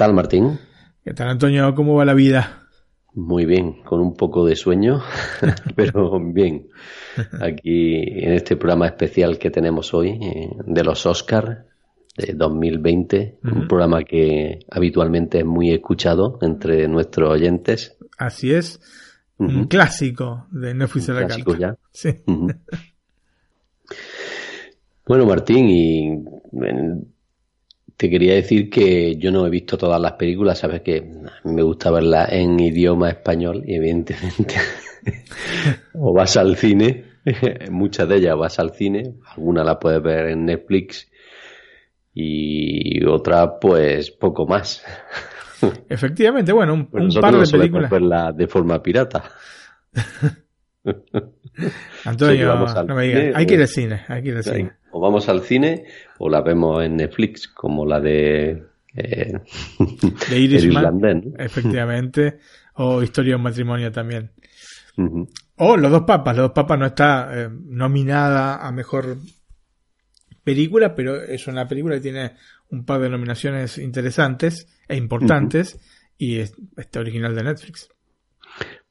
Tal, Martín? ¿Qué tal, Antonio? ¿Cómo va la vida? Muy bien, con un poco de sueño, pero bien. Aquí en este programa especial que tenemos hoy eh, de los Oscars de 2020, un programa que habitualmente es muy escuchado entre nuestros oyentes. Así es, un clásico de Netflix un clásico ya. Sí. Bueno, Martín, y te quería decir que yo no he visto todas las películas, sabes que me gusta verlas en idioma español y evidentemente o vas al cine, muchas de ellas vas al cine, algunas las puedes ver en Netflix y otra pues poco más. Efectivamente, bueno, un, par de películas. verlas de forma pirata. Antonio, no me digas, hay que ir al cine, hay que ir al cine o vamos al cine o la vemos en Netflix, como la de, eh, de Irishman, efectivamente, o Historia de un matrimonio también. O Los dos papas, Los dos papas no está eh, nominada a mejor película, pero es una película que tiene un par de nominaciones interesantes e importantes y es, está original de Netflix.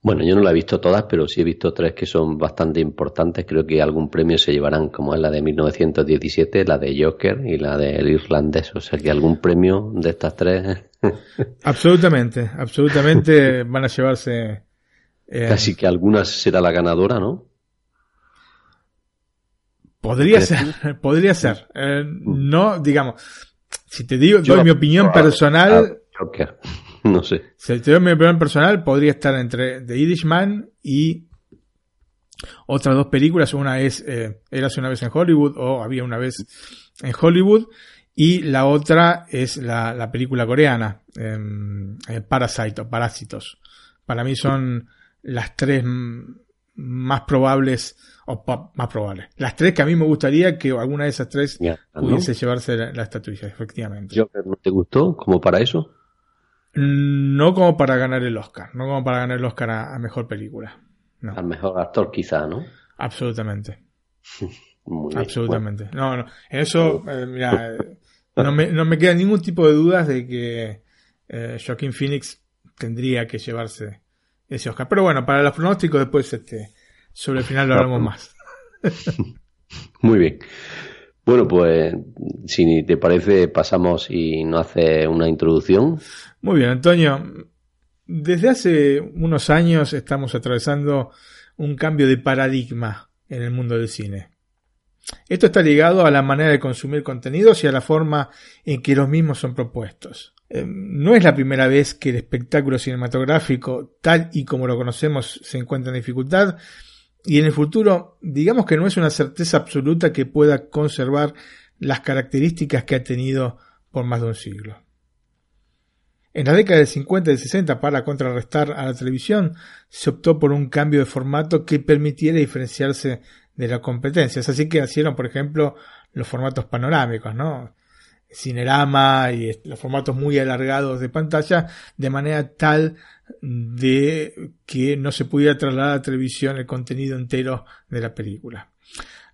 Bueno, yo no la he visto todas, pero sí he visto tres que son bastante importantes. Creo que algún premio se llevarán, como es la de 1917, la de Joker y la del irlandés. O sea que algún premio de estas tres. absolutamente, absolutamente van a llevarse. Eh, Casi que alguna será la ganadora, ¿no? Podría ser, podría ser. Eh, no, digamos, si te digo, doy mi opinión personal. Joker. no sé. Si te mi opinión personal, podría estar entre The Irishman y otras dos películas. Una es eh, Eras una vez en Hollywood o Había una vez en Hollywood. Y la otra es la, película coreana, em, eh, Parasite o Parásitos. Para mí son las tres más probables, o más probables, las tres que a mí me gustaría que alguna de esas tres pudiese llevarse la, la, estatuilla, efectivamente. ¿No te gustó como para eso? No como para ganar el Oscar, no como para ganar el Oscar a, mejor película. No. Al mejor actor quizá, ¿no? Absolutamente. Absolutamente. No, no. En eso, eh, mira, no me, no me queda ningún tipo de dudas de que eh, Joaquín Phoenix tendría que llevarse ese Oscar. Pero bueno, para los pronósticos después este, sobre el final lo hablamos más. Muy bien. Bueno, pues si te parece, pasamos y nos hace una introducción. Muy bien, Antonio. Desde hace unos años estamos atravesando un cambio de paradigma en el mundo del cine. Esto está ligado a la manera de consumir contenidos y a la forma en que los mismos son propuestos. Eh, no es la primera vez que el espectáculo cinematográfico, tal y como lo conocemos, se encuentra en dificultad, y en el futuro, digamos que no es una certeza absoluta que pueda conservar las características que ha tenido por más de un siglo. En la década del 50 y 60, para contrarrestar a la televisión, se optó por un cambio de formato que permitiera diferenciarse de la competencia. Así que nacieron, por ejemplo, los formatos panorámicos, ¿no? Cinerama y los formatos muy alargados de pantalla, de manera tal de que no se pudiera trasladar a la televisión el contenido entero de la película.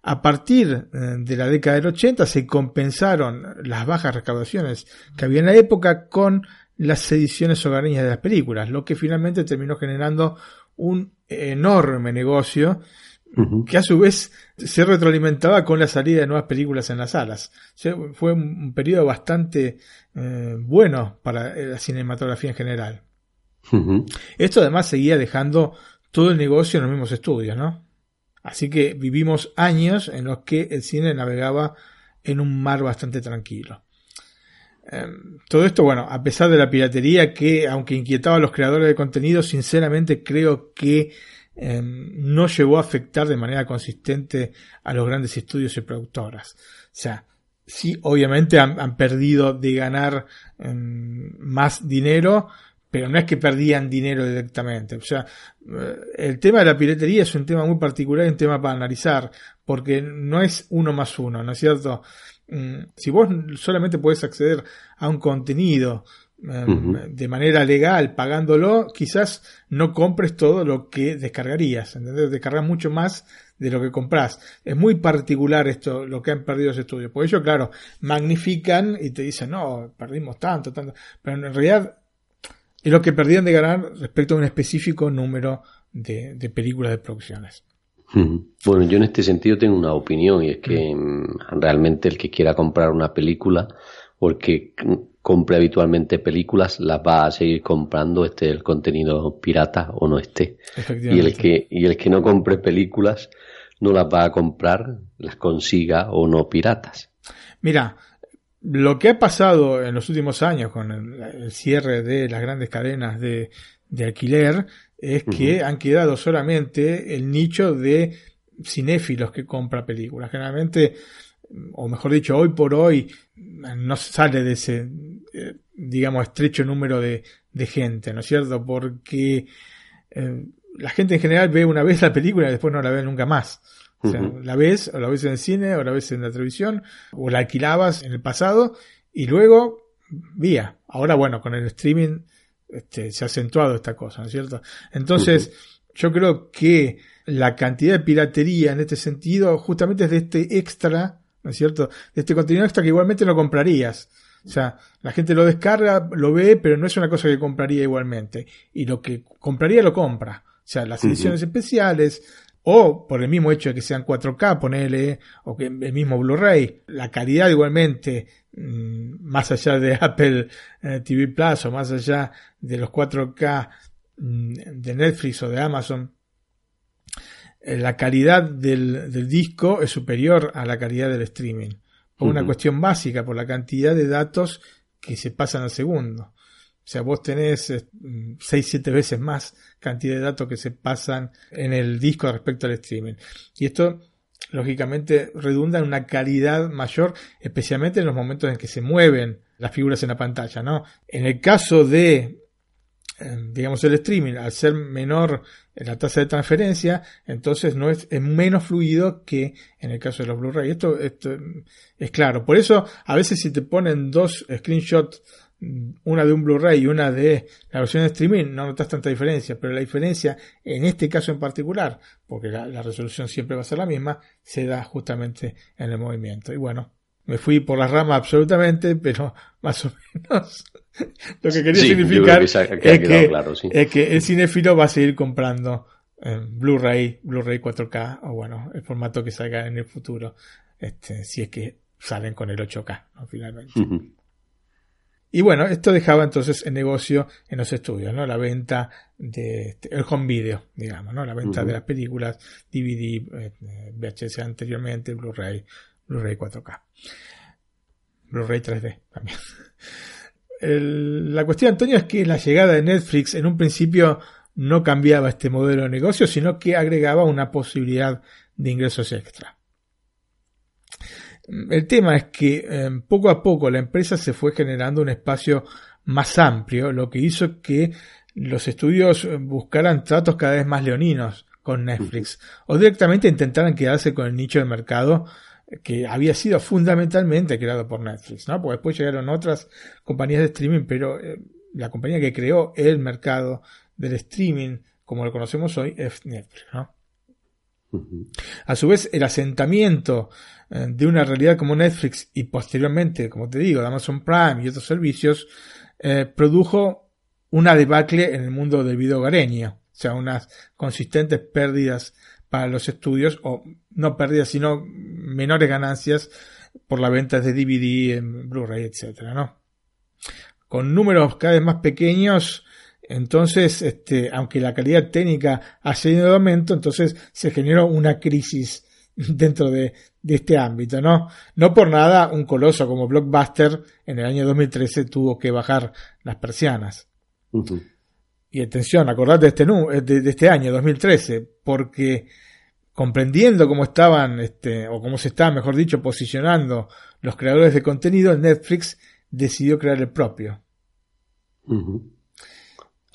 A partir eh, de la década del 80 se compensaron las bajas recaudaciones que había en la época con las ediciones hogareñas de las películas, lo que finalmente terminó generando un enorme negocio que a su vez se retroalimentaba con la salida de nuevas películas en las salas. fue un periodo bastante eh, bueno para la cinematografía en general. Esto además seguía dejando todo el negocio en los mismos estudios, ¿no? Así que vivimos años en los que el cine navegaba en un mar bastante tranquilo. Em, todo esto, bueno, a pesar de la piratería que, aunque inquietaba a los creadores de contenido, sinceramente creo que em, no llegó a afectar de manera consistente a los grandes estudios y productoras. O sea, sí, obviamente han, perdido de ganar em, más dinero, pero no es que perdían dinero directamente. O sea, eh, el tema de la piratería es un tema muy particular, un tema para analizar, porque no es uno más uno, ¿no es cierto? Mm, si vos solamente podés acceder a un contenido em, de manera legal pagándolo, quizás no compres todo lo que descargarías, ¿entendés? Descargas mucho más de lo que compras. Es muy particular esto, lo que han perdido los estudios. Por ello, claro, magnifican y te dicen, no, perdimos tanto, tanto. Pero en realidad es lo que perdían de ganar respecto a un específico número de, de películas de producciones. Bueno, yo en este sentido tengo una opinión y es que mm, realmente el que quiera comprar una película o el que compre habitualmente películas las va a seguir comprando este el contenido pirata o no esté. Y el que y el que no compre películas no las va a comprar, las consiga o no piratas. Mira, lo que ha pasado en los últimos años con el, cierre de las grandes cadenas de, de alquiler es que han quedado solamente el nicho de cinéfilos que compra películas. Generalmente, o mejor dicho, hoy por hoy no se sale de ese, eh, digamos, estrecho número de, de gente, ¿no es cierto? Porque eh, la gente en general ve una vez la película y después no la ve nunca más. O sea, la ves, o la ves en el cine, o la ves en la televisión, o la alquilabas en el pasado, y luego, vía. Ahora, bueno, con el streaming este, se ha acentuado esta cosa, ¿no es cierto? Entonces, yo creo que la cantidad de piratería en este sentido justamente es de este extra, ¿no es cierto? De este contenido extra que igualmente lo comprarías. O sea, la gente lo descarga, lo ve, pero no es una cosa que compraría igualmente. Y lo que compraría lo compra. O sea, las ediciones especiales, o por el mismo hecho de que sean 4K, ponele, o que el mismo Blu-ray, la calidad igualmente, más allá de Apple eh, TV Plus o más allá de los 4K mm, de Netflix o de Amazon, eh, la calidad del, disco es superior a la calidad del streaming. Por una cuestión básica, por la cantidad de datos que se pasan al segundo. O sea, vos tenés 6-7 eh, veces más cantidad de datos que se pasan en el disco respecto al streaming. Y esto, lógicamente, redunda en una calidad mayor, especialmente en los momentos en que se mueven las figuras en la pantalla, ¿no? En el caso de, eh, digamos, el streaming, al ser menor la tasa de transferencia, entonces no es, es menos fluido que en el caso de los Blu-ray. Esto, esto es claro. Por eso, a veces si te ponen dos screenshots una de un Blu-ray y una de la versión de streaming, no notas tanta diferencia, pero la diferencia en este caso en particular, porque la, resolución siempre va a ser la misma, se da justamente en el movimiento. Y bueno, me fui por la rama absolutamente, pero más o menos lo que quería significar es, que, el cinéfilo va a seguir comprando eh, Blu-ray, Blu-ray 4K, o bueno, el formato que salga en el futuro, este, si es que salen con el 8K, finalmente. Y bueno, esto dejaba entonces el negocio en los estudios, ¿no? La venta de este, el home video, digamos, ¿no? La venta de las películas, DVD, eh, VHS anteriormente, Blu-ray, Blu-ray 4K. Blu-ray 3D también. la cuestión, Antonio, es que la llegada de Netflix en un principio no cambiaba este modelo de negocio, sino que agregaba una posibilidad de ingresos extra. El tema es que em, poco a poco la empresa se fue generando un espacio más amplio, lo que hizo que los estudios buscaran tratos cada vez más leoninos con Netflix o directamente intentaran quedarse con el nicho de mercado que había sido fundamentalmente creado por Netflix, ¿no? Porque después llegaron otras compañías de streaming, pero eh, la compañía que creó el mercado del streaming, como lo conocemos hoy, es Netflix, ¿no? A su vez, el asentamiento eh, de una realidad como Netflix y posteriormente, como te digo, Amazon Prime y otros servicios, eh, produjo una debacle en el mundo del video hogareño. O sea, unas consistentes pérdidas para los estudios, o no pérdidas, sino menores ganancias por la venta de DVD, en Blu-ray, etcétera, ¿no? Con números cada vez más pequeños, entonces, este, aunque la calidad técnica ha seguido de aumento, entonces se generó una crisis dentro de, este ámbito, ¿no? No por nada un coloso como Blockbuster en el año 2013 tuvo que bajar las persianas. Y atención, acordate de este, de, de este año, 2013, porque comprendiendo cómo estaban, este, o cómo se estaban, mejor dicho, posicionando los creadores de contenido, Netflix decidió crear el propio.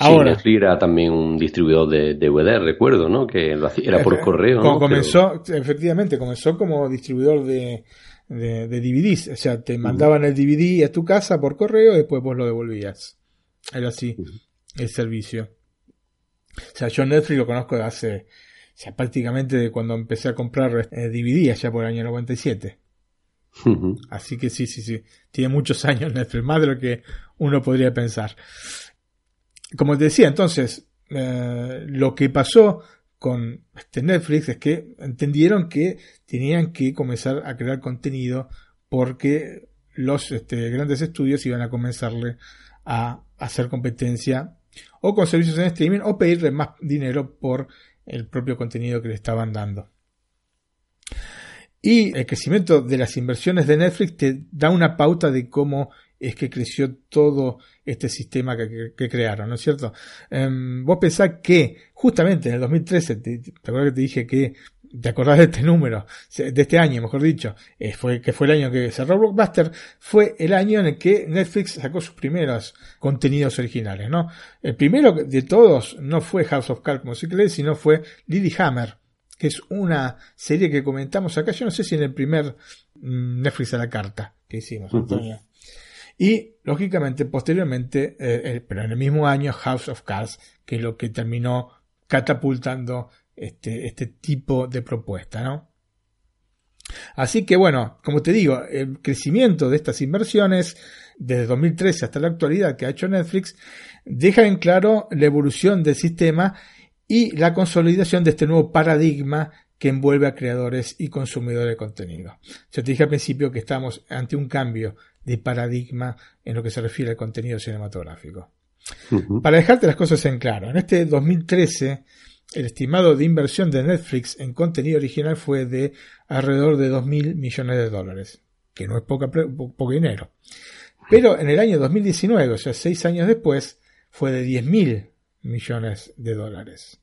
Ahora, sí, era también un distribuidor de DVD, recuerdo, ¿no? Que lo hacía, era por correo. ¿no? Comenzó, efectivamente, comenzó como distribuidor de, de, DVDs. O sea, te mandaban el DVD a tu casa por correo y después vos lo devolvías. Era así el servicio. O sea, yo Netflix lo conozco de hace, o sea, prácticamente de cuando empecé a comprar DVD eh, allá por el año 97. Así que sí, sí, sí. Tiene muchos años Netflix, más de lo que uno podría pensar. Como te decía, entonces, eh, lo que pasó con este Netflix es que entendieron que tenían que comenzar a crear contenido porque los este, grandes estudios iban a comenzarle a hacer competencia o con servicios en streaming o pedirle más dinero por el propio contenido que le estaban dando. Y el crecimiento de las inversiones de Netflix te da una pauta de cómo es que creció todo este sistema que, crearon, ¿no es cierto? Em, vos pensás que justamente en el 2013, te, te acuerdas que te dije que te acordás de este número, de este año, mejor dicho, eh, fue, que fue el año que cerró Blockbuster, fue el año en el que Netflix sacó sus primeros contenidos originales, ¿no? El primero de todos no fue House of Cards, como se cree, sino fue Hammer que es una serie que comentamos acá, yo no sé si en el primer mm, Netflix a la carta que hicimos, Antonio. Y, lógicamente, posteriormente, eh, eh, pero en el mismo año, House of Cards, que es lo que terminó catapultando este, este tipo de propuesta, ¿no? Así que bueno, como te digo, el crecimiento de estas inversiones desde 2013 hasta la actualidad que ha hecho Netflix deja en claro la evolución del sistema y la consolidación de este nuevo paradigma que envuelve a creadores y consumidores de contenido. Yo te dije al principio que estamos ante un cambio de paradigma en lo que se refiere al contenido cinematográfico. Para dejarte las cosas en claro, en este 2013 el estimado de inversión de Netflix en contenido original fue de alrededor de 2.000 millones de dólares, que no es poca, poco dinero. Pero en el año 2019, o sea, seis años después, fue de 10.000 millones de dólares.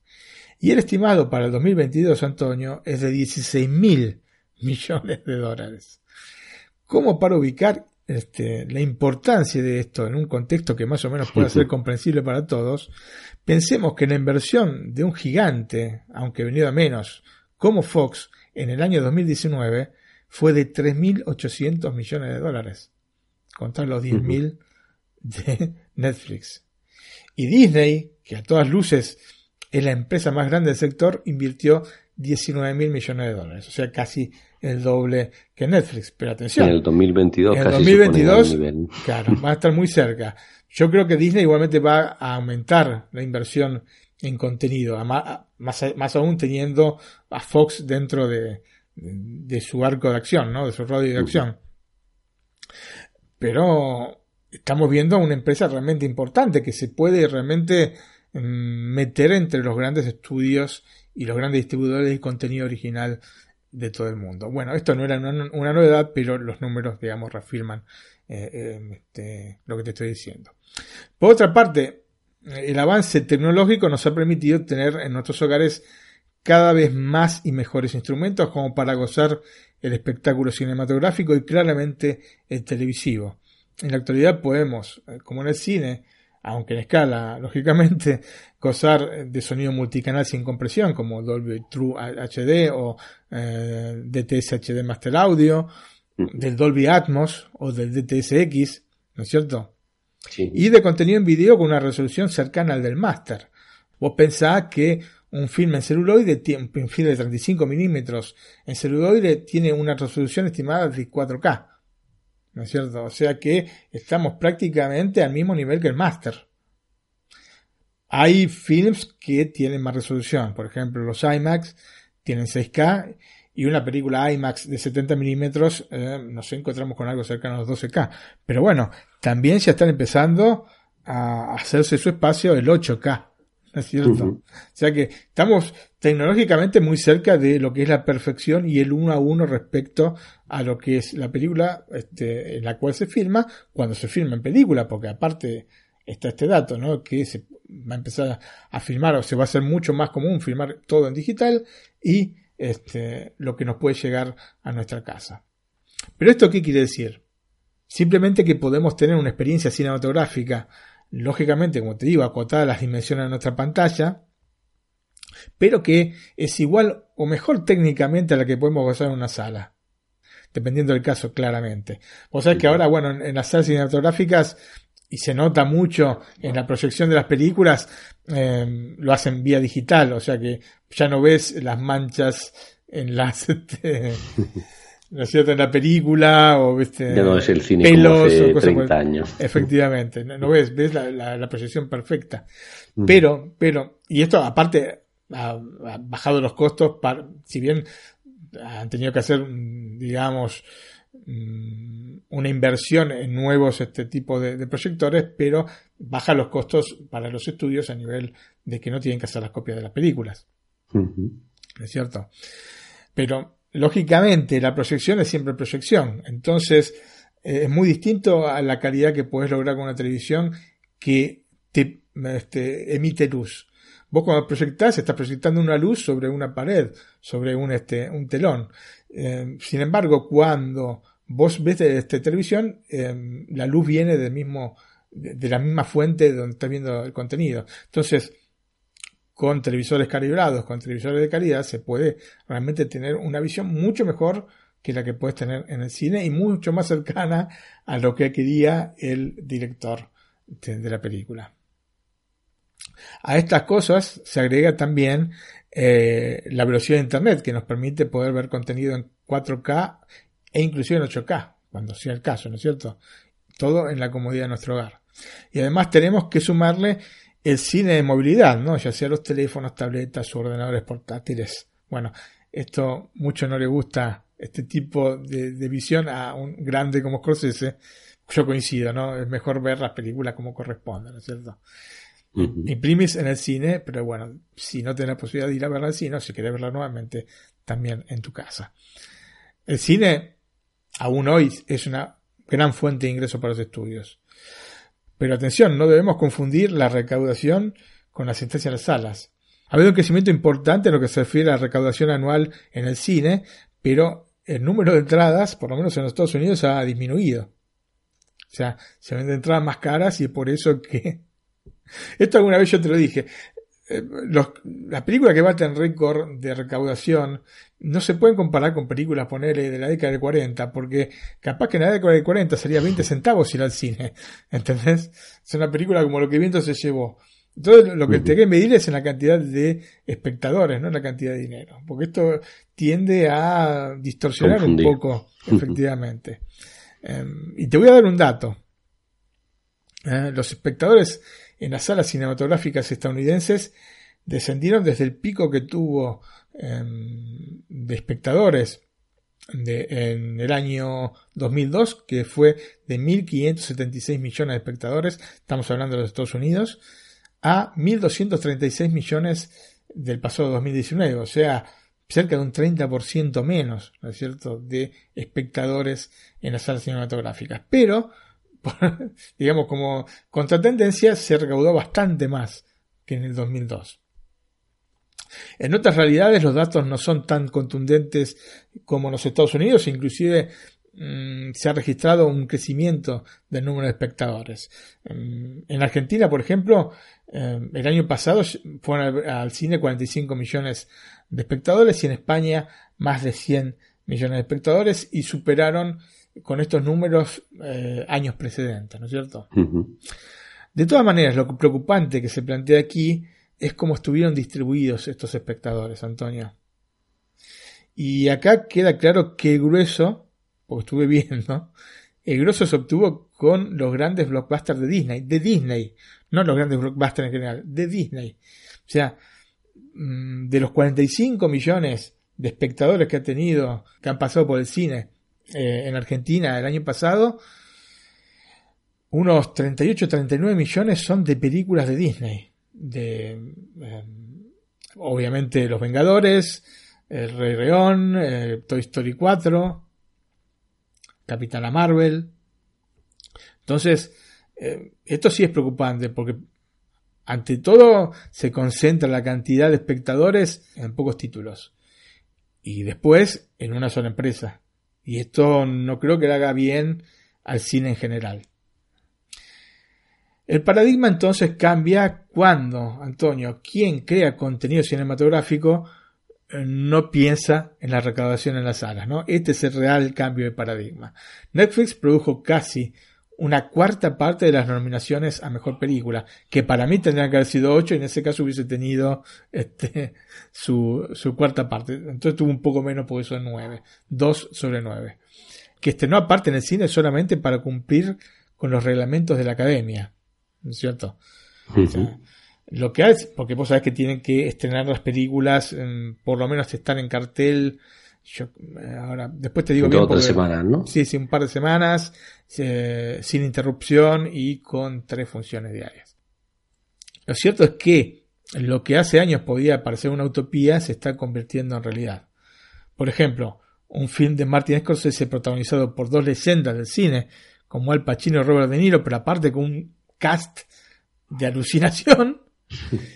Y el estimado para el 2022, Antonio, es de 16 mil millones de dólares. ¿Cómo para ubicar este, la importancia de esto en un contexto que más o menos pueda ser comprensible para todos? Pensemos que la inversión de un gigante, aunque venido a menos, como Fox, en el año 2019 fue de 3.800 millones de dólares, contra los 10.000 de Netflix. Y Disney, que a todas luces es la empresa más grande del sector, invirtió 19 mil millones de dólares, o sea, casi el doble que Netflix. Pero atención. En el 2022, en el 2022 claro, va a estar muy cerca. Yo creo que Disney igualmente va a aumentar la inversión en contenido, más, más aún teniendo a Fox dentro de, de, su arco de acción, ¿no? De su radio de acción. Pero estamos viendo una empresa realmente importante que se puede realmente meter entre los grandes estudios y los grandes distribuidores de contenido original de todo el mundo. Bueno, esto no era una, novedad, pero los números, digamos, reafirman eh, eh, este, lo que te estoy diciendo. Por otra parte, el avance tecnológico nos ha permitido tener en nuestros hogares cada vez más y mejores instrumentos como para gozar el espectáculo cinematográfico y claramente el televisivo. En la actualidad podemos, eh, como en el cine, aunque en escala, lógicamente, gozar de sonido multicanal sin compresión, como Dolby True HD o eh, DTS HD Master Audio, del Dolby Atmos o del DTSX, ¿no es cierto? Y de contenido en video con una resolución cercana al del Master. Vos pensás que un film en celuloide, un film de 35 milímetros en celuloide, tiene una resolución estimada de 4K. ¿No es cierto? O sea que estamos prácticamente al mismo nivel que el Master. Hay films que tienen más resolución, por ejemplo los IMAX tienen 6K y una película IMAX de 70 milímetros eh, nos encontramos con algo cercano a los 12K. Pero bueno, también ya están empezando a hacerse su espacio el 8K. ¿no es cierto? O sea que estamos tecnológicamente muy cerca de lo que es la perfección y el uno a uno respecto a lo que es la película este, en la cual se filma cuando se filma en película, porque aparte está este dato, ¿no? Que se va a empezar a filmar o se va a hacer mucho más común filmar todo en digital y este, lo que nos puede llegar a nuestra casa. Pero esto qué quiere decir? Simplemente que podemos tener una experiencia cinematográfica, lógicamente, como te digo, acotada a las dimensiones de nuestra pantalla, pero que es igual o mejor técnicamente a la que podemos gozar en una sala. Dependiendo del caso, claramente. Vos sabés que ahora, bueno, en, las salas cinematográficas, y se nota mucho en la proyección de las películas, eh, lo hacen vía digital, o sea que ya no ves las manchas en las... Este, ¿no es cierto? En la película o viste ya no es el cine pelos como hace 30 años. Efectivamente, no, ves, ves la, proyección perfecta. Pero, pero, y esto aparte ha, bajado los costos, para, si bien han tenido que hacer, digamos, mm, una inversión en nuevos este tipo de, proyectores, pero baja los costos para los estudios a nivel de que no tienen que hacer las copias de las películas. es cierto? Pero, lógicamente, la proyección es siempre proyección. Entonces, eh, es muy distinto a la calidad que puedes lograr con una televisión que te este, emite luz. Vos cuando proyectás estás proyectando una luz sobre una pared, sobre un, este, un telón. Eh, sin embargo, cuando vos ves este, televisión, eh, la luz viene del mismo, de, la misma fuente donde estás viendo el contenido. Entonces, con televisores calibrados, con televisores de calidad, se puede realmente tener una visión mucho mejor que la que puedes tener en el cine y mucho más cercana a lo que quería el director de la película. A estas cosas se agrega también eh, la velocidad de Internet que nos permite poder ver contenido en 4K e inclusive en 8K, cuando sea el caso, ¿no es cierto? Todo en la comodidad de nuestro hogar. Y además tenemos que sumarle el cine de movilidad, ¿no? Ya sea los teléfonos, tabletas, ordenadores portátiles. Bueno, esto mucho no le gusta este tipo de, de, visión a un grande como Scorsese. Yo coincido, ¿no? Es mejor ver las películas como corresponde, ¿no es cierto? Imprimis en el cine, pero bueno, si no tenés posibilidad de ir a verla al cine, o si querés verla nuevamente, también en tu casa. El cine, aún hoy, es una gran fuente de ingreso para los estudios. Pero atención, no debemos confundir la recaudación con la asistencia a las salas. Ha habido un crecimiento importante en lo que se refiere a la recaudación anual en el cine, pero el número de entradas, por lo menos en los Estados Unidos, ha disminuido. O sea, se venden entradas más caras y es por eso que esto alguna vez yo te lo dije. Eh, las películas que baten récord de recaudación no se pueden comparar con películas, ponerle de la década del 40, porque capaz que en la década del 40 sería 20 centavos ir al cine. ¿Entendés? Es una película como lo que viento se llevó. Entonces lo que te que medir es en la cantidad de espectadores, no en la cantidad de dinero. Porque esto tiende a distorsionar un poco, efectivamente. Em, y te voy a dar un dato. Eh, los espectadores en las salas cinematográficas estadounidenses descendieron desde el pico que tuvo em, de espectadores en el año 2002, que fue de 1.576 millones de espectadores, estamos hablando de los Estados Unidos, a 1.236 millones del pasado 2019, o sea, cerca de un 30% menos, ¿no es cierto?, de espectadores en las salas cinematográficas. Pero digamos, como contratendencia, se recaudó bastante más que en el 2002. En otras realidades los datos no son tan contundentes como en los Estados Unidos, inclusive mm, se ha registrado un crecimiento del número de espectadores. Mm, en Argentina, por ejemplo, eh, el año pasado fueron al, al, cine 45 millones de espectadores y en España más de 100 millones de espectadores y superaron con estos números eh, años precedentes, ¿no es cierto? De todas maneras, lo preocupante que se plantea aquí es cómo estuvieron distribuidos estos espectadores, Antonio. Y acá queda claro que el grueso, porque estuve viendo, el grueso se obtuvo con los grandes blockbusters de Disney, de Disney, no los grandes blockbusters en general, de Disney. O sea, mm, de los 45 millones de espectadores que ha tenido, que han pasado por el cine eh, en Argentina el año pasado, unos 38-39 millones son de películas de Disney. De, eh, obviamente Los Vengadores, El Rey León, eh, Toy Story 4, Capitana Marvel. Entonces, esto sí es preocupante porque ante todo se concentra la cantidad de espectadores en pocos títulos. Y después en una sola empresa. Y esto no creo que le haga bien al cine en general. El paradigma entonces cambia cuando, Antonio, quien crea contenido cinematográfico eh, no piensa en la recaudación en las salas, ¿no? Este es el real cambio de paradigma. Netflix produjo casi una cuarta parte de las nominaciones a mejor película, que para mí tendrían que haber sido ocho y en ese caso hubiese tenido este, su, su cuarta parte. Entonces tuvo un poco menos porque son nueve, dos sobre nueve. Que estrenó aparte en el cine solamente para cumplir con los reglamentos de la academia, ¿no es cierto? lo que hace, porque vos sabés que tienen que estrenar las películas, por lo menos están en cartel yo, eh, ahora, después te digo bien. semanas, ¿no? Sí, sí, un par de semanas, sin interrupción y con tres funciones diarias. Lo cierto es que lo que hace años podía parecer una utopía se está convirtiendo en realidad. Por ejemplo, un film de Martin Scorsese protagonizado por dos leyendas del cine, como Al Pacino y Robert De Niro, pero aparte con un cast de alucinación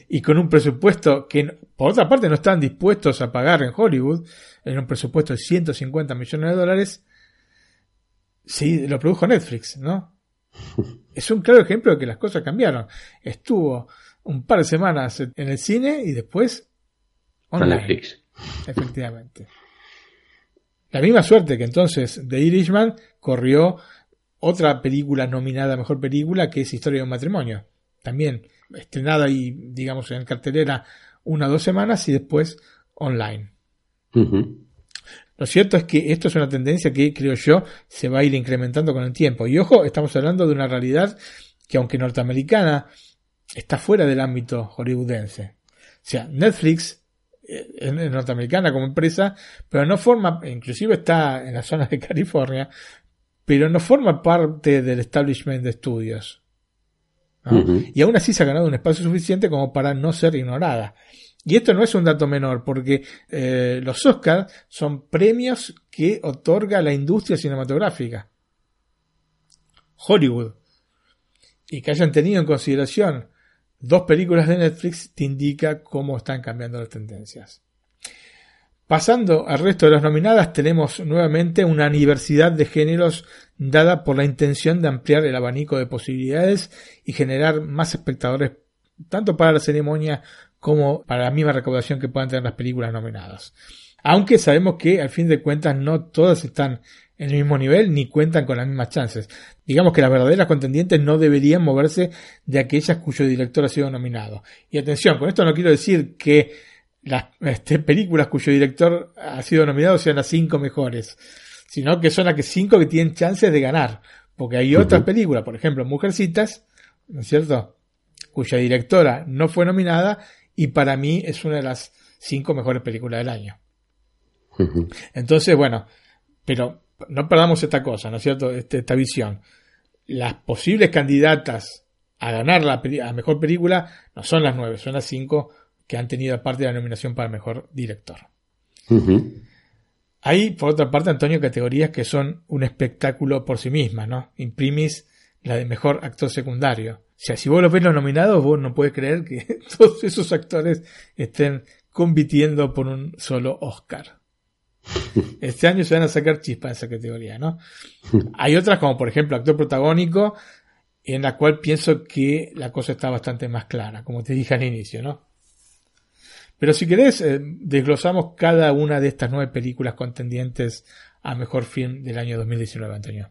y con un presupuesto que, por otra parte, no están dispuestos a pagar en Hollywood, en un presupuesto de 150 millones de dólares, sí, lo produjo Netflix, ¿no? Es un claro ejemplo de que las cosas cambiaron. Estuvo un par de semanas en el cine y después online. Netflix. Efectivamente. La misma suerte que entonces The Irishman corrió otra película nominada a mejor película que es Historia de un matrimonio. También estrenada y, digamos, en cartelera una o dos semanas y después online. Lo cierto es que esto es una tendencia que creo yo se va a ir incrementando con el tiempo. Y ojo, estamos hablando de una realidad que aunque norteamericana, está fuera del ámbito hollywoodense. O sea, Netflix eh, es norteamericana como empresa, pero no forma, inclusive está en la zona de California, pero no forma parte del establishment de estudios. Y aún así se ha ganado un espacio suficiente como para no ser ignorada. Y esto no es un dato menor, porque eh, los Oscars son premios que otorga la industria cinematográfica. Hollywood. Y que hayan tenido en consideración dos películas de Netflix te indica cómo están cambiando las tendencias. Pasando al resto de las nominadas, tenemos nuevamente una diversidad de géneros dada por la intención de ampliar el abanico de posibilidades y generar más espectadores tanto para la ceremonia como para la misma recaudación que puedan tener las películas nominadas. Aunque sabemos que al fin de cuentas no todas están en el mismo nivel ni cuentan con las mismas chances. Digamos que las verdaderas contendientes no deberían moverse de aquellas cuyo director ha sido nominado. Y atención, con esto no quiero decir que las este, películas cuyo director ha sido nominado sean las cinco mejores, sino que son las que cinco que tienen chances de ganar. Porque hay otras películas, por ejemplo, Mujercitas, ¿no es cierto? Cuya directora no fue nominada y para mí es una de las cinco mejores películas del año. Entonces, bueno, pero no perdamos esta cosa, ¿no es cierto? Este, esta visión. Las posibles candidatas a ganar la a mejor película no son las nueve, son las cinco que han tenido aparte de la nominación para mejor director. Hay, por otra parte, Antonio, categorías que son un espectáculo por sí mismas, ¿no? Imprimis la de mejor actor secundario. O sea, si vos lo ves los nominados, vos no puedes creer que todos esos actores estén compitiendo por un solo Oscar. Este año se van a sacar chispas en esa categoría, ¿no? Hay otras como por ejemplo actor protagónico, en la cual pienso que la cosa está bastante más clara, como te dije al inicio, ¿no? Pero si querés, eh, desglosamos cada una de estas nueve películas contendientes a mejor film del año 2019, Antonio.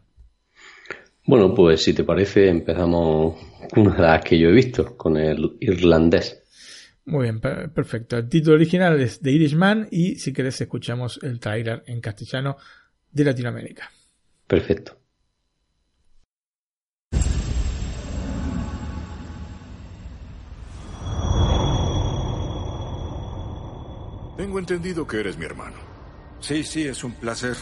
Bueno, pues si te parece, empezamos con una de las que yo he visto, con el irlandés. Muy bien, perfecto. El título original es The Irishman y si querés escuchamos el trailer en castellano de Latinoamérica. Perfecto. Tengo entendido que eres mi hermano. Sí, sí, es un placer.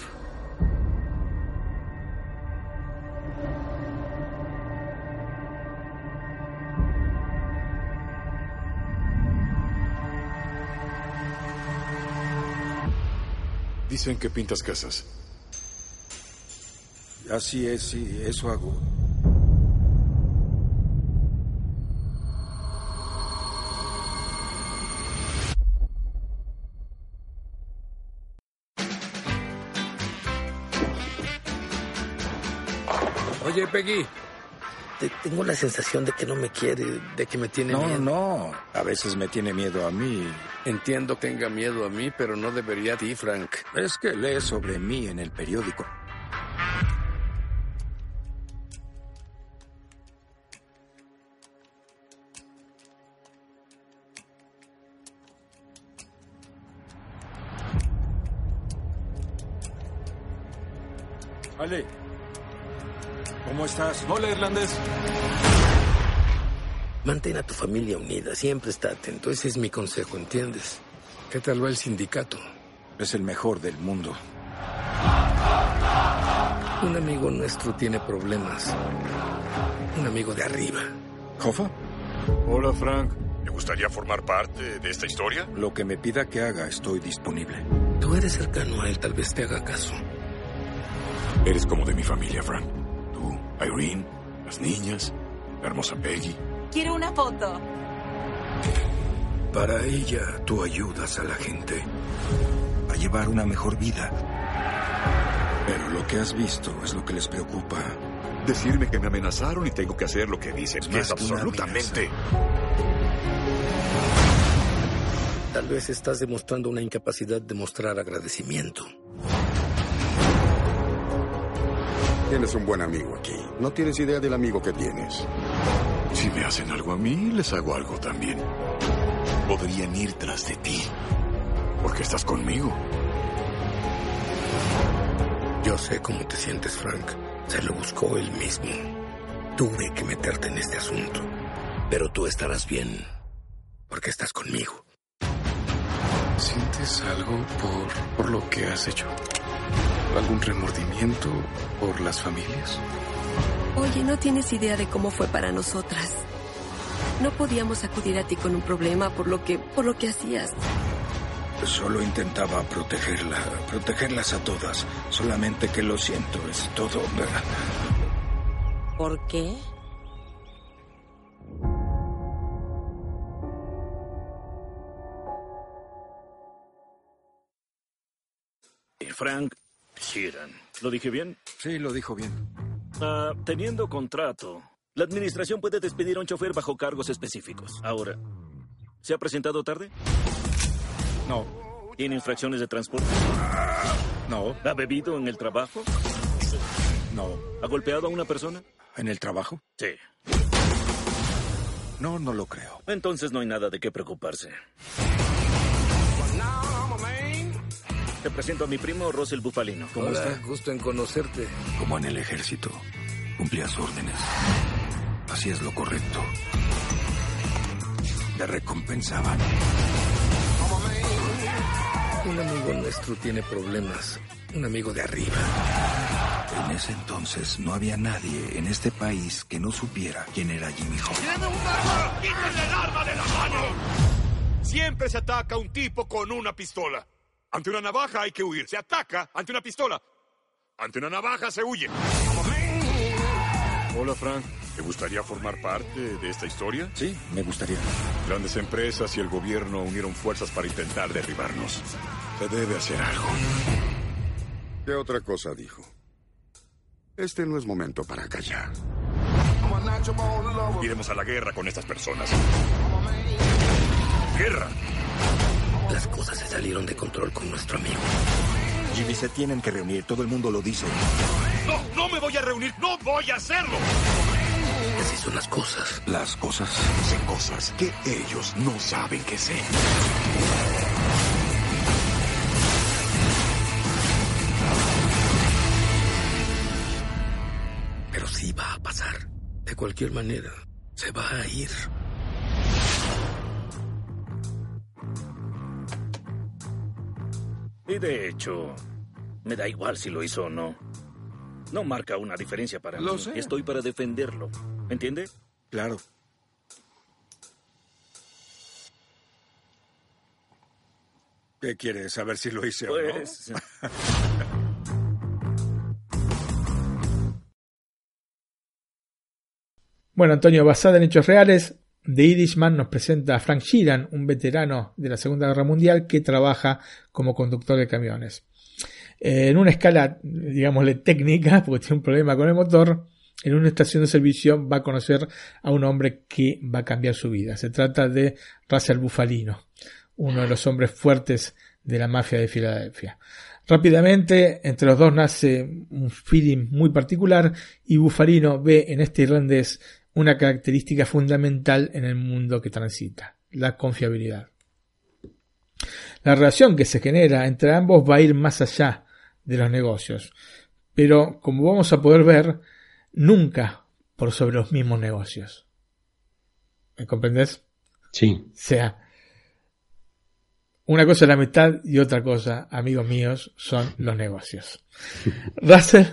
Dicen que pintas casas. Así es, sí, eso hago. Oye, Peggy, tengo la sensación de que no me quiere, de que me tiene no, miedo. No, A veces me tiene miedo a mí. Entiendo que tenga miedo a mí, pero no debería a ti, Frank. Es que lee sobre mí en el periódico. Hola, irlandés. Mantén a tu familia unida, siempre está atento. Ese es mi consejo, ¿entiendes? ¿Qué tal va el sindicato? Es el mejor del mundo. Un amigo nuestro tiene problemas. Un amigo de arriba. ¿Jofa? Hola, Frank. ¿Te gustaría formar parte de esta historia? Lo que me pida que haga, estoy disponible. Tú eres cercano a él, tal vez te haga caso. Eres como de mi familia, Frank. Irene, las niñas, la hermosa Peggy. Quiero una foto. Para ella, tú ayudas a la gente a llevar una mejor vida. Pero lo que has visto es lo que les preocupa. Decirme que me amenazaron y tengo que hacer lo que dicen, que es absolutamente... Tal vez estás demostrando una incapacidad de mostrar agradecimiento. Tienes un buen amigo aquí. No tienes idea del amigo que tienes. Si me hacen algo a mí, les hago algo también. Podrían ir tras de ti. Porque estás conmigo. Yo sé cómo te sientes, Frank. Se lo buscó él mismo. Tuve que meterte en este asunto. Pero tú estarás bien. Porque estás conmigo. ¿Sientes algo por, por lo que has hecho? ¿Algún remordimiento por las familias? Oye, no tienes idea de cómo fue para nosotras. No podíamos acudir a ti con un problema por lo que, por lo que hacías. Solo intentaba protegerla, protegerlas a todas. Solamente que lo siento, es todo. ¿Por qué? Frank Sheeran. ¿Lo dije bien? Sí, lo dijo bien. Ah, teniendo contrato, la administración puede despedir a un chofer bajo cargos específicos. Ahora, ¿se ha presentado tarde? No. ¿Tiene infracciones de transporte? No. ¿Ha bebido en el trabajo? No. ¿Ha golpeado a una persona? ¿En el trabajo? Sí. No, no lo creo. Entonces no hay nada de qué preocuparse. Te presento a mi primo Russell Bufalino. ¿Cómo Hola, está? gusto en conocerte. Como en el ejército. Cumplías órdenes. Hacías lo correcto. Te recompensaban. Un amigo nuestro tiene problemas. Un amigo de arriba. En ese entonces no había nadie en este país que no supiera quién era Jimmy Hoffa. ¡Tiene un arma! ¡Quítenle el arma de la mano! Siempre se ataca a un tipo con una pistola. Ante una navaja hay que huir. Se ataca ante una pistola. Ante una navaja se huye. Hola, Frank. ¿Te gustaría formar parte de esta historia? Sí, me gustaría. Grandes empresas y el gobierno unieron fuerzas para intentar derribarnos. Se debe hacer algo. ¿Qué otra cosa dijo? Este no es momento para callar. Iremos a la guerra con estas personas. ¡Guerra! Las cosas se salieron de control con nuestro amigo. Jimmy, se tienen que reunir. Todo el mundo lo dice. ¡No! ¡No me voy a reunir! ¡No voy a hacerlo! Así son las cosas. Las cosas. Sé cosas que ellos no saben que sé. Pero sí va a pasar. De cualquier manera, se va a ir. Y de hecho, me da igual si lo hizo o no. No marca una diferencia para Lo mí. sé. Estoy para defenderlo. ¿Entiende? Claro. ¿Qué quieres? ¿Saber si lo hice Pues... o no? Bueno, Antonio, basada en hechos reales, The Irishman nos presenta a Frank Sheeran, un veterano de la Segunda Guerra Mundial que trabaja como conductor de camiones. Eh, en una escala, digámosle, técnica, porque tiene un problema con el motor, en una estación de servicio va a conocer a un hombre que va a cambiar su vida. Se trata de Russell Bufalino, uno de los hombres fuertes de la mafia de Filadelfia. Rápidamente, entre los dos nace un feeling muy particular y Bufalino ve en este irlandés una característica fundamental en el mundo que transita, la confiabilidad. La relación que se genera entre ambos va a ir más allá de los negocios, pero como vamos a poder ver, nunca por sobre los mismos negocios. ¿Me comprendes? Sí. O sea, una cosa es la mitad y otra cosa, amigos míos, son los negocios. Russell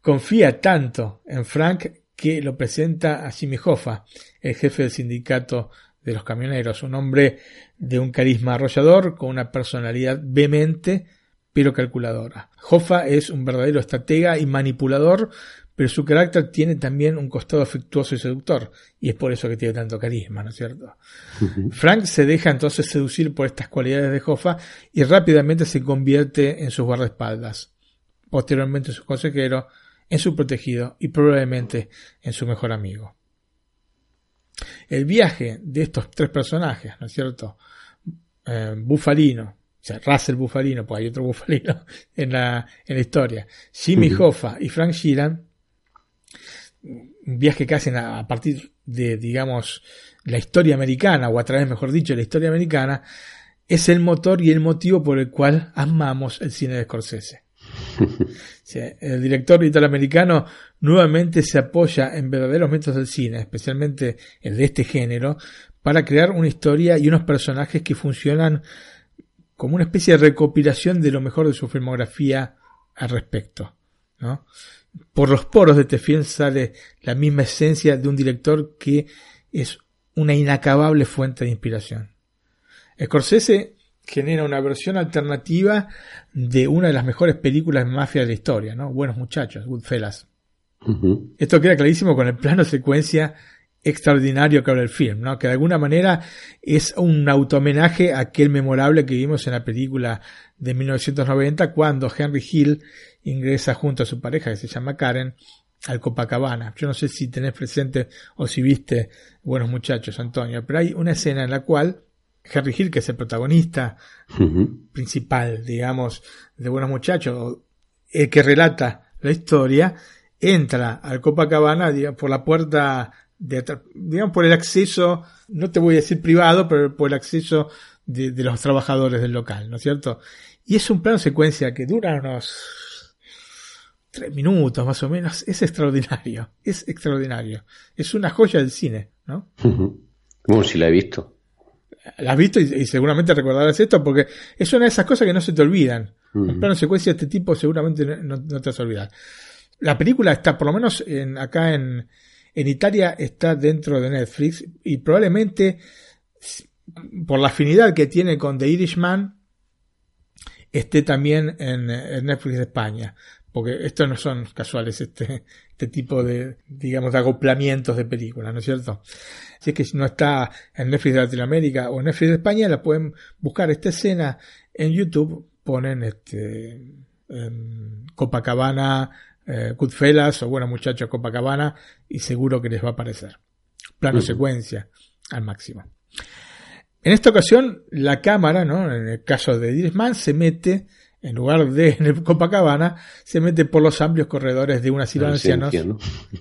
confía tanto en Frank que lo presenta a Jimmy Hoffa, el jefe del sindicato de los camioneros, un hombre de un carisma arrollador, con una personalidad vehemente, pero calculadora. Hoffa es un verdadero estratega y manipulador, pero su carácter tiene también un costado afectuoso y seductor, y es por eso que tiene tanto carisma, ¿no es cierto? Frank se deja entonces seducir por estas cualidades de Hoffa y rápidamente se convierte en sus guardaespaldas, posteriormente en su consejero, en su protegido y probablemente en su mejor amigo. El viaje de estos tres personajes, ¿no es cierto? Eh, Bufalino, o sea, Russell Bufalino, pues hay otro Bufalino en la, en la historia, Jimmy Hoffa y Frank Sheeran, un viaje que hacen a, partir de, digamos, la historia americana, o a través, mejor dicho, de la historia americana, es el motor y el motivo por el cual amamos el cine de Scorsese. El director italoamericano nuevamente se apoya en verdaderos métodos del cine, especialmente el de este género, para crear una historia y unos personajes que funcionan como una especie de recopilación de lo mejor de su filmografía al respecto. Por los poros de film sale la misma esencia de un director que es una inacabable fuente de inspiración. Scorsese genera una versión alternativa de una de las mejores películas de mafia de la historia, ¿no? Buenos muchachos, Goodfellas. Esto queda clarísimo con el plano secuencia extraordinario que habla el film, ¿no? Que de alguna manera es un automenaje a aquel memorable que vimos en la película de 1990 cuando Henry Hill ingresa junto a su pareja que se llama Karen al Copacabana. Yo no sé si tenés presente o si viste Buenos Muchachos, Antonio, pero hay una escena en la cual Henry Hill, que es el protagonista principal, digamos, de Buenos Muchachos, el que relata la historia, entra al Copacabana por la puerta de digamos por el acceso, no te voy a decir privado, pero por el acceso de, los trabajadores del local, ¿no es cierto? Y es un plano secuencia que dura unos tres minutos más o menos, es extraordinario, es extraordinario, es una joya del cine, ¿no? Como si la he visto la has visto y, seguramente recordarás esto porque es una de esas cosas que no se te olvidan. Un plano secuencia de este tipo seguramente no, te vas a olvidar. La película está, por lo menos en, acá en, en Italia, está dentro de Netflix y probablemente por la afinidad que tiene con The Irishman esté también en, en Netflix de España porque estos no son casuales, este, este tipo de, digamos, de acoplamientos de películas, ¿no es cierto? Si es que no está en Netflix de Latinoamérica o en Netflix de España, la pueden buscar esta escena en YouTube, ponen este, Copacabana, eh, Goodfellas o bueno muchachos Copacabana y seguro que les va a aparecer. Plano secuencia al máximo. En esta ocasión, la cámara, ¿no? En el caso de Dirishman, se mete en lugar de en el Copacabana, se mete por los amplios corredores de una ciudad ancianos.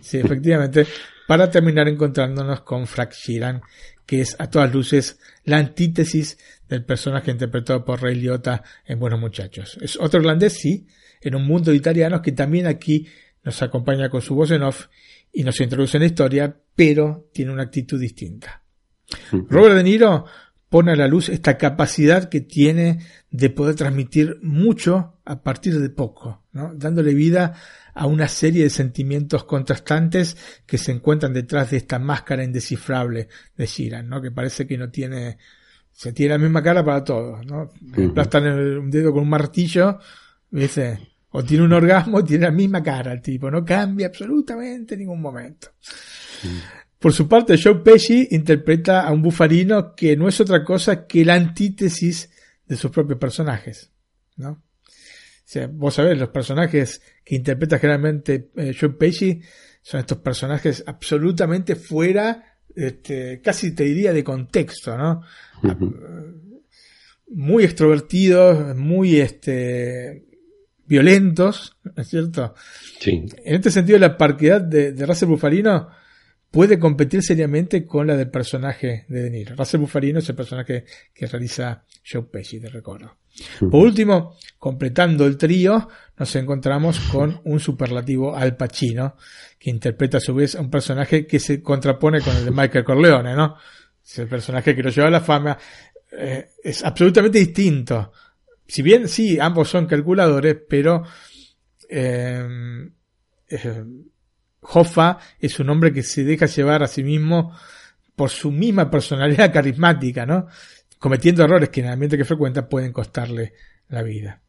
Sí, efectivamente, para terminar encontrándonos con Frank Sheeran, que es a todas luces la antítesis del personaje interpretado por Ray Liotta en Buenos Muchachos. Es otro irlandés, sí, en un mundo de italianos que también aquí nos acompaña con su voz en off y nos introduce en la historia, pero tiene una actitud distinta. Robert De Niro pone a la luz esta capacidad que tiene de poder transmitir mucho a partir de poco, ¿no? dándole vida a una serie de sentimientos contrastantes que se encuentran detrás de esta máscara indescifrable de Shiran, ¿no? que parece que no tiene, se tiene la misma cara para todos, ¿no? Aplastan un dedo con un martillo, o tiene un orgasmo, tiene la misma cara el tipo, no cambia absolutamente en ningún momento. Por su parte, Joe Pesci interpreta a un bufarino que no es otra cosa que la antítesis de sus propios personajes, ¿no? O sea, vos sabés, los personajes que interpreta generalmente eh, Joe Pesci son estos personajes absolutamente fuera, este, casi te diría de contexto, ¿no? Muy extrovertidos, muy este, violentos, ¿no es cierto? Sí. En este sentido, la parquedad de, de Russell Bufalino puede competir seriamente con la del personaje de De Niro. Russell Bufalino es el personaje que realiza Joe Pesci, de recuerdo. Por último, completando el trío, nos encontramos con un superlativo Al Pacino, que interpreta a su vez a un personaje que se contrapone con el de Michael Corleone, ¿no? Es el personaje que lo lleva a la fama. Eh, es absolutamente distinto. Si bien sí, ambos son calculadores, pero eh, eh, Hoffa es un hombre que se deja llevar a sí mismo por su misma personalidad carismática, ¿no? Cometiendo errores que en el ambiente que frecuenta pueden costarle la vida.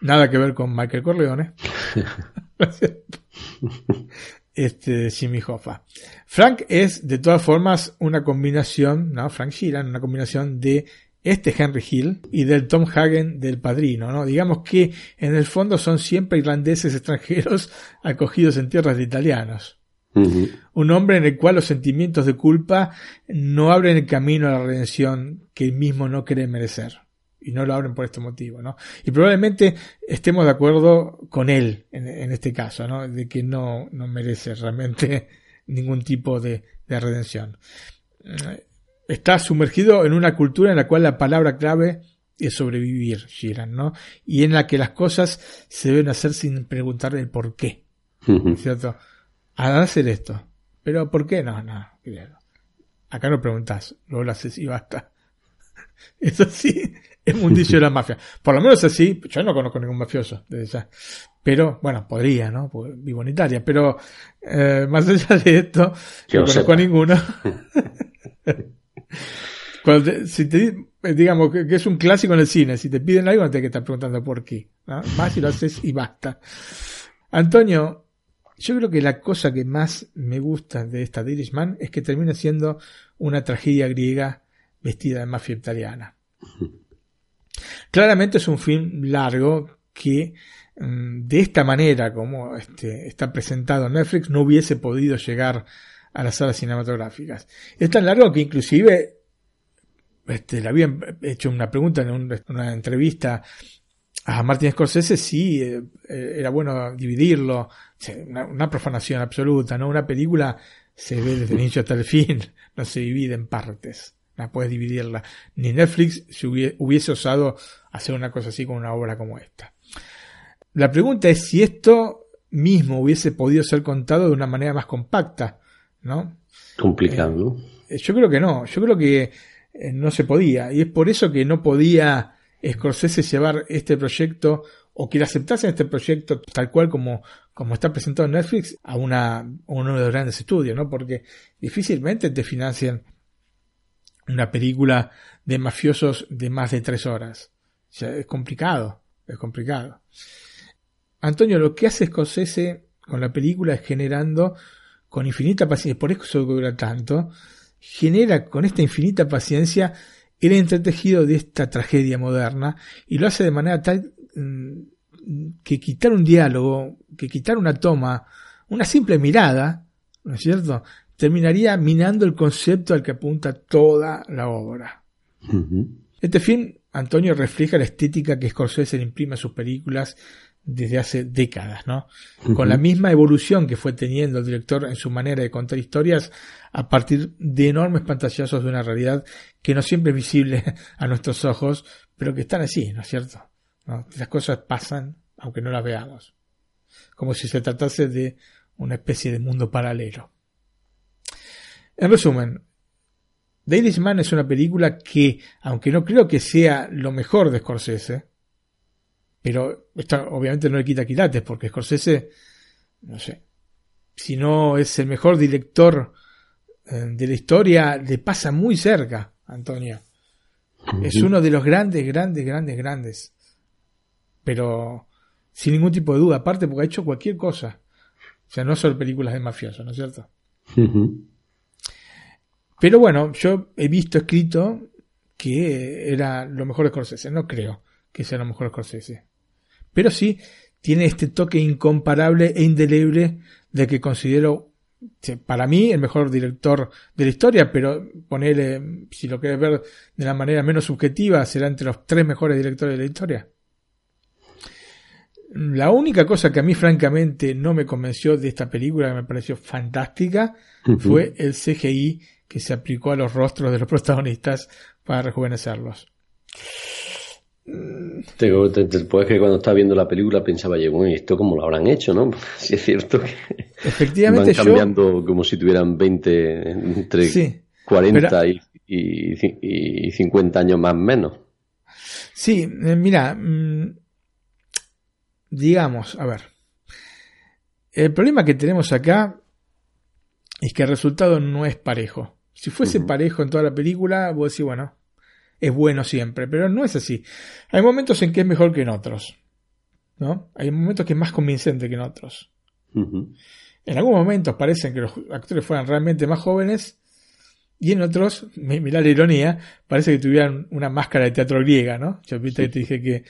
Nada que ver con Michael Corleone. este Jimmy Hoffa. Frank es de todas formas una combinación, ¿no? Frank Sheeran, una combinación de este Henry Hill y del Tom Hagen del Padrino, ¿no? Digamos que en el fondo son siempre irlandeses extranjeros acogidos en tierras de italianos. Un hombre en el cual los sentimientos de culpa no abren el camino a la redención que él mismo no cree merecer. Y no lo abren por este motivo, ¿no? Y probablemente estemos de acuerdo con él en, en este caso, ¿no? De que no, no merece realmente ningún tipo de, de redención está sumergido en una cultura en la cual la palabra clave es sobrevivir, Sheeran, ¿no? Y en la que las cosas se deben hacer sin preguntar el por qué. ¿Cierto? A hacer esto. Pero ¿por qué? No, no. Acá no preguntas, luego lo haces y basta. Eso sí, es mundillo de la mafia. Por lo menos así, yo no conozco ningún mafioso desde ya. Pero, bueno, podría, ¿no? Vivo en Italia. Pero, eh, más allá de esto, no conozco a ninguno. Cuando si te, digamos que, es un clásico en el cine, si te piden algo no te que estar preguntando por qué. ¿no? Vas y lo haces y basta. Antonio, yo creo que la cosa que más me gusta de esta The Irishman es que termina siendo una tragedia griega vestida de mafia italiana. Claramente es un film largo que mm, de esta manera como este, está presentado en Netflix no hubiese podido llegar a las salas cinematográficas. Es tan largo que inclusive este, le habían hecho una pregunta en una entrevista a Martin Scorsese si eh, era bueno dividirlo, una, profanación absoluta, ¿no? Una película se ve desde el inicio hasta el fin, no se divide en partes, no puedes dividirla. Ni Netflix se hubiese osado hacer una cosa así con una obra como esta. La pregunta es si esto mismo hubiese podido ser contado de una manera más compacta, ¿no? Complicado. Eh, yo creo que no, yo creo que eh, no se podía, y es por eso que no podía Scorsese llevar este proyecto o que le aceptasen este proyecto tal cual como, como está presentado en Netflix a, una, a uno de los grandes estudios, ¿no? Porque difícilmente te financian una película de mafiosos de más de tres horas. O sea, es complicado, es complicado. Antonio, lo que hace Scorsese con la película es generando con infinita paciencia, por eso dura tanto, genera con esta infinita paciencia el entretejido de esta tragedia moderna y lo hace de manera tal mm, que quitar un diálogo, que quitar una toma, una simple mirada, ¿no es cierto?, terminaría minando el concepto al que apunta toda la obra. Este film, Antonio, refleja la estética que Scorsese le imprime a sus películas desde hace décadas, ¿no? Con la misma evolución que fue teniendo el director en su manera de contar historias a partir de enormes pantallazos de una realidad que no siempre es visible a nuestros ojos, pero que están así, ¿no es cierto? Las cosas pasan aunque no las veamos. Como si se tratase de una especie de mundo paralelo. En resumen, The Irishman es una película que, aunque no creo que sea lo mejor de Scorsese, pero esto obviamente no le quita quilates, porque Scorsese, no sé, si no es el mejor director eh, de la historia, le pasa muy cerca, Antonio. Es uno de los grandes, grandes, grandes, grandes. Pero sin ningún tipo de duda, aparte porque ha hecho cualquier cosa. O sea, no solo películas de mafiosos, ¿no es cierto? Pero bueno, yo he visto escrito que era lo mejor de Scorsese. No creo que sea lo mejor de Scorsese. Pero sí tiene este toque incomparable e indeleble de que considero para mí el mejor director de la historia, pero ponerle, si lo quieres ver de la manera menos subjetiva, será entre los tres mejores directores de la historia. La única cosa que a mí francamente no me convenció de esta película, que me pareció fantástica, fue el CGI que se aplicó a los rostros de los protagonistas para rejuvenecerlos. Después que cuando estaba viendo la película pensaba yo, bueno, ¿esto cómo lo habrán hecho, no? Si es cierto que Efectivamente, van cambiando como si tuvieran 20, entre 40 y, y, 50 años más o menos. Sí, eh, mira, mm, digamos, a ver, el problema que tenemos acá es que el resultado no es parejo. Si fuese parejo en toda la película, vos decís, bueno, es bueno siempre, pero no es así. Hay momentos en que es mejor que en otros. ¿no? Hay momentos que es más convincente que en otros. En algunos momentos parecen que los actores fueran realmente más jóvenes y en otros, mirá la ironía, parece que tuvieran una máscara de teatro griega, ¿no? Yo te dije que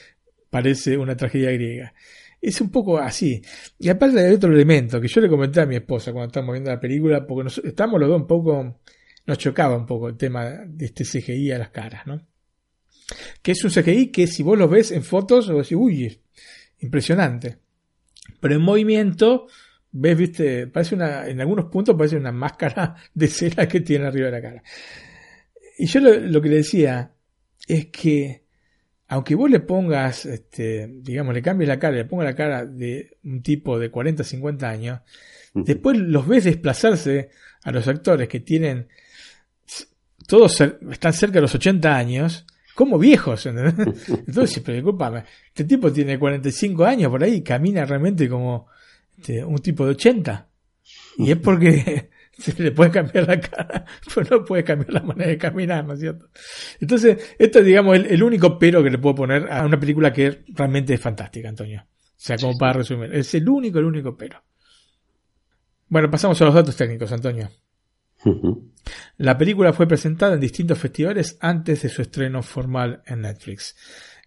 parece una tragedia griega. Es un poco así. Y aparte hay otro elemento que yo le comenté a mi esposa cuando estábamos viendo la película, porque nos, estamos los dos un poco, nos chocaba un poco el tema de este CGI a las caras, ¿no? Que es un CGI que si vos lo ves en fotos, vos decís, uy, impresionante. Pero en movimiento, ves, viste, parece una, en algunos puntos parece una máscara de cera que tiene arriba de la cara. Y yo lo que le decía es que aunque vos le pongas, este, digamos, le cambies la cara, le pongas la cara de un tipo de 40, 50 años, después los ves desplazarse a los actores que tienen, todos están cerca de los 80 años, como viejos, Entonces, pero discúlpame, este tipo tiene 45 años por ahí, camina realmente como este, un tipo de 80. Y es porque se le puede cambiar la cara, pero no puede cambiar la manera de caminar, ¿no es cierto? Entonces, esto es, digamos, el, único pero que le puedo poner a una película que realmente es fantástica, Antonio. O sea, como para resumir. Es el único, el único pero. Bueno, pasamos a los datos técnicos, Antonio. La película fue presentada en distintos festivales antes de su estreno formal en Netflix.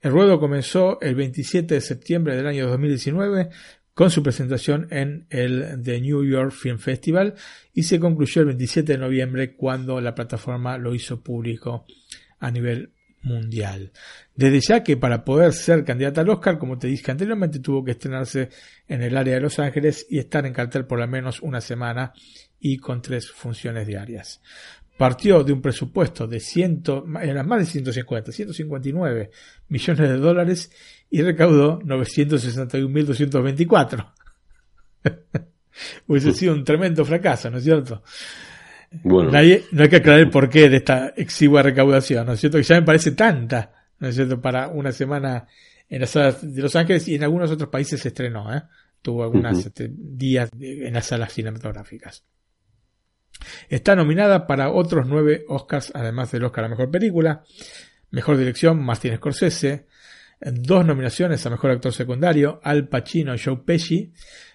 El ruedo comenzó el 27 de septiembre del año 2019 con su presentación en el The New York Film Festival y se concluyó el 27 de noviembre cuando la plataforma lo hizo público a nivel mundial. Desde ya que para poder ser candidata al Oscar, como te dije anteriormente, tuvo que estrenarse en el área de Los Ángeles y estar en cartel por lo menos una semana y con tres funciones diarias. Partió de un presupuesto de ciento, eran más de 150, 159 millones de dólares y recaudó 961.224. Hubiese sido un tremendo fracaso, ¿no es cierto? Bueno. no hay que aclarar el porqué de esta exigua recaudación, ¿no es cierto? Que ya me parece tanta, ¿no es cierto? Para una semana en las salas de Los Ángeles y en algunos otros países se estrenó, ¿eh? Tuvo algunos este, días en las salas cinematográficas. Está nominada para otros nueve Oscars, además del Oscar a Mejor Película, Mejor Dirección, Martin Scorsese, dos nominaciones a Mejor Actor Secundario, Al Pacino y Joe Pesci,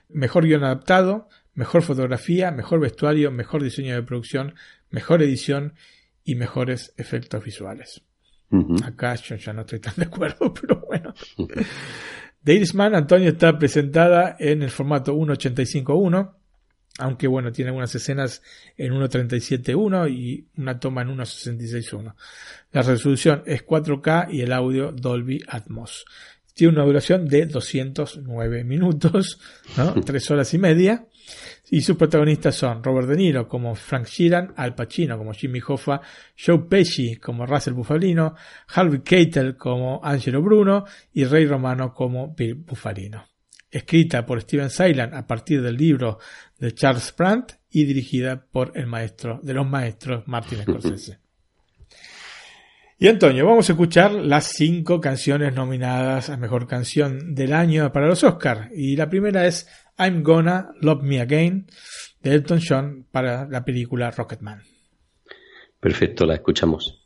Mejor Guión Adaptado, Mejor Fotografía, Mejor Vestuario, Mejor Diseño de Producción, Mejor Edición y Mejores Efectos Visuales. Acá yo ya no estoy tan de acuerdo, pero bueno. The Irishman, Antonio, está presentada en el formato 1.85.1 aunque bueno, tiene algunas escenas en 1.37.1 y una toma en 1.66.1. La resolución es 4K y el audio Dolby Atmos. Tiene una duración de 209 minutos, ¿no? 3 horas y media. Y sus protagonistas son Robert De Niro como Frank Sheeran, Al Pacino como Jimmy Hoffa, Joe Pesci como Russell Bufalino, Harvey Keitel como Angelo Bruno y Ray Romano como Bill Bufalino escrita por Steven Seilan a partir del libro de Charles Brandt y dirigida por el maestro de los maestros Martin Scorsese. Y Antonio, vamos a escuchar las cinco canciones nominadas a Mejor Canción del Año para los Oscars. Y la primera es I'm Gonna Love Me Again de Elton John para la película Rocketman. Perfecto, la escuchamos.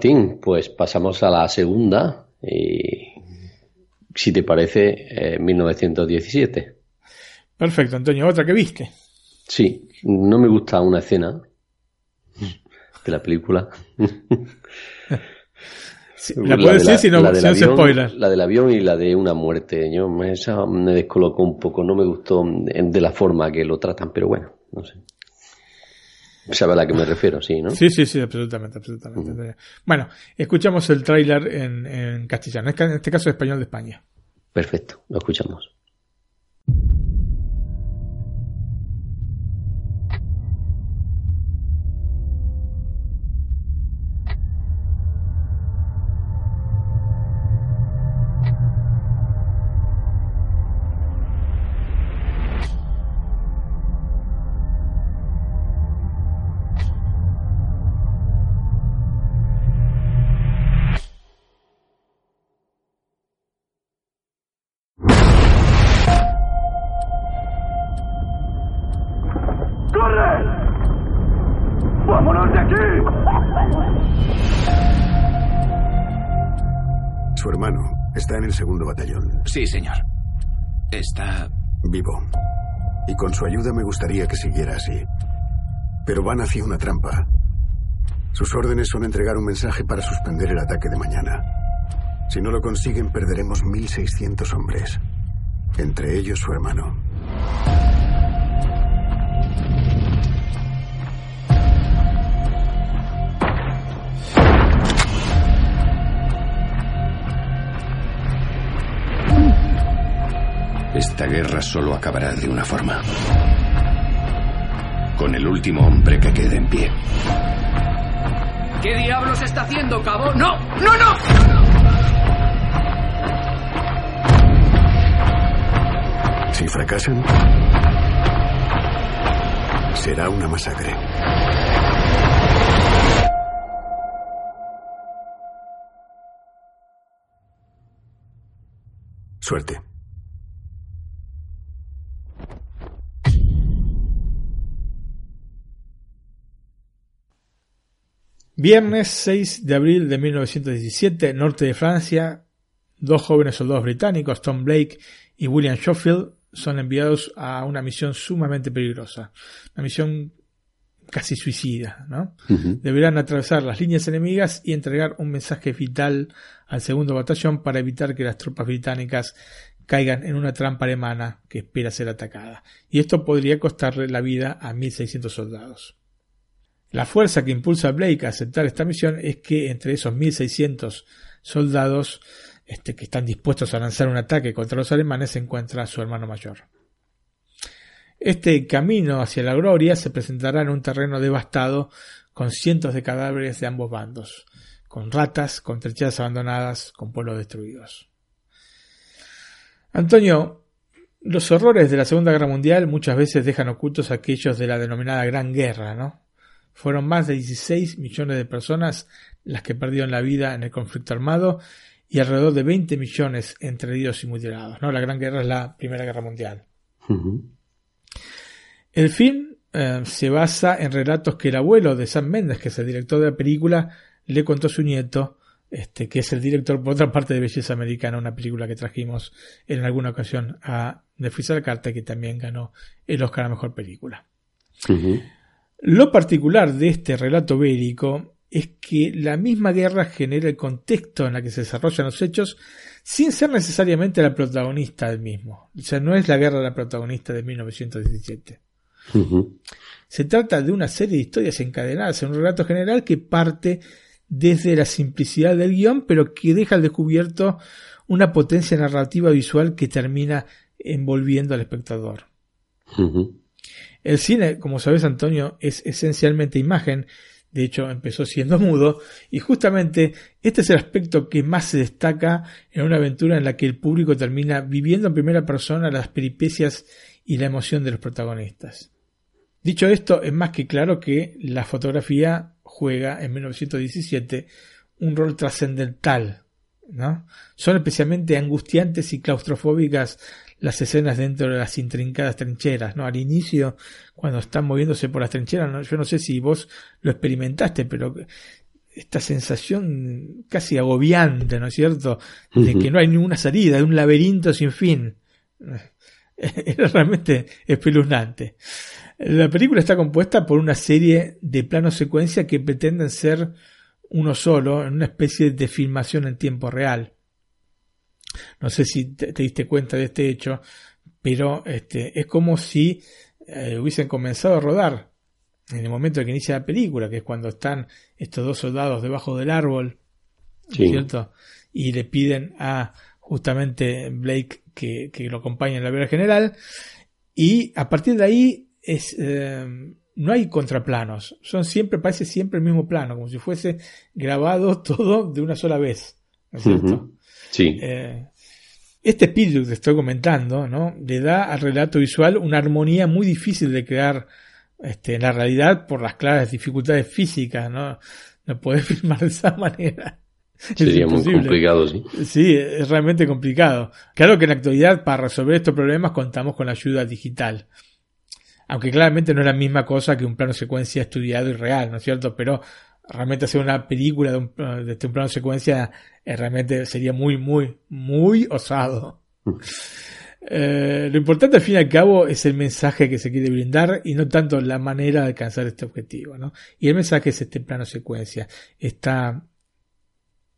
Martín, pues pasamos a la segunda. Y, si te parece, 1917. Perfecto, Antonio. ¿Otra que viste? Sí, no me gusta una escena de la película. la puedes decir si no, la si spoiler. La del avión y la de una muerte. Yo, esa me descolocó un poco, no me gustó de la forma que lo tratan, pero bueno, no sé. ¿Sabe a la que me refiero? Sí, ¿no? Sí, sí, sí, absolutamente, absolutamente. Bueno, escuchamos el tráiler en, en castellano, en este caso español de España. Perfecto, lo escuchamos. Vivo. Y con su ayuda me gustaría que siguiera así. Pero van hacia una trampa. Sus órdenes son entregar un mensaje para suspender el ataque de mañana. Si no lo consiguen, perderemos 1.600 hombres. Entre ellos su hermano. Esta guerra solo acabará de una forma. Con el último hombre que quede en pie. ¿Qué diablos está haciendo, cabo? ¡No! ¡No, no! Si fracasan, será una masacre. Suerte. Viernes 6 de abril de 1917, norte de Francia, dos jóvenes soldados británicos, Tom Blake y William Schofield, son enviados a una misión sumamente peligrosa, una misión casi suicida, ¿no? Deberán atravesar las líneas enemigas y entregar un mensaje vital al segundo batallón para evitar que las tropas británicas caigan en una trampa alemana que espera ser atacada. Y esto podría costarle la vida a 1.600 soldados. La fuerza que impulsa a Blake a aceptar esta misión es que entre esos 1600 soldados este, que están dispuestos a lanzar un ataque contra los alemanes se encuentra su hermano mayor. Este camino hacia la gloria se presentará en un terreno devastado con cientos de cadáveres de ambos bandos, con ratas, con trincheras abandonadas, con pueblos destruidos. Antonio, los horrores de la Segunda Guerra Mundial muchas veces dejan ocultos aquellos de la denominada Gran Guerra, ¿no? Fueron más de 16 millones de personas las que perdieron la vida en el conflicto armado y alrededor de 20 millones entre heridos y mutilados. ¿no? La Gran Guerra es la Primera Guerra Mundial. El film eh, se basa en relatos que el abuelo de Sam Mendes, que es el director de la película, le contó a su nieto, este, que es el director, por otra parte, de Belleza Americana, una película que trajimos en alguna ocasión a Netflix al Carta, que también ganó el Oscar a Mejor Película. Lo particular de este relato bélico es que la misma guerra genera el contexto en el que se desarrollan los hechos sin ser necesariamente la protagonista del mismo. O sea, no es la guerra la protagonista de 1917. Se trata de una serie de historias encadenadas en un relato general que parte desde la simplicidad del guion, pero que deja al descubierto una potencia narrativa visual que termina envolviendo al espectador. El cine, como sabes Antonio, es esencialmente imagen, de hecho empezó siendo mudo, y justamente este es el aspecto que más se destaca en una aventura en la que el público termina viviendo en primera persona las peripecias y la emoción de los protagonistas. Dicho esto, es más que claro que la fotografía juega en 1917 un rol trascendental. ¿no? Son especialmente angustiantes y claustrofóbicas las escenas dentro de las intrincadas trincheras, ¿no? Al inicio, cuando están moviéndose por las trincheras, yo no sé si vos lo experimentaste, pero esta sensación casi agobiante, ¿no es cierto?, de que no hay ninguna salida, de un laberinto sin fin. Era realmente espeluznante. La película está compuesta por una serie de planos secuencia que pretenden ser uno solo, en una especie de filmación en tiempo real. No sé si te, diste cuenta de este hecho, pero este, es como si eh, hubiesen comenzado a rodar en el momento en que inicia la película, que es cuando están estos dos soldados debajo del árbol, ¿cierto? Y le piden a justamente Blake que, lo acompañe en la vida general. Y a partir de ahí es, eh, no hay contraplanos, son siempre, parece siempre el mismo plano, como si fuese grabado todo de una sola vez. ¿no es cierto? Sí. Eh, este espíritu que te estoy comentando, ¿no? Le da al relato visual una armonía muy difícil de crear este, en la realidad por las claras dificultades físicas, ¿no? No puedes filmar de esa manera. Sería muy complicado, sí. Sí, es realmente complicado. Claro que en la actualidad, para resolver estos problemas, contamos con la ayuda digital. Aunque claramente no es la misma cosa que un plano secuencia estudiado y real, ¿no es cierto? Pero realmente hacer una película de un, de este plano secuencia eh, realmente sería muy, muy, muy osado. Eh, lo importante al fin y al cabo es el mensaje que se quiere brindar y no tanto la manera de alcanzar este objetivo, ¿no? Y el mensaje es este plano secuencia, esta,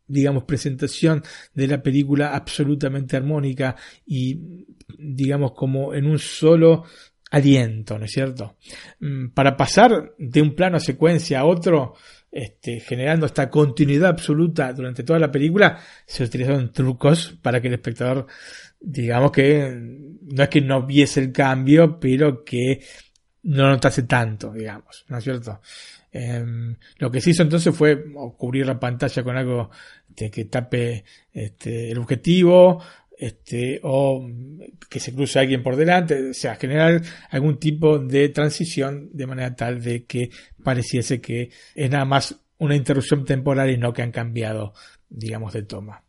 digamos, presentación de la película absolutamente armónica y, digamos, como en un solo aliento, ¿no es cierto? Mm, para pasar de un plano secuencia a otro, este, generando esta continuidad absoluta durante toda la película, se utilizaron trucos para que el espectador, digamos que, no es que no viese el cambio, pero que no notase tanto, digamos, ¿no es cierto? Em, lo que se hizo entonces fue cubrir la pantalla con algo que tape este, el objetivo, este, o que se cruce alguien por delante, o sea, generar algún tipo de transición de manera tal de que pareciese que es nada más una interrupción temporal y no que han cambiado, digamos, de toma.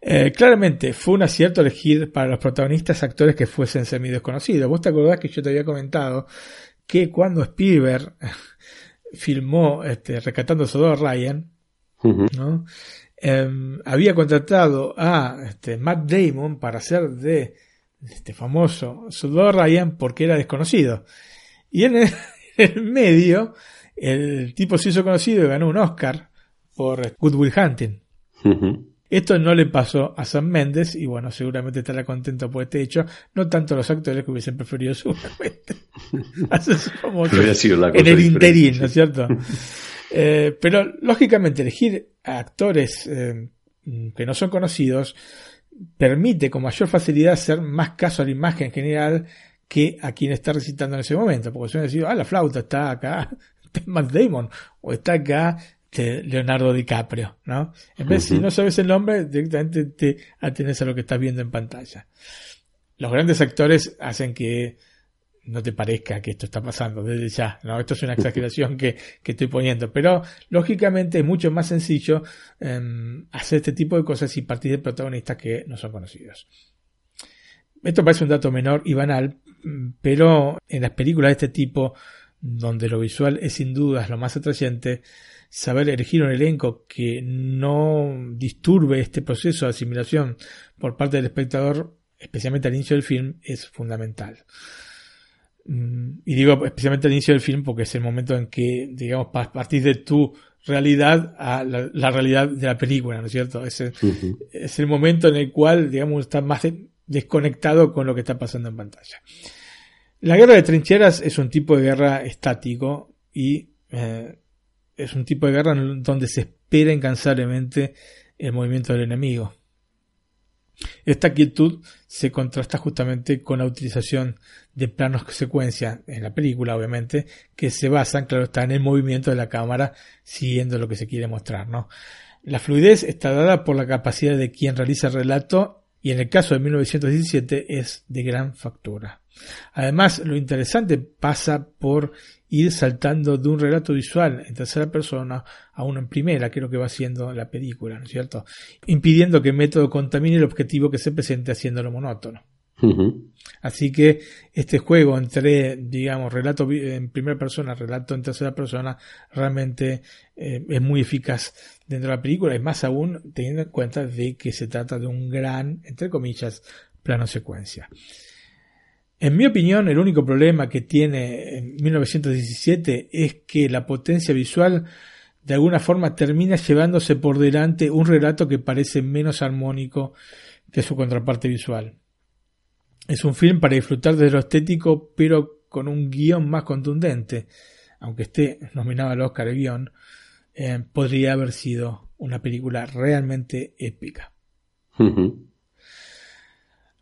Eh, claramente fue un acierto elegir para los protagonistas actores que fuesen semi desconocidos. Vos te acordás que yo te había comentado que cuando Spielberg filmó este, Rescatando a Soldado Ryan, ¿no? Em, había contratado a este, Matt Damon para hacer de este famoso soldado Ryan porque era desconocido. Y en el, medio, el tipo se hizo conocido y ganó un Oscar por Good Will Hunting. Esto no le pasó a Sam Mendes y bueno, seguramente estará contento por este hecho, no tanto los actores que hubiesen preferido seguramente en el interín, ¿no es cierto? Eh, pero lógicamente elegir actores eh, que no son conocidos permite con mayor facilidad hacer más caso a la imagen general que a quien está recitando en ese momento. Porque suelen decir, ah, la flauta está acá, Matt Damon, o está acá Leonardo DiCaprio, ¿no? En vez, si no sabes el nombre, directamente te atenes a lo que estás viendo en pantalla. Los grandes actores hacen que no te parezca que esto está pasando desde ya, ¿no? Esto es una exageración que, que estoy poniendo, pero lógicamente es mucho más sencillo em, hacer este tipo de cosas y partir de protagonistas que no son conocidos. Esto parece un dato menor y banal, pero en las películas de este tipo, donde lo visual es sin dudas lo más atrayente, saber elegir un elenco que no disturbe este proceso de asimilación por parte del espectador, especialmente al inicio del film, es fundamental. Mm, y digo especialmente al inicio del film porque es el momento en que, digamos, partís de tu realidad a la, realidad de la película, ¿no es cierto? Es el, es el momento en el cual, digamos, estás más desconectado con lo que está pasando en pantalla. La guerra de trincheras es un tipo de guerra estático y eh, es un tipo de guerra donde se espera incansablemente el movimiento del enemigo. Esta quietud se contrasta justamente con la utilización de planos secuencia en la película, obviamente, que se basan, claro está, en el movimiento de la cámara siguiendo lo que se quiere mostrar, ¿no? La fluidez está dada por la capacidad de quien realiza el relato y en el caso de 1917 es de gran factura. Además, lo interesante pasa por ir saltando de un relato visual en tercera persona a uno en primera, que es lo que va haciendo la película, ¿no es cierto? Impidiendo que el método contamine el objetivo que se presente haciéndolo monótono. Así que este juego entre, digamos, relato en primera persona, relato en tercera persona, realmente eh, es muy eficaz dentro de la película, y más aún teniendo en cuenta de que se trata de un gran, entre comillas, plano secuencia. En mi opinión, el único problema que tiene en 1917 es que la potencia visual de alguna forma termina llevándose por delante un relato que parece menos armónico que su contraparte visual. Es un film para disfrutar de lo estético, pero con un guion más contundente. Aunque esté nominado al Oscar el eh, podría haber sido una película realmente épica.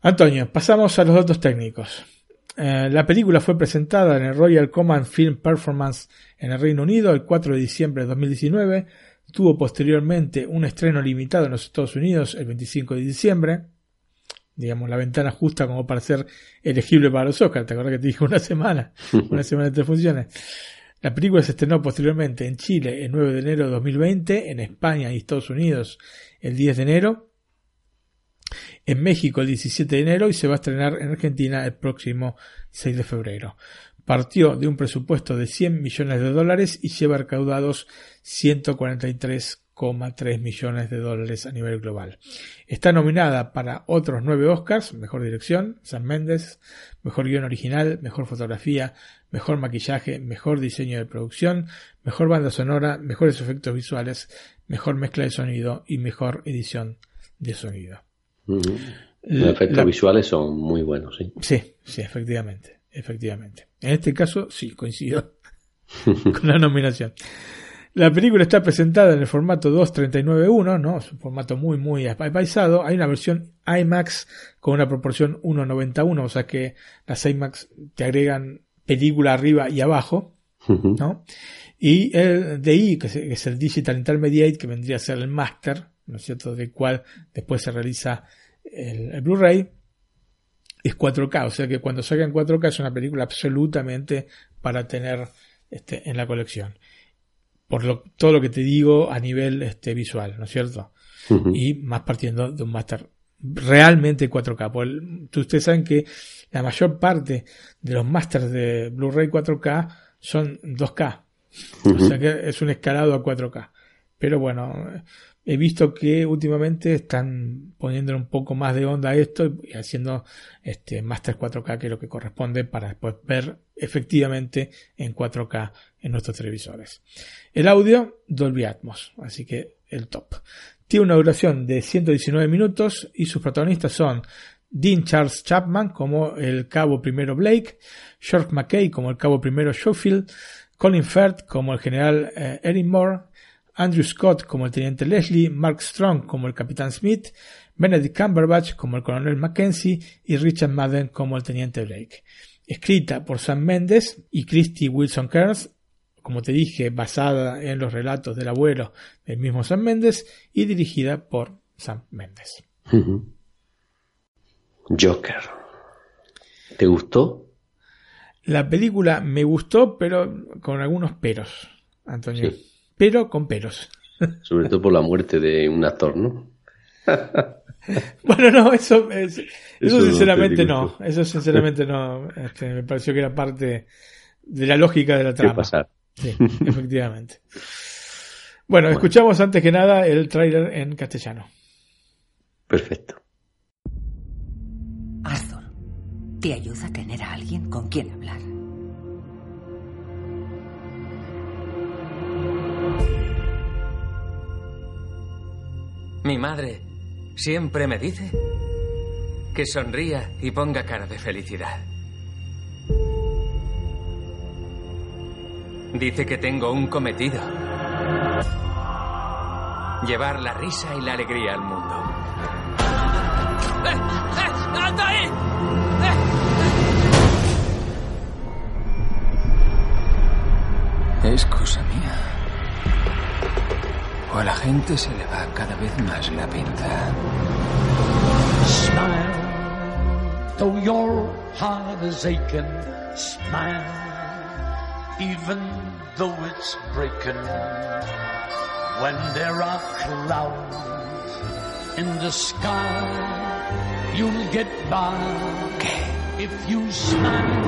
Antonio, pasamos a los datos técnicos. Eh, la película fue presentada en el Royal Command Film Performance en el Reino Unido el 4 de diciembre de 2019. Tuvo posteriormente un estreno limitado en los Estados Unidos el 25 de diciembre. Digamos, la ventana justa como para ser elegible para los Oscars. ¿Te acuerdas que te dije una semana? una semana de tres funciones. La película se estrenó posteriormente en Chile el 9 de enero de 2020, en España y Estados Unidos el 10 de enero en México el 17 de enero y se va a estrenar en Argentina el próximo 6 de febrero. Partió de un presupuesto de 100 millones de dólares y lleva recaudados 143,3 millones de dólares a nivel global. Está nominada para otros nueve Oscars, Mejor Dirección, San Méndez, Mejor Guión Original, Mejor Fotografía, Mejor Maquillaje, Mejor Diseño de Producción, Mejor Banda Sonora, Mejores Efectos Visuales, Mejor Mezcla de Sonido y Mejor Edición de Sonido. Los efectos visuales son muy buenos, sí. Sí, sí, efectivamente, efectivamente. En este caso, sí, coincido con la nominación. La película está presentada en el formato 2.39.1, ¿no? Es un formato muy, muy apaisado. Hay una versión IMAX con una proporción 1.91, o sea que las IMAX te agregan película arriba y abajo, ¿no? Y el DI, que es el Digital Intermediate, que vendría a ser el Master, ¿no es cierto?, del cual después se realiza el, Blu-ray, es 4K, o sea que cuando salga en 4K es una película absolutamente para tener este, en la colección. Por lo, todo lo que te digo a nivel este, visual, ¿no es cierto? Y más partiendo de un máster realmente 4K. Porque ustedes saben que la mayor parte de los masters de Blu-ray 4K son 2K. O sea que es un escalado a 4K. Pero bueno, he visto que últimamente están poniendo un poco más de onda a esto y haciendo este Master 4K que lo que corresponde para después ver efectivamente en 4K en nuestros televisores. El audio Dolby Atmos, así que el top. Tiene una duración de 119 minutos y sus protagonistas son Dean Charles Chapman como el cabo primero Blake, George McKay como el cabo primero Schofield, Colin Firth como el general eh, Erin Moore, Andrew Scott como el teniente Leslie, Mark Strong como el capitán Smith, Benedict Cumberbatch como el coronel Mackenzie y Richard Madden como el teniente Blake. Escrita por Sam Mendes y Christy Wilson Kearns, como te dije, basada en los relatos del abuelo del mismo Sam Mendes y dirigida por Sam Mendes. Joker. ¿Te gustó? La película me gustó, pero con algunos peros, Antonio pero con peros. Sobre todo por la muerte de un actor, ¿no? bueno, no, eso, eso, sinceramente no, eso sinceramente no, este, me pareció que era parte de la lógica de la trama. pasar? Sí, efectivamente. Bueno, escuchamos antes que nada el tráiler en castellano. Perfecto. Arthur, te ayuda a tener a alguien con quien hablar. Mi madre siempre me dice que sonría y ponga cara de felicidad. Dice que tengo un cometido. Llevar la risa y la alegría al mundo. ¡Eh! ¡Eh! ¡Anda ahí! ¡Eh! Es cosa o a la gente se le va cada vez más la pinta. Smile, though your heart is aching. Smile, even though it's breaking. When there are clouds in the sky you'll get by. If you smile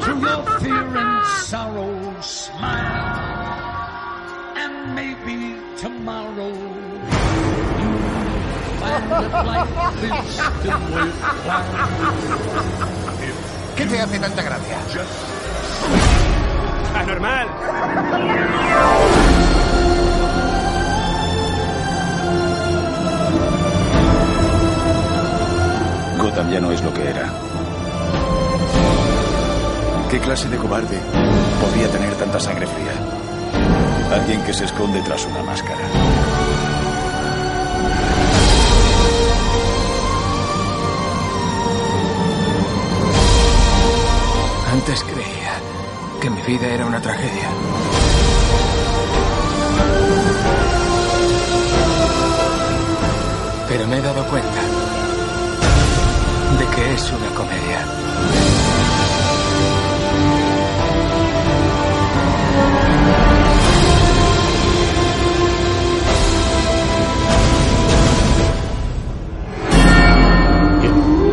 through your fear and sorrow, smile, and maybe tomorrow you'll find that life is still worthwhile. ¿Qué te hace tanta gracia? ¡Anormal! Gotham ya no es lo que era. ¿Qué clase de cobarde podría tener tanta sangre fría? Alguien que se esconde tras una máscara. Antes creía que mi vida era una tragedia. Pero me he dado cuenta de que es una comedia.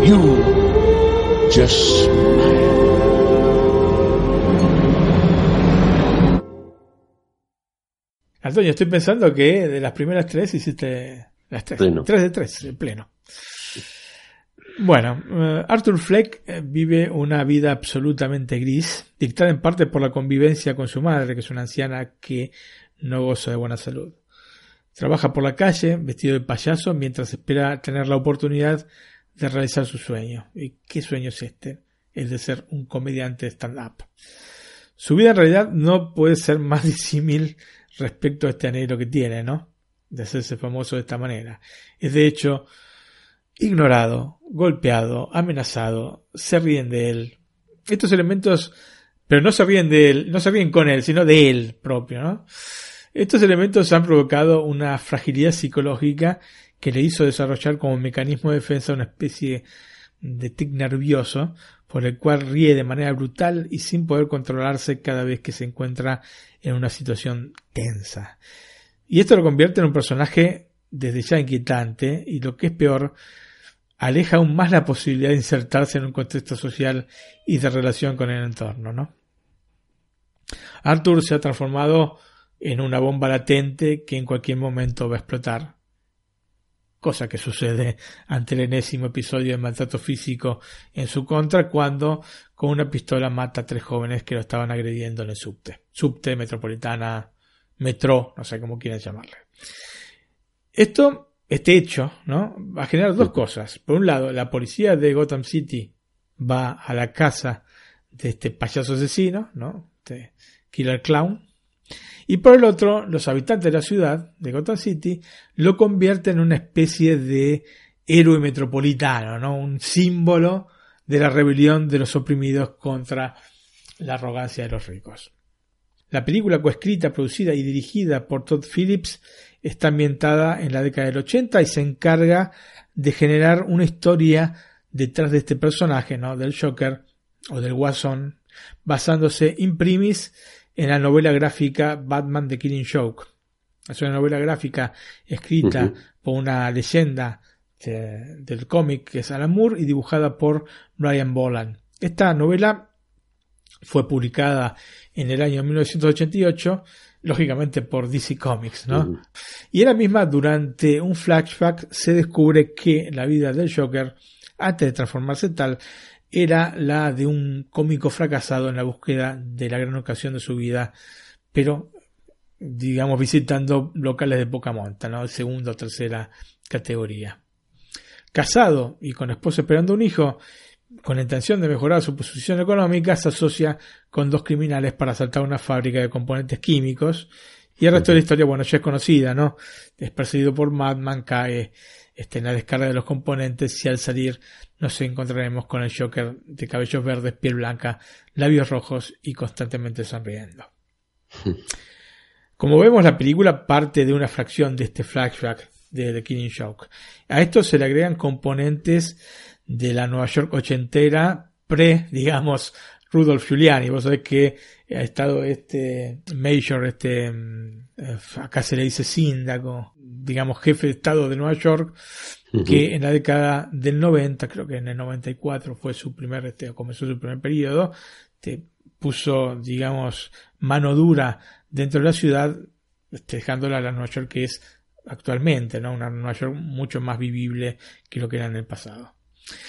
You just Antonio, estoy pensando que de las primeras tres hiciste las tres. Pleno. Tres de tres, en pleno. Bueno, eh, Arthur Fleck eh, vive una vida absolutamente gris, dictada en parte por la convivencia con su madre, que es una anciana que no goza de buena salud. Trabaja por la calle, vestido de payaso, mientras espera tener la oportunidad de realizar su sueño. ¿Y qué sueño es este? El de ser un comediante stand-up. Su vida en realidad no puede ser más disímil respecto a este anhelo que tiene, ¿no? De hacerse famoso de esta manera. Es de hecho ignorado, golpeado, amenazado, se ríen de él. Estos elementos, pero no se ríen de él, no se ríen con él, sino de él propio, ¿no? Estos elementos han provocado una fragilidad psicológica que le hizo desarrollar como mecanismo de defensa una especie de tic nervioso por el cual ríe de manera brutal y sin poder controlarse cada vez que se encuentra en una situación tensa. Y esto lo convierte en un personaje desde ya inquietante y lo que es peor, aleja aún más la posibilidad de insertarse en un contexto social y de relación con el entorno, ¿no? Arthur se ha transformado en una bomba latente que en cualquier momento va a explotar. Cosa que sucede ante el enésimo episodio de maltrato físico en su contra cuando con una pistola mata a tres jóvenes que lo estaban agrediendo en el subte. Subte, metropolitana, metro, no sé cómo quieren llamarle. Esto, este hecho, ¿no? Va a generar dos cosas. Por un lado, la policía de Gotham City va a la casa de este payaso asesino, ¿no? Este killer clown. Y por el otro, los habitantes de la ciudad de Gotham City lo convierten en una especie de héroe metropolitano, ¿no? Un símbolo de la rebelión de los oprimidos contra la arrogancia de los ricos. La película coescrita, producida y dirigida por Todd Phillips está ambientada en la década del 80 y se encarga de generar una historia detrás de este personaje, ¿no? Del Joker o del Guasón, basándose in primis en la novela gráfica Batman The Killing Joke. Es una novela gráfica escrita por una leyenda de- del cómic que es Alan Moore y dibujada por Brian Boland. Esta novela fue publicada en el año 1988, lógicamente por DC Comics, ¿no? Y en la misma, durante un flashback, se descubre que la vida del Joker, antes de transformarse en tal, era la de un cómico fracasado en la búsqueda de la gran ocasión de su vida, pero digamos visitando locales de poca monta, ¿no? Segunda o tercera categoría. Casado y con esposa esperando un hijo, con la intención de mejorar su posición económica, se asocia con dos criminales para asaltar una fábrica de componentes químicos. Y el resto de la historia, bueno, ya es conocida, ¿no? Es perseguido por Madman, cae este, en la descarga de los componentes y al salir nos encontraremos con el Joker de cabellos verdes, piel blanca, labios rojos y constantemente sonriendo. Como vemos, la película parte de una fracción de este flashback de The Killing Joke. A esto se le agregan componentes de la Nueva York ochentera, pre, digamos, Rudolph Giuliani. Vos sabés que ha estado este Major, este, mm, eh, acá se le dice síndaco, digamos, jefe de Estado de Nueva York, que en la década del 90, creo que en el 94 fue su primer, este, comenzó su primer periodo, te puso, digamos, mano dura dentro de la ciudad, este, dejándola a la Nueva York que es actualmente, ¿no? Una Nueva York mucho más vivible que lo que era en el pasado.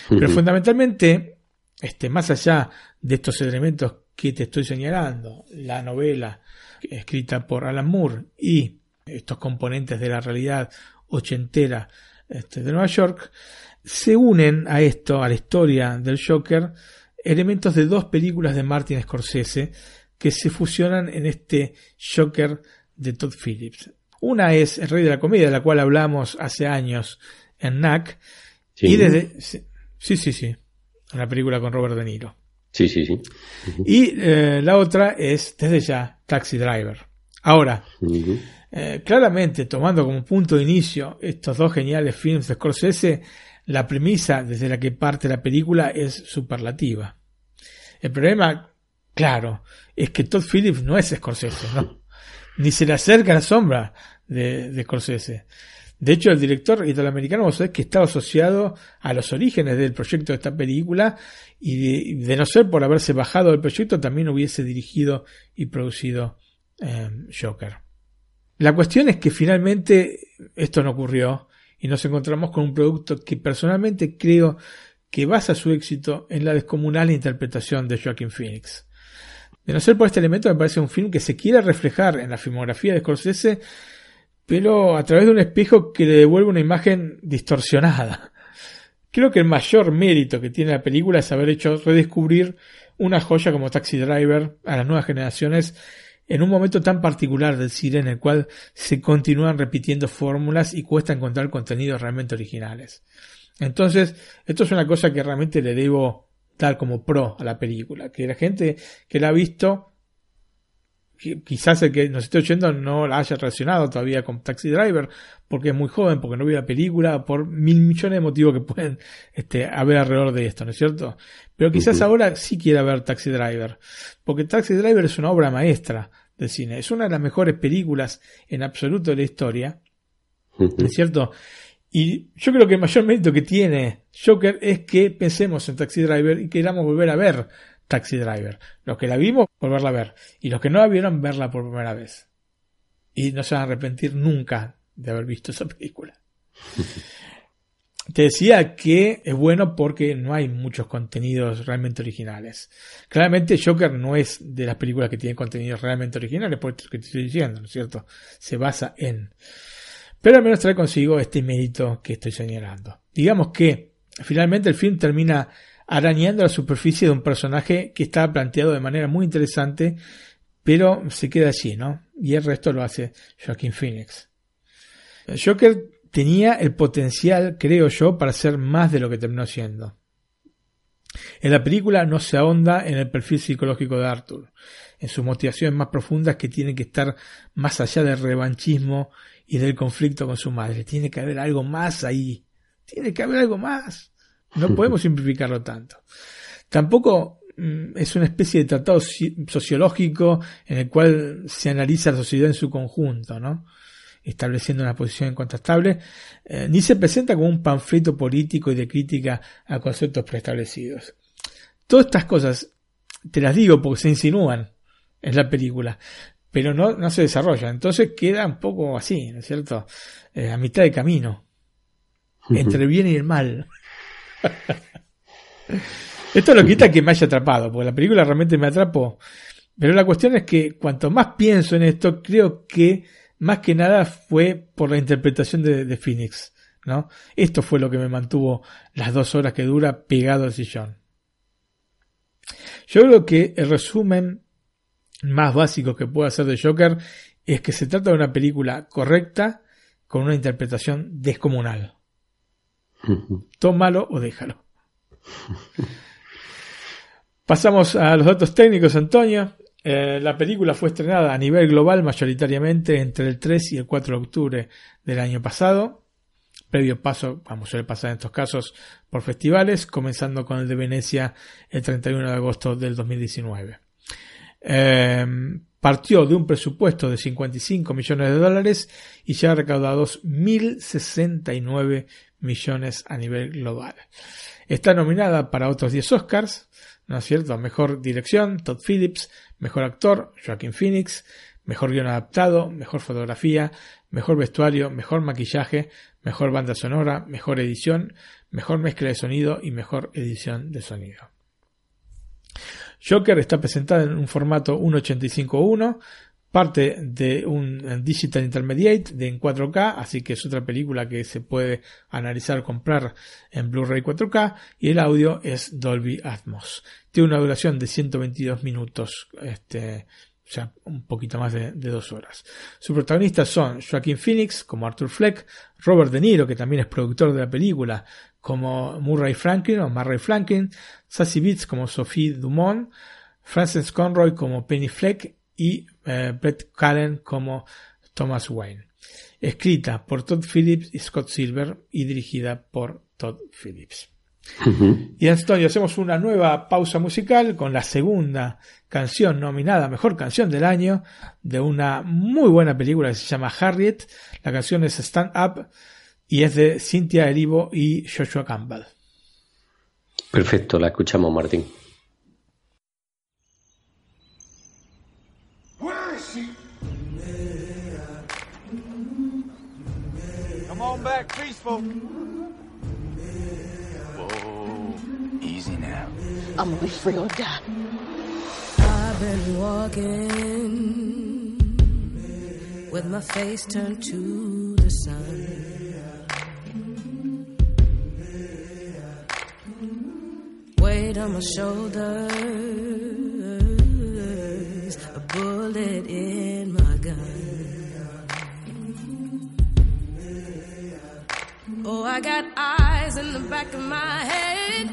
Pero fundamentalmente, este, más allá de estos elementos que te estoy señalando, la novela escrita por Alan Moore y estos componentes de la realidad ochentera este, de Nueva York, se unen a esto, a la historia del Joker, elementos de dos películas de Martin Scorsese que se fusionan en este Joker de Todd Phillips. Una es El Rey de la Comedia, de la cual hablamos hace años en NAC. Y desde. Sí, sí, sí. Una película con Robert De Niro. Sí, sí, sí. Y eh, la otra es, desde ya, Taxi Driver. Ahora, eh, claramente, tomando como punto de inicio estos dos geniales films de Scorsese, la premisa desde la que parte la película es superlativa. El problema, claro, es que Todd Phillips no es Scorsese, ¿no? Ni se le acerca a la sombra de, de Scorsese. De hecho, el director italoamericano, vos sabés que estaba asociado a los orígenes del proyecto de esta película y de, no ser por haberse bajado del proyecto, también hubiese dirigido y producido eh, Joker. La cuestión es que finalmente esto no ocurrió y nos encontramos con un producto que personalmente creo que basa su éxito en la descomunal interpretación de Joaquin Phoenix. De no ser por este elemento, me parece un film que se quiere reflejar en la filmografía de Scorsese pero a través de un espejo que le devuelve una imagen distorsionada. Creo que el mayor mérito que tiene la película es haber hecho redescubrir una joya como Taxi Driver a las nuevas generaciones en un momento tan particular del cine en el cual se continúan repitiendo fórmulas y cuesta encontrar contenidos realmente originales. Entonces, esto es una cosa que realmente le debo dar como pro a la película, que la gente que la ha visto quizás el que nos esté oyendo no la haya relacionado todavía con Taxi Driver, porque es muy joven, porque no vio la película, por mil millones de motivos que pueden este, haber alrededor de esto, ¿no es cierto? Pero quizás ahora sí quiera ver Taxi Driver, porque Taxi Driver es una obra maestra de cine, es una de las mejores películas en absoluto de la historia, ¿no es cierto? Y yo creo que el mayor mérito que tiene Joker es que pensemos en Taxi Driver y queramos volver a ver Taxi Driver. Los que la vimos, volverla a ver. Y los que no la vieron, verla por primera vez. Y no se van a arrepentir nunca de haber visto esa película. Te decía que es bueno porque no hay muchos contenidos realmente originales. Claramente Joker no es de las películas que tienen contenidos realmente originales, por esto que te estoy diciendo, ¿no es cierto? Se basa en... Pero al menos trae consigo este mérito que estoy señalando. Digamos que finalmente el film termina arañando la superficie de un personaje que está planteado de manera muy interesante, pero se queda allí, ¿no? Y el resto lo hace Joaquin Phoenix. Joker tenía el potencial, creo yo, para ser más de lo que terminó siendo. En la película no se ahonda en el perfil psicológico de Arthur, en sus motivaciones más profundas que tienen que estar más allá del revanchismo y del conflicto con su madre. Tiene que haber algo más ahí. Tiene que haber algo más. No podemos simplificarlo tanto. Tampoco mm, es una especie de tratado sociológico en el cual se analiza la sociedad en su conjunto, ¿no? estableciendo una posición incontestable, eh, ni se presenta como un panfleto político y de crítica a conceptos preestablecidos. Todas estas cosas te las digo porque se insinúan en la película, pero no, no se desarrollan. Entonces queda un poco así, ¿no es cierto? Eh, a mitad de camino, entre el bien y el mal. Esto lo quita que me haya atrapado, porque la película realmente me atrapó. Pero la cuestión es que cuanto más pienso en esto, creo que más que nada fue por la interpretación de, Phoenix. ¿no? Esto fue lo que me mantuvo las dos horas que dura pegado al sillón. Yo creo que el resumen más básico que puedo hacer de Joker es que se trata de una película correcta con una interpretación descomunal. Tómalo o déjalo. Pasamos a los datos técnicos, Antonio. Eh, la película fue estrenada a nivel global mayoritariamente entre el 3 y el 4 de octubre del año pasado. Previo paso, vamos, suele pasar en estos casos, por festivales, comenzando con el de Venecia el 31 de agosto del 2019. Em, partió de un presupuesto de 55 millones de dólares y ya ha recaudado 1.069 millones a nivel global. Está nominada para otros 10 Oscars, ¿no es cierto? Mejor dirección, Todd Phillips, mejor actor, Joaquin Phoenix, mejor guion adaptado, mejor fotografía, mejor vestuario, mejor maquillaje, mejor banda sonora, mejor edición, mejor mezcla de sonido y mejor edición de sonido. Joker está presentada en un formato 1.85.1, parte de un Digital Intermediate de en 4K, así que es otra película que se puede analizar, comprar en Blu-ray 4K, y el audio es Dolby Atmos. Tiene una duración de 122 minutos, este, o sea, un poquito más de, dos horas. Sus protagonistas son Joaquin Phoenix como Arthur Fleck, Robert De Niro, que también es productor de la película, como Murray Franklin o Murray Franklin, Sassy Beats como Sophie Dumont, Frances Conroy como Penny Fleck y eh, Brett Callen como Thomas Wayne. Escrita por Todd Phillips y Scott Silver y dirigida por Todd Phillips. Y Antonio, hacemos una nueva pausa musical con la segunda canción nominada Mejor Canción del Año de una muy buena película que se llama Harriet. La canción es Stand Up y es de Cynthia Erivo y Joshua Campbell. Perfecto, la escuchamos, Martín. Back, peaceful. Whoa, easy now. I'm gonna be free or die. I've been walking with my face turned to the sun. Weight on my shoulders, a bullet in Oh, I got eyes in the back of my head,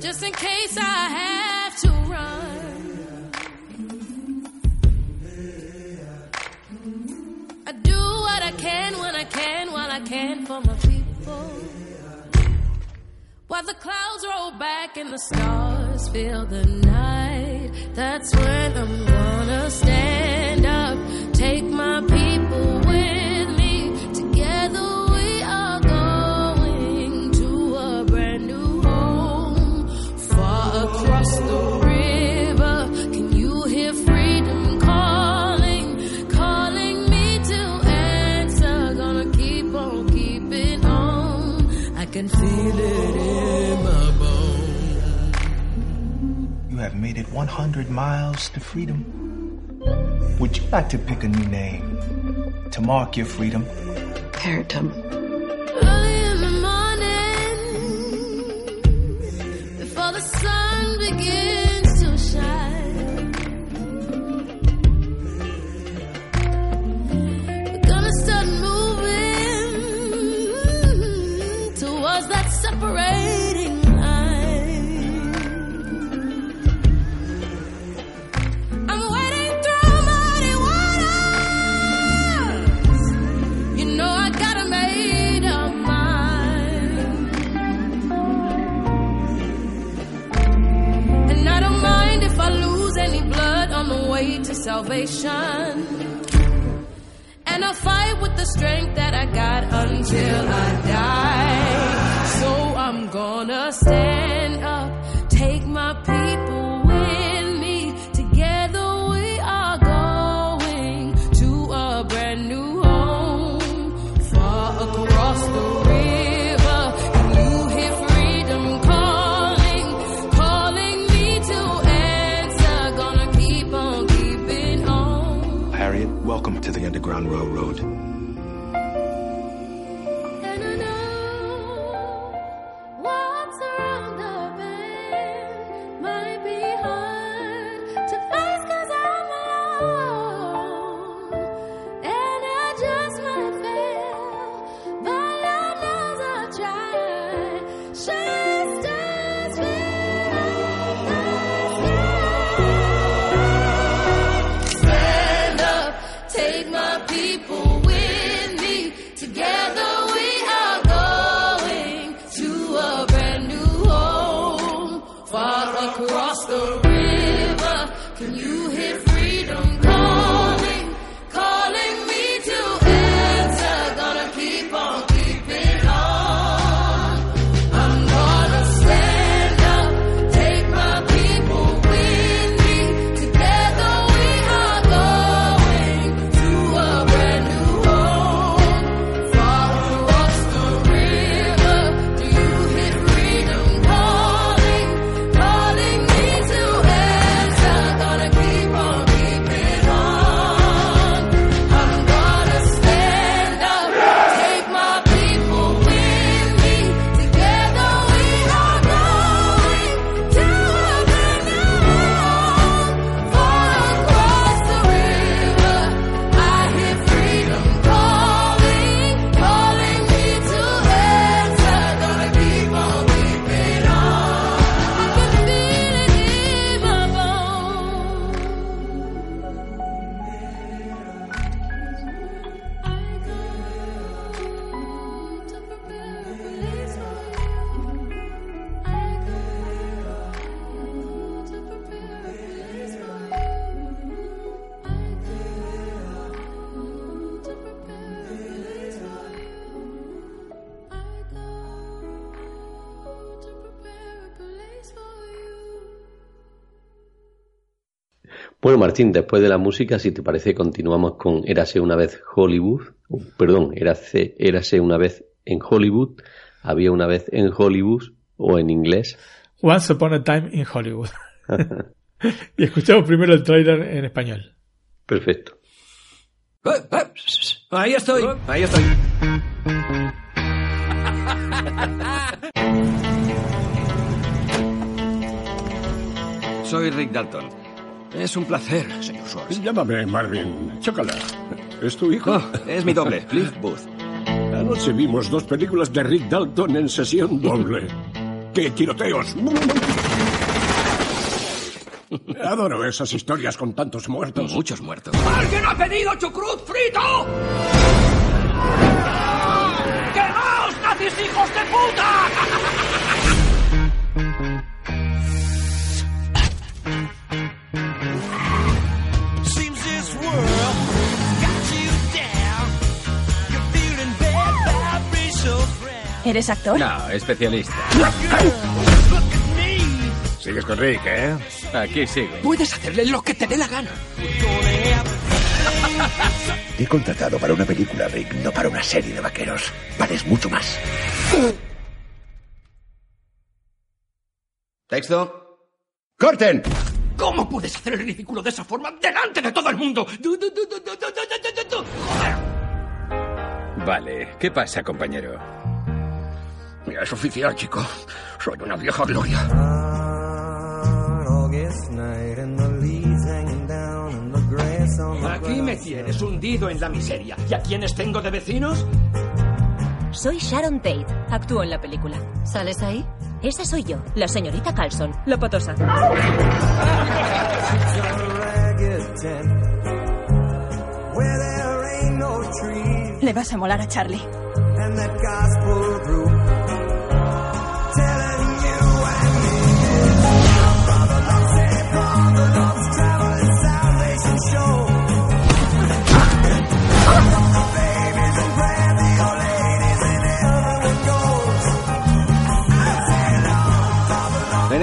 just in case I have to run. I do what I can when I can, while I can for my people. While the clouds roll back and the stars fill the night, that's when I'm gonna stand up, take my people can feel it in my bones. You have made it 100 miles to freedom. Would you like to pick a new name to mark your freedom? Paradigm. Early in the morning, before the sun begins salvation. And I'll fight with the strength that I got until I die. So I'm gonna stand up, take my people Underground Railroad. Martín, después de la música, si te parece, continuamos con Érase una vez Hollywood. Uh, perdón, Érase, Érase una vez en Hollywood. Había una vez en Hollywood o en inglés. Once Upon a Time in Hollywood. y escuchamos primero el trailer en español. Perfecto. Ahí estoy, ahí estoy. Soy Rick Dalton. Es un placer, señor Schwartz. Llámame Marvin. Chócala. ¿Es tu hijo? Oh, es mi doble, Cliff Booth. Anoche vimos dos películas de Rick Dalton en sesión doble. ¡Qué tiroteos! Adoro esas historias con tantos muertos. Muchos muertos. ¿Alguien ha pedido chucrut frito? ¡Quemaos, nazis hijos de puta! ¿Eres actor? No, especialista. Sigues con Rick, ¿eh? Aquí sigo. Puedes hacerle lo que te dé la gana. Te he contratado para una película, Rick, no para una serie de vaqueros. Vales mucho más. Texto. ¡Corten! ¿Cómo puedes hacer el ridículo de esa forma delante de todo el mundo? Vale, ¿qué pasa, compañero? Ya es oficial, chico. Soy una vieja gloria. Aquí me tienes hundido en la miseria. ¿Y a quiénes tengo de vecinos? Soy Sharon Tate. Actúo en la película. ¿Sales ahí? Esa soy yo, la señorita Carlson, la patosa. Le vas a molar a Charlie.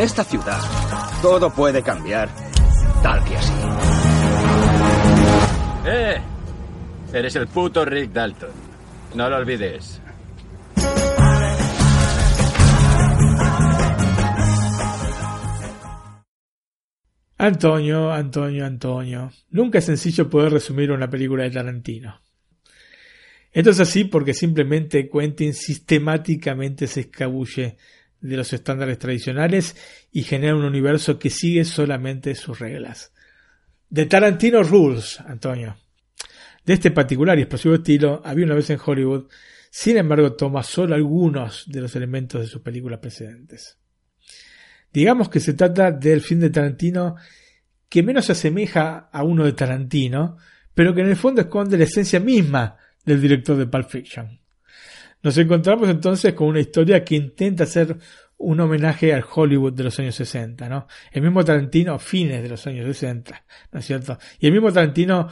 Esta ciudad, todo puede cambiar tal que así. ¡Eh! Eres el puto Rick Dalton. No lo olvides. Antonio, Antonio, Antonio. Nunca es sencillo poder resumir una película de Tarantino. Esto es así porque simplemente Quentin sistemáticamente se escabulle de los estándares tradicionales y genera un universo que sigue solamente sus reglas. De Tarantino Rules, Antonio. De este particular y explosivo estilo había una vez en Hollywood, sin embargo toma solo algunos de los elementos de sus películas precedentes. Digamos que se trata del film de Tarantino que menos se asemeja a uno de Tarantino, pero que en el fondo esconde la esencia misma del director de Pulp Fiction. Nos encontramos entonces con una historia que intenta hacer un homenaje al Hollywood de los años 60, ¿no? El mismo Tarantino, fines de los años 60, ¿no es cierto? Y el mismo Tarantino,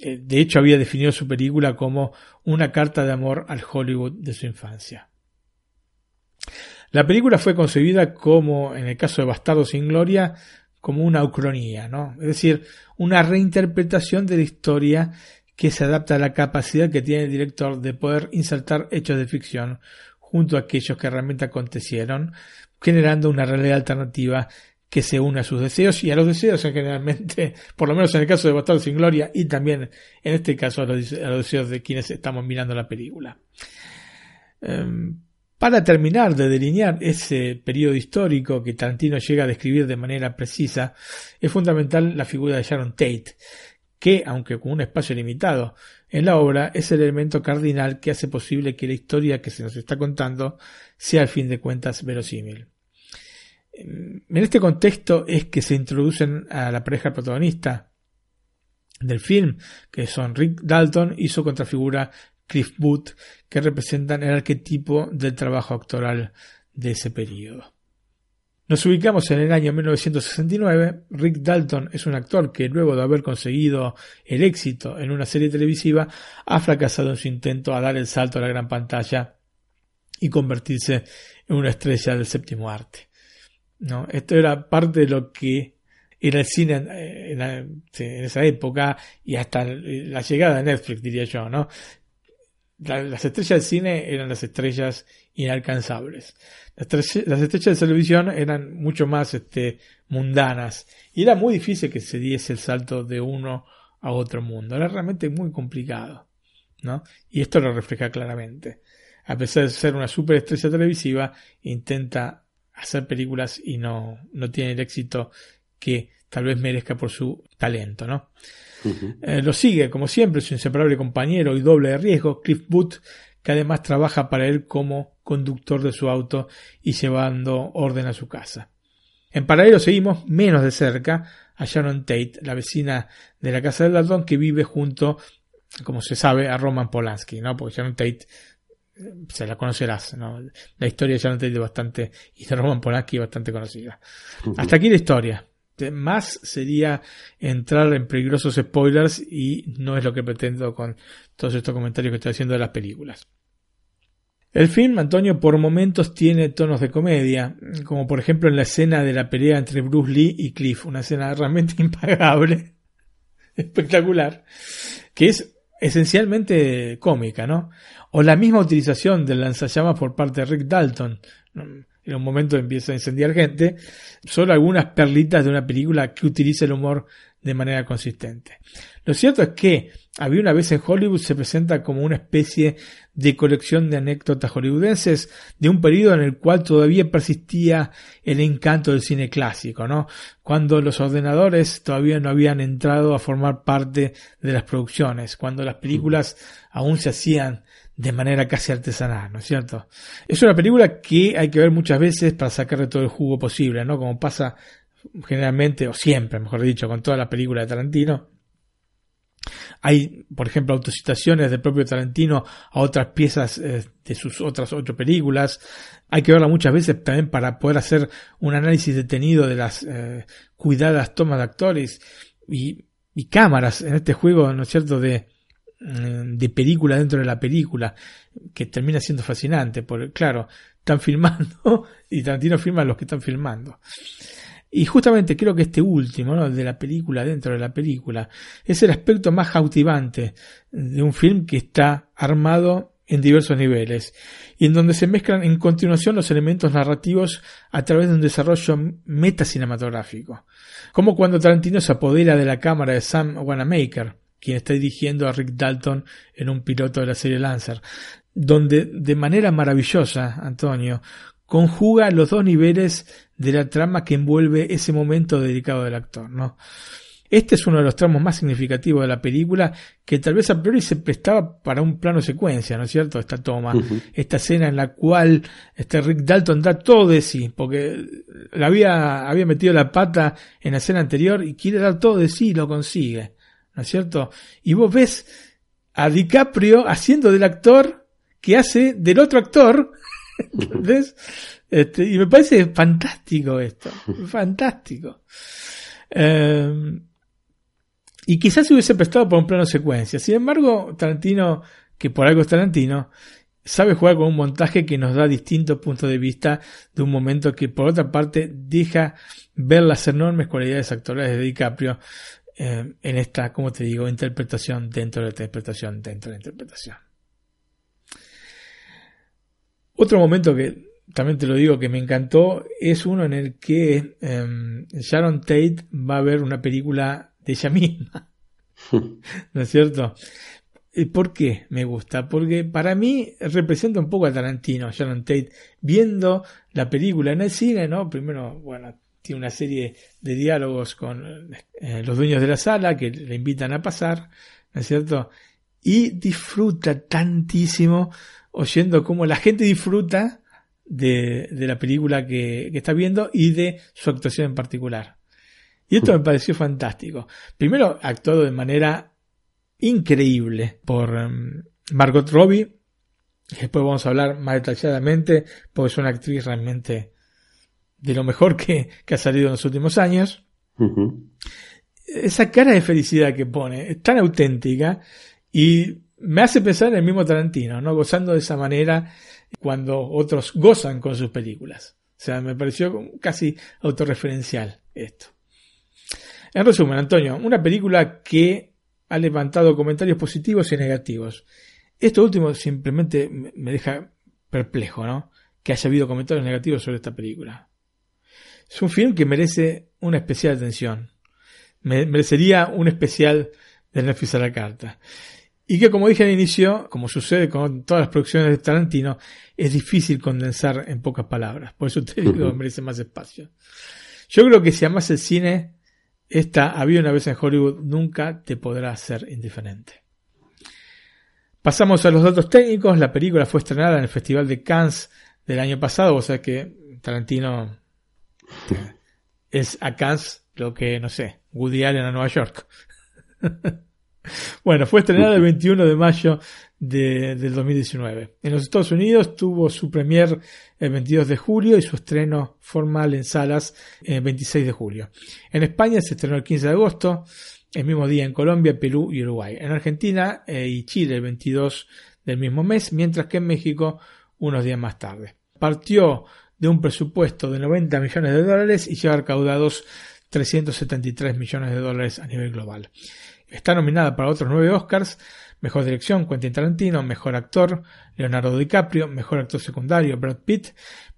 eh, de hecho, había definido su película como una carta de amor al Hollywood de su infancia. La película fue concebida como, en el caso de Bastardo sin Gloria, como una ucronía, ¿no? Es decir, una reinterpretación de la historia que se adapta a la capacidad que tiene el director de poder insertar hechos de ficción junto a aquellos que realmente acontecieron, generando una realidad alternativa que se une a sus deseos y a los deseos generalmente, por lo menos en el caso de Bastardo sin Gloria y también en este caso a los, deseos de quienes estamos mirando la película. Um, para terminar de delinear ese periodo histórico que Tarantino llega a describir de manera precisa, es fundamental la figura de Sharon Tate, que, aunque con un espacio limitado en la obra, es el elemento cardinal que hace posible que la historia que se nos está contando sea al fin de cuentas verosímil. En este contexto es que se introducen a la pareja protagonista del film, que son Rick Dalton y su contrafigura Cliff Booth, que representan el arquetipo del trabajo actoral de ese periodo. Nos ubicamos en el año 1969. Rick Dalton es un actor que luego de haber conseguido el éxito en una serie televisiva ha fracasado en su intento a dar el salto a la gran pantalla y convertirse en una estrella del séptimo arte. ¿No? Esto era parte de lo que ir al cine eh, en, en esa época y hasta la llegada de Netflix, diría yo, ¿no? La- las estrellas del cine eran las estrellas inalcanzables. Las, tres- las estrellas de televisión eran mucho más este, mundanas y era muy difícil que se diese el salto de uno a otro mundo. Era realmente muy complicado, ¿no? Y esto lo refleja claramente. A pesar de ser una superestrella televisiva, intenta hacer películas y no, no tiene el éxito que tal vez merezca por su talento, ¿no? Eh, lo sigue, como siempre, su inseparable compañero y doble de riesgo, Cliff Booth, que además trabaja para él como conductor de su auto y llevando orden a su casa. En paralelo seguimos menos de cerca a Sharon Tate, la vecina de la casa del Dalton, que vive junto, como se sabe, a Roman Polanski, ¿no? Porque Sharon Tate eh, se la conocerás, ¿no? La historia de Sharon Tate es bastante, y de Roman Polanski es bastante conocida. Hasta aquí la historia. Más sería entrar en peligrosos spoilers y no es lo que pretendo con todos estos comentarios que estoy haciendo de las películas. El film, Antonio, por momentos tiene tonos de comedia, como por ejemplo en la escena de la pelea entre Bruce Lee y Cliff, una escena realmente impagable, espectacular, que es esencialmente cómica, ¿no? O la misma utilización del lanzallamas por parte de Rick Dalton. En un momento empieza a incendiar gente. Solo algunas perlitas de una película que utiliza el humor de manera consistente. Lo cierto es que había una vez en Hollywood se presenta como una especie de colección de anécdotas hollywoodenses de un periodo en el cual todavía persistía el encanto del cine clásico, ¿no? Cuando los ordenadores todavía no habían entrado a formar parte de las producciones, cuando las películas aún se hacían de manera casi artesanal, ¿no es cierto? Es una película que hay que ver muchas veces para sacarle todo el jugo posible, ¿no? Como pasa generalmente, o siempre, mejor dicho, con todas las películas de Tarantino. Hay, por ejemplo, autocitaciones del propio Tarantino a otras piezas eh, de sus otras ocho películas. Hay que verla muchas veces también para poder hacer un análisis detenido de las eh, cuidadas tomas de actores y, y cámaras en este juego, ¿no es cierto?, de, mm, de película dentro de la película, que termina siendo fascinante, porque claro, están filmando y Tarantino filma a los que están filmando. Y justamente creo que este último, ¿no? de la película dentro de la película, es el aspecto más cautivante de un film que está armado en diversos niveles y en donde se mezclan en continuación los elementos narrativos a través de un desarrollo metacinematográfico. Como cuando Tarantino se apodera de la cámara de Sam Wanamaker, quien está dirigiendo a Rick Dalton en un piloto de la serie Lancer, donde de manera maravillosa, Antonio, conjuga los dos niveles de la trama que envuelve ese momento dedicado del actor, ¿no? Este es uno de los tramos más significativos de la película que tal vez a priori se prestaba para un plano secuencia, ¿no es cierto? Esta toma, esta escena en la cual este Rick Dalton da todo de sí, porque la había, había metido la pata en la escena anterior y quiere dar todo de sí y lo consigue, ¿no es cierto? Y vos ves a DiCaprio haciendo del actor que hace del otro actor, ¿ves? Este, y me parece fantástico esto, fantástico. Eh, y quizás se hubiese prestado por un plano secuencia. Sin embargo, Tarantino, que por algo es Tarantino, sabe jugar con un montaje que nos da distintos puntos de vista de un momento que por otra parte deja ver las enormes cualidades actorales de DiCaprio eh, en esta, como te digo, interpretación dentro de la interpretación dentro de la interpretación. Otro momento que también te lo digo que me encantó es uno en el que eh, Sharon Tate va a ver una película de ella misma. ¿No es cierto? ¿Y ¿Por qué me gusta? Porque para mí representa un poco a Tarantino, Sharon Tate, viendo la película en el cine, ¿no? Primero, bueno, tiene una serie de diálogos con eh, los dueños de la sala que le invitan a pasar, ¿no es cierto? Y disfruta tantísimo oyendo cómo la gente disfruta de, de la película que, que está viendo y de su actuación en particular. Y esto me pareció fantástico. Primero, actuado de manera increíble por um, Margot Robbie. Y después vamos a hablar más detalladamente, porque es una actriz realmente de lo mejor que, que ha salido en los últimos años. Esa cara de felicidad que pone es tan auténtica y me hace pensar en el mismo Tarantino, ¿no? Gozando de esa manera cuando otros gozan con sus películas. O sea, me pareció casi autorreferencial esto. En resumen, Antonio, una película que ha levantado comentarios positivos y negativos. Esto último simplemente me deja perplejo, ¿no? Que haya habido comentarios negativos sobre esta película. Es un film que merece una especial atención. merecería un especial de Netflix a la carta. Y que, como dije al inicio, como sucede con todas las producciones de Tarantino, es difícil condensar en pocas palabras. Por eso te digo, merece más espacio. Yo creo que si amas el cine, esta Había una vez en Hollywood nunca te podrá hacer indiferente. Pasamos a los datos técnicos. La película fue estrenada en el Festival de Cannes del año pasado, o sea que Tarantino es a Cannes lo que, no sé, Woody Allen a Nueva York. bueno, fue estrenada el 21 de mayo de, del 2019. En los Estados Unidos tuvo su premier el 22 de julio y su estreno formal en salas el 26 de julio. En España se estrenó el 15 de agosto, el mismo día en Colombia, Perú y Uruguay. En Argentina eh, y Chile el 22 del mismo mes, mientras que en México unos días más tarde. Partió de un presupuesto de 90 millones de dólares y lleva recaudados 373 millones de dólares a nivel global. Está nominada para otros nueve Oscars, Mejor Dirección, Quentin Tarantino, Mejor Actor, Leonardo DiCaprio, Mejor Actor Secundario, Brad Pitt,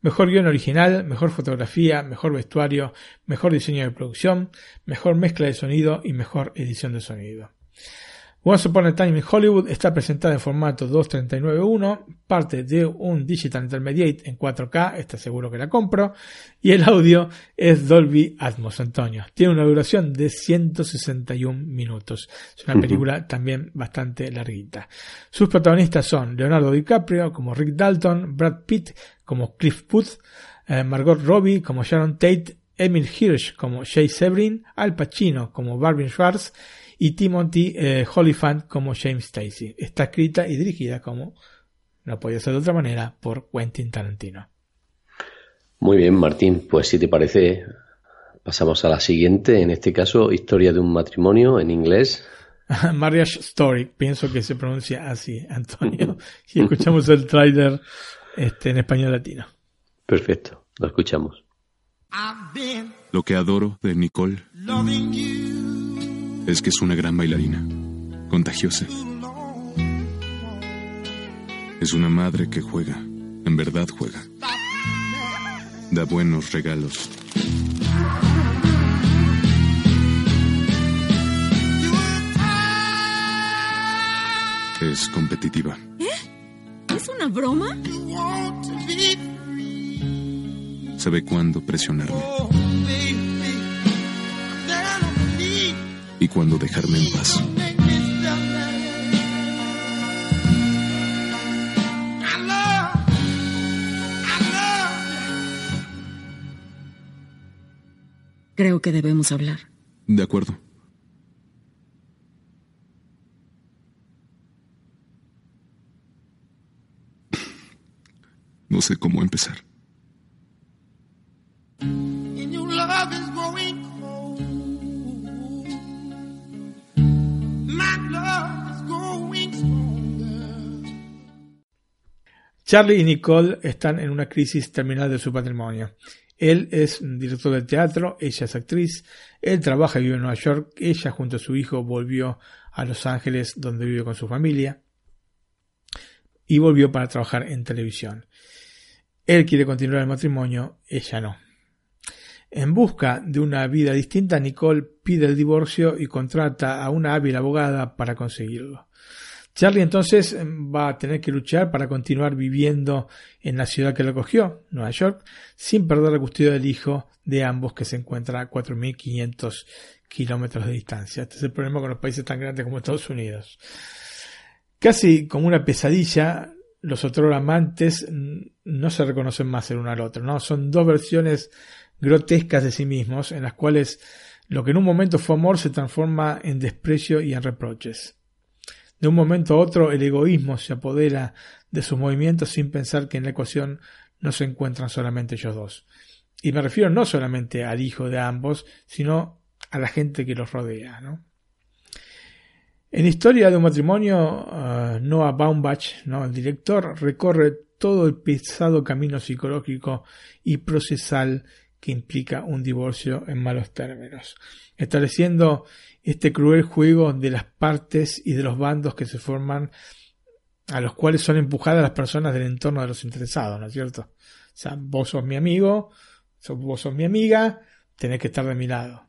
Mejor Guión Original, Mejor Fotografía, Mejor Vestuario, Mejor Diseño de Producción, Mejor Mezcla de Sonido y Mejor Edición de Sonido. Once Upon a Time in Hollywood está presentada en formato 2.39.1, parte de un Digital Intermediate en 4K, está seguro que la compro, y el audio es Dolby Atmos, Antonio. Tiene una duración de 161 minutos. Es una película también bastante larguita. Sus protagonistas son Leonardo DiCaprio como Rick Dalton, Brad Pitt como Cliff Booth, eh, Margot Robbie como Sharon Tate, Emil Hirsch como Jay Severin, Al Pacino como Barbie Schwartz, y Timothy eh, Holyphant como James Stacy. Está escrita y dirigida como, no podía ser de otra manera, por Quentin Tarantino. Muy bien, Martín. Pues si te parece, pasamos a la siguiente. En este caso, Historia de un matrimonio en inglés. Marriage Story, pienso que se pronuncia así, Antonio. y escuchamos el trailer este, en español latino. Perfecto, lo escuchamos. Lo que adoro de Nicole es que es una gran bailarina, contagiosa. Es una madre que juega, en verdad juega. Da buenos regalos. Es competitiva. ¿Eh? ¿Es una broma? Sabe cuándo presionarme. Y cuándo dejarme en paz. Creo que debemos hablar. De acuerdo. No sé cómo empezar. Charlie y Nicole están en una crisis terminal de su patrimonio. Él es director de teatro, ella es actriz, él trabaja y vive en Nueva York, ella junto a su hijo volvió a Los Ángeles donde vive con su familia y volvió para trabajar en televisión. Él quiere continuar el matrimonio, ella no. En busca de una vida distinta, Nicole pide el divorcio y contrata a una hábil abogada para conseguirlo. Charlie entonces em, va a tener que luchar para continuar viviendo en la ciudad que lo acogió, Nueva York, sin perder la custodia del hijo de ambos que se encuentra a 4.500 kilómetros de distancia. Este es el problema con los países tan grandes como Estados Unidos. Casi como una pesadilla, los otros amantes no se reconocen más el uno al otro, ¿no? Son dos versiones grotescas de sí mismos en las cuales lo que en un momento fue amor se transforma en desprecio y en reproches. De un momento a otro el egoísmo se apodera de sus movimientos sin pensar que en la ecuación no se encuentran solamente ellos dos. Y me refiero no solamente al hijo de ambos, sino a la gente que los rodea. ¿no? En Historia de un matrimonio, uh, Noah Baumbach, ¿no? el director, recorre todo el pesado camino psicológico y procesal que implica un divorcio en malos términos, estableciendo este cruel juego de las partes y de los bandos que se forman a los cuales son empujadas las personas del entorno de los interesados, ¿no es cierto? O sea, vos sos mi amigo, vos sos mi amiga, tenés que estar de mi lado.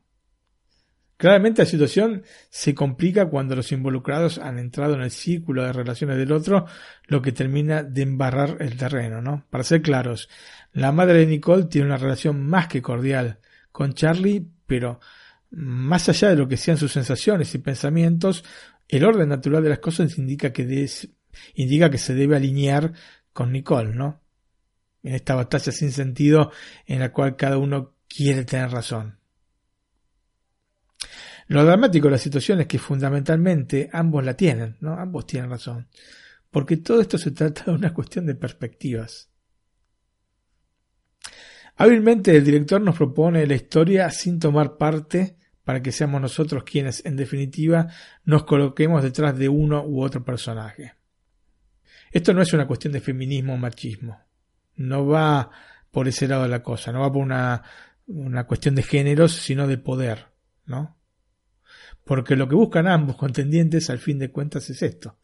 Claramente la situación se complica cuando los involucrados han entrado en el círculo de relaciones del otro, lo que termina de embarrar el terreno, ¿no? Para ser claros, la madre de Nicole tiene una relación más que cordial con Charlie, pero más allá de lo que sean sus sensaciones y pensamientos, el orden natural de las cosas indica que, indica que se debe alinear con Nicole, ¿no? En esta batalla sin sentido en la cual cada uno quiere tener razón. Lo dramático de la situación es que fundamentalmente ambos la tienen, ¿no? Ambos tienen razón. Porque todo esto se trata de una cuestión de perspectivas. Hábilmente el director nos propone la historia sin tomar parte para que seamos nosotros quienes, en definitiva, nos coloquemos detrás de uno u otro personaje. Esto no es una cuestión de feminismo o machismo. No va por ese lado de la cosa, no va por una, una cuestión de géneros, sino de poder, ¿no? Porque lo que buscan ambos contendientes al fin de cuentas es esto.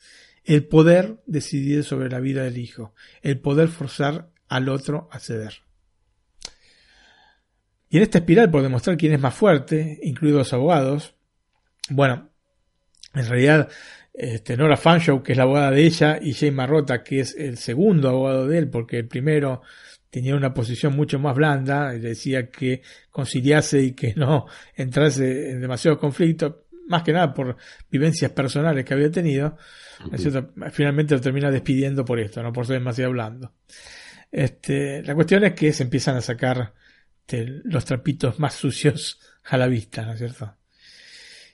El poder decidir sobre la vida del hijo. El poder forzar al otro a ceder. Y en esta espiral, por demostrar quién es más fuerte, incluidos los abogados, bueno, en realidad, este, Nora Fanshaw, que es la abogada de ella, y Jay Marrota, que es el segundo abogado de él, porque el primero tenía una posición mucho más blanda, y decía que conciliase y que no entrase en demasiados conflictos, más que nada por vivencias personales que había tenido, finalmente lo termina despidiendo por esto, no por ser demasiado hablando. Este, la cuestión es que se empiezan a sacar los trapitos más sucios a la vista, ¿no es cierto?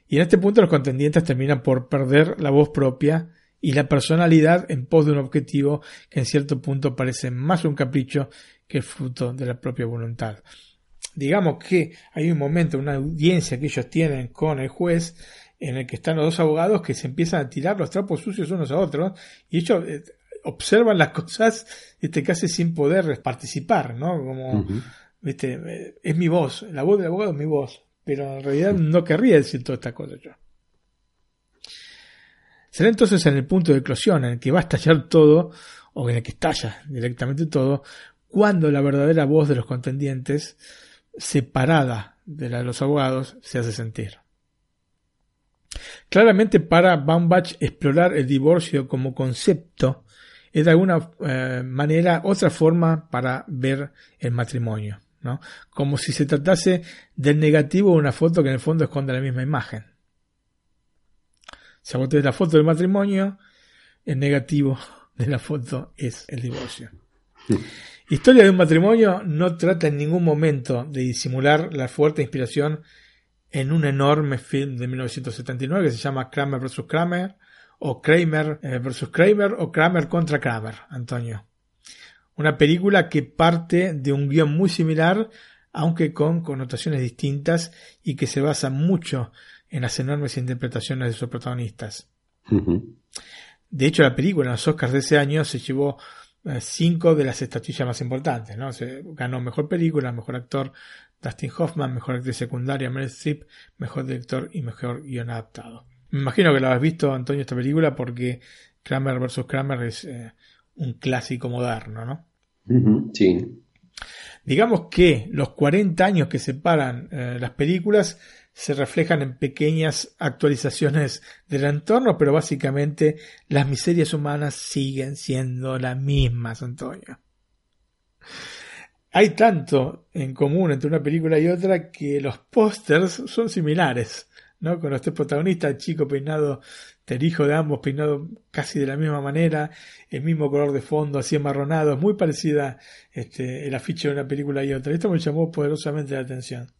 Y en este punto los contendientes terminan por perder la voz propia y la personalidad en pos de un objetivo que en cierto punto parece más un capricho que el fruto de la propia voluntad digamos que hay un momento, una audiencia que ellos tienen con el juez, en el que están los dos abogados que se empiezan a tirar los trapos sucios unos a otros, y ellos eh, observan las cosas este, casi sin poder participar, ¿no? Como, viste, eh, es mi voz, la voz del abogado es mi voz, pero en realidad no querría decir toda esta cosa yo. Será entonces en el punto de eclosión en el que va a estallar todo, o en el que estalla directamente todo, cuando la verdadera voz de los contendientes separada de la de los abogados se hace sentir. Claramente para Baumbach explorar el divorcio como concepto es de alguna eh, manera otra forma para ver el matrimonio, ¿no? Como si se tratase del negativo de una foto que en el fondo esconde la misma imagen. Si vos la foto del matrimonio, el negativo de la foto es el divorcio. Historia de un matrimonio no trata en ningún momento de disimular la fuerte inspiración en un enorme film de 1979 que se llama Kramer vs. Kramer o Kramer eh, vs. Kramer o Kramer contra Kramer, Antonio. Una película que parte de un guion muy similar, aunque con connotaciones distintas y que se basa mucho en las enormes interpretaciones de sus protagonistas. De hecho, la película en los Oscars de ese año se llevó eh, cinco de las estatuillas más importantes, ¿no? Se ganó mejor película, mejor actor Dustin Hoffman, mejor actriz secundaria Meryl Streep, mejor director y mejor guion adaptado. Me imagino que lo has visto, Antonio, esta película porque Kramer vs. Kramer es eh, un clásico moderno, ¿no? Sí. Digamos que los 40 años que separan eh, las películas se reflejan en pequeñas actualizaciones del entorno, pero básicamente las miserias humanas siguen siendo las mismas, Antonio. Hay tanto en común entre una película y otra que los pósters son similares, ¿no? Con los tres protagonistas, el chico peinado, hijo de ambos peinado casi de la misma manera, el mismo color de fondo, así amarronado, es muy parecida este, el afiche de una película y otra. Esto me llamó poderosamente la atención.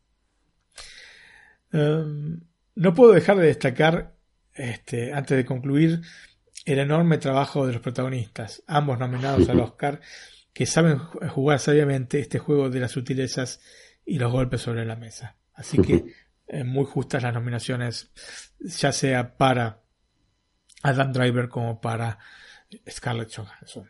Em, no puedo dejar de destacar, este, antes de concluir, el enorme trabajo de los protagonistas, ambos nominados al Oscar, que saben jugar sabiamente este juego de las sutilezas y los golpes sobre la mesa. Así que eh, muy justas las nominaciones, ya sea para Adam Driver como para Scarlett Johansson.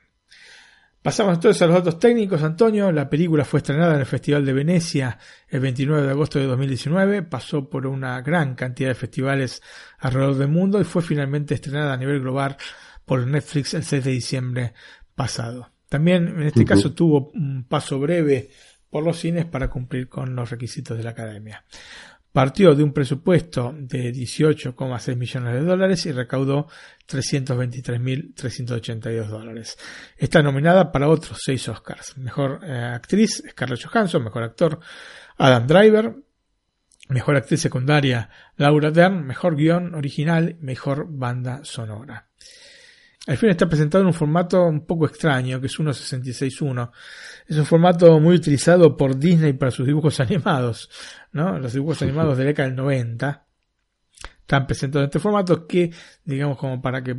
Pasamos entonces a los datos técnicos, Antonio. La película fue estrenada en el Festival de Venecia el 29 de agosto de 2019, pasó por una gran cantidad de festivales alrededor del mundo y fue finalmente estrenada a nivel global por Netflix el 6 de diciembre pasado. También en este caso tuvo un paso breve por los cines para cumplir con los requisitos de la academia. Partió de un presupuesto de 18,6 millones de dólares y recaudó 323.382 dólares. Está nominada para otros seis Oscars. Mejor eh, actriz Scarlett Johansson, mejor actor Adam Driver, mejor actriz secundaria Laura Dern, mejor guion original, mejor banda sonora. El film está presentado en un formato un poco extraño, que es 1.66.1. Es un formato muy utilizado por Disney para sus dibujos animados, ¿no? Los dibujos animados de la década del 90 están presentados en este formato que, digamos, como para que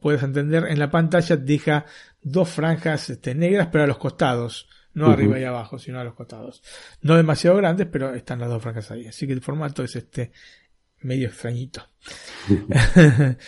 puedas entender, en la pantalla deja dos franjas este, negras, pero a los costados. No arriba y abajo, sino a los costados. No demasiado grandes, pero están las dos franjas ahí. Así que el formato es este medio extrañito.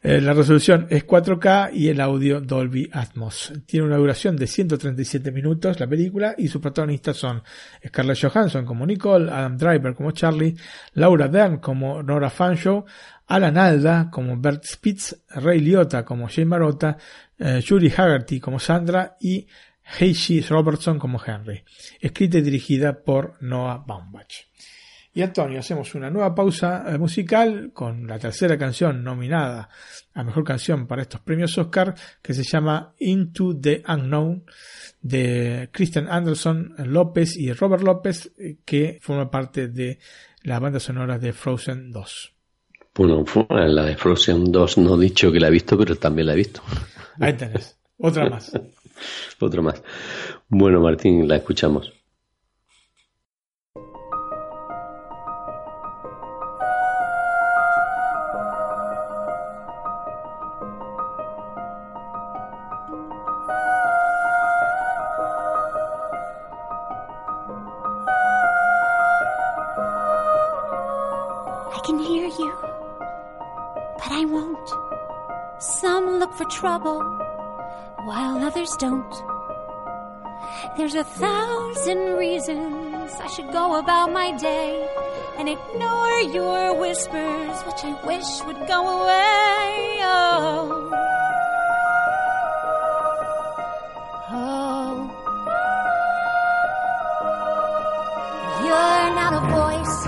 Eh, la resolución es 4K y el audio Dolby Atmos. Tiene una duración de 137 minutos la película y sus protagonistas son Scarlett Johansson como Nicole, Adam Driver como Charlie, Laura Dern como Nora Fanshaw, Alan Alda como Bert Spitz, Ray Liotta como Jane Marotta, eh, Julie Haggerty como Sandra y Heishi Robertson como Henry. Escrita y dirigida por Noah Baumbach. Y Antonio, hacemos una nueva pausa eh, musical con la tercera canción nominada a mejor canción para estos premios Oscar, que se llama Into the Unknown, de Christian Anderson López y Robert López, eh, que forma parte de la banda sonora de Frozen 2. Bueno, la de Frozen 2 no he dicho que la he visto, pero también la he visto. Ahí tenés, otra más. Otra más. Bueno, Martín, la escuchamos. Others don't. There's a thousand reasons I should go about my day and ignore your whispers, which I wish would go away. Oh. Oh. You're not a voice.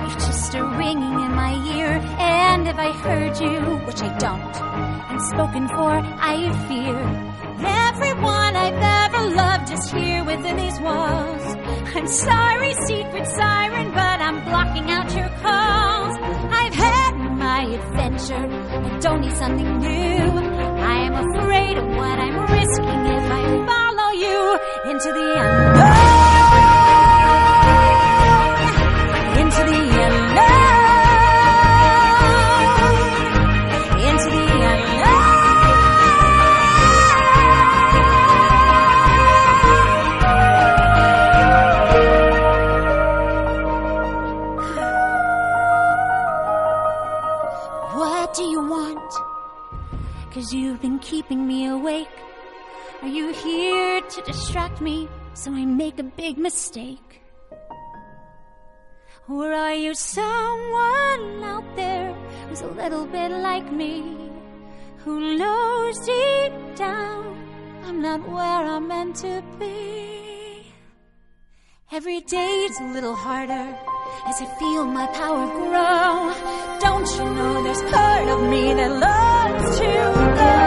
You're just a ringing in my ear. And if I heard you, which I don't, and spoken for, I fear. Everyone I've ever loved is here within these walls. I'm sorry, secret siren, but I'm blocking out your calls. I've had my adventure. I don't need something new. I am afraid of what I'm risking if I follow you into the unknown. Me so I make a big mistake? Or are you someone out there who's a little bit like me? Who knows deep down I'm not where I'm meant to be? Every day's a little harder as I feel my power grow. Don't you know there's part of me that loves to go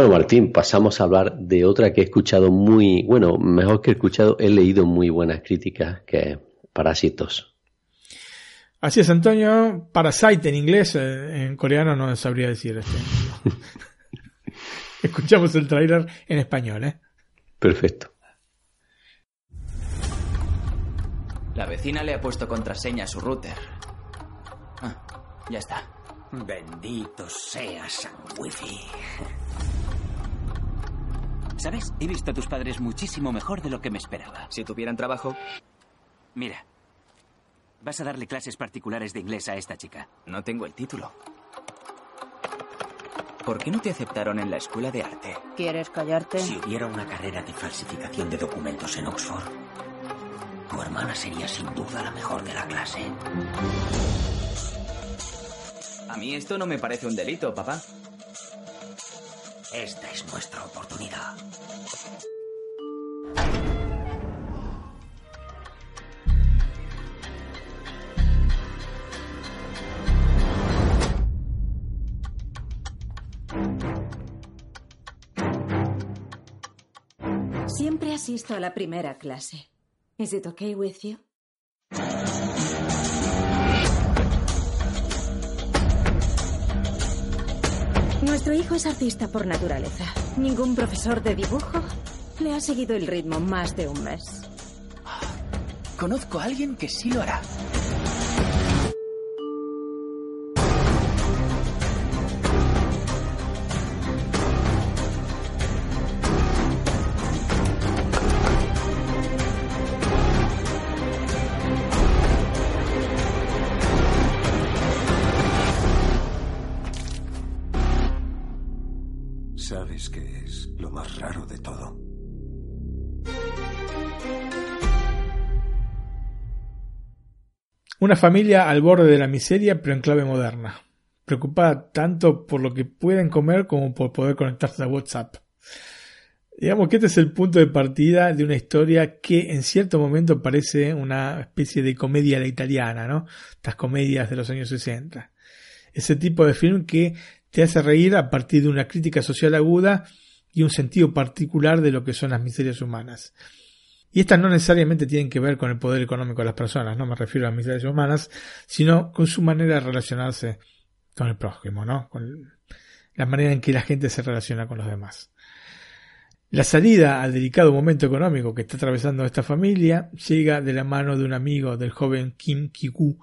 Bueno, Martín, pasamos a hablar de otra que he escuchado muy, bueno, mejor que he escuchado, he leído muy buenas críticas, que es Parásitos. Así es, Antonio. Parasite en inglés, eh, en coreano no sabría decir este. Escuchamos el tráiler en español, ¿eh? Perfecto. La vecina le ha puesto contraseña a su router. Ah, ya está. Bendito sea San Wifi. ¿Sabes? He visto a tus padres muchísimo mejor de lo que me esperaba. Si tuvieran trabajo. Mira, vas a darle clases particulares de inglés a esta chica. No tengo el título. ¿Por qué no te aceptaron en la escuela de arte? ¿Quieres callarte? Si hubiera una carrera de falsificación de documentos en Oxford, tu hermana sería sin duda la mejor de la clase. A mí esto no me parece un delito, papá. Esta es nuestra oportunidad. Siempre asisto a la primera clase. Is it okay with you? Nuestro hijo es artista por naturaleza. Ningún profesor de dibujo le ha seguido el ritmo más de un mes. Conozco a alguien que sí lo hará. Una familia al borde de la miseria, pero en clave moderna. Preocupada tanto por lo que pueden comer como por poder conectarse a WhatsApp. Digamos que este es el punto de partida de una historia que en cierto momento parece una especie de comedia a la italiana, ¿no? Estas comedias de los años 60. Ese tipo de film que te hace reír a partir de una crítica social aguda y un sentido particular de lo que son las miserias humanas. Y estas no necesariamente tienen que ver con el poder económico de las personas, no me refiero a miserias humanas, sino con su manera de relacionarse con el prójimo, ¿no? Con la manera en que la gente se relaciona con los demás. La salida al delicado momento económico que está atravesando esta familia llega de la mano de un amigo del joven Kim Kiku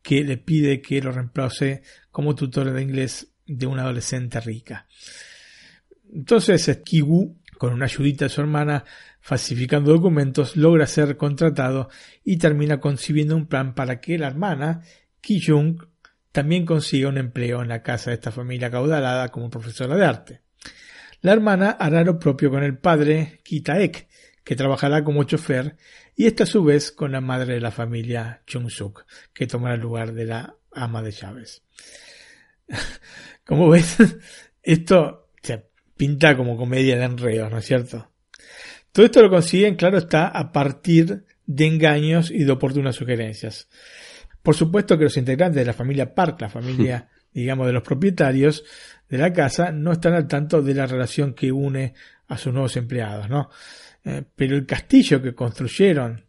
que le pide que lo reemplace como tutor de inglés de una adolescente rica. Entonces Kigu, con una ayudita de su hermana, falsificando documentos, logra ser contratado y termina concibiendo un plan para que la hermana, Ki Jung, también consiga un empleo en la casa de esta familia caudalada como profesora de arte. La hermana hará lo propio con el padre, Ki Taek, que trabajará como chofer, y esta a su vez con la madre de la familia, Chung Suk, que tomará el lugar de la ama de llaves. Como ves, esto se pinta como comedia de enredos, ¿no es cierto? Todo esto lo consiguen, claro está, a partir de engaños y de oportunas sugerencias. Por supuesto que los integrantes de la familia Park, la familia, digamos, de los propietarios de la casa, no están al tanto de la relación que une a sus nuevos empleados, ¿no? Eh, pero el castillo que construyeron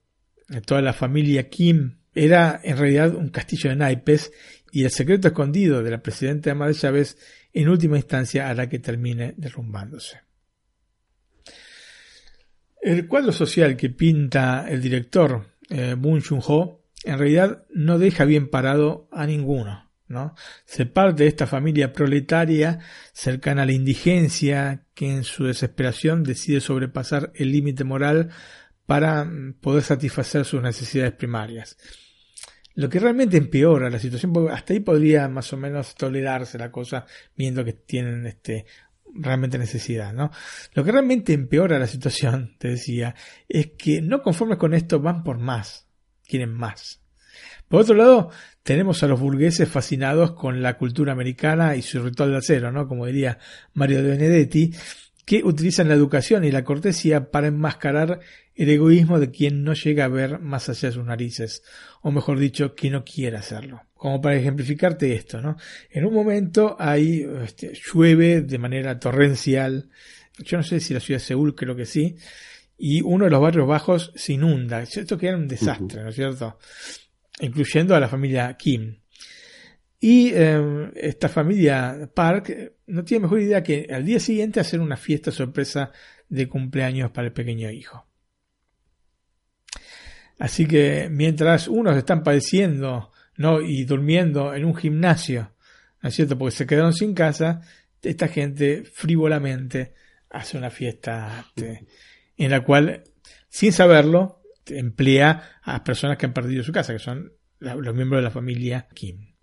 eh, toda la familia Kim era en realidad un castillo de naipes y el secreto escondido de la presidenta ama de Chávez en última instancia hará que termine derrumbándose. El cuadro social que pinta el director eh, Moon Jung-ho en realidad no deja bien parado a ninguno. ¿no? Se parte de esta familia proletaria cercana a la indigencia que en su desesperación decide sobrepasar el límite moral para mm, poder satisfacer sus necesidades primarias. Lo que realmente empeora la situación, porque hasta ahí podría más o menos tolerarse la cosa, viendo que tienen este realmente necesidad, ¿no? Lo que realmente empeora la situación, te decía, es que no conformes con esto van por más, quieren más. Por otro lado, tenemos a los burgueses fascinados con la cultura americana y su ritual de acero, ¿no? Como diría Mario de Benedetti, que utilizan la educación y la cortesía para enmascarar el egoísmo de quien no llega a ver más allá de sus narices, o mejor dicho, que no quiere hacerlo, como para ejemplificarte esto, ¿no? En un momento ahí este, llueve de manera torrencial, yo no sé si la ciudad de Seúl, creo que sí, y uno de los barrios bajos se inunda. Esto queda un desastre, ¿no es cierto? Incluyendo a la familia Kim. Y eh, esta familia Park no tiene mejor idea que al día siguiente hacer una fiesta sorpresa de cumpleaños para el pequeño hijo. Así que mientras unos están padeciendo ¿no? y durmiendo en un gimnasio, ¿no es cierto? Porque se quedaron sin casa, esta gente frívolamente hace una fiesta este, en la cual, sin saberlo, emplea a personas que han perdido su casa, que son los miembros de la familia Kim.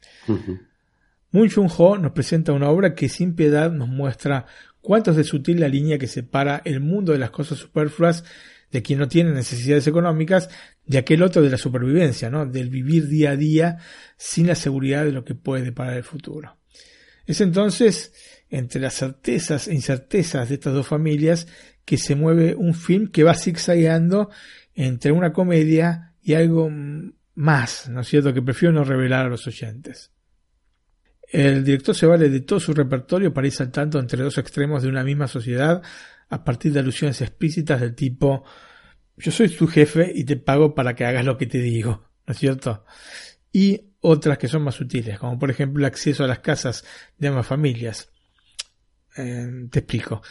Moon Jung-ho nos presenta una obra que sin piedad nos muestra cuánto es de sutil la línea que separa el mundo de las cosas superfluas de quien no tiene necesidades económicas, de aquel otro de la supervivencia, ¿no? del vivir día a día sin la seguridad de lo que puede deparar el futuro. Es entonces entre las certezas e incertezas de estas dos familias que se mueve un film que va zigzagueando entre una comedia y algo más, ¿no es cierto?, que prefiero no revelar a los oyentes. El director se vale de todo su repertorio para ir saltando entre dos extremos de una misma sociedad a partir de alusiones explícitas del tipo yo soy tu jefe y te pago para que hagas lo que te digo, ¿no es cierto? Y otras que son más sutiles, como por ejemplo el acceso a las casas de ambas familias. Eh, te explico.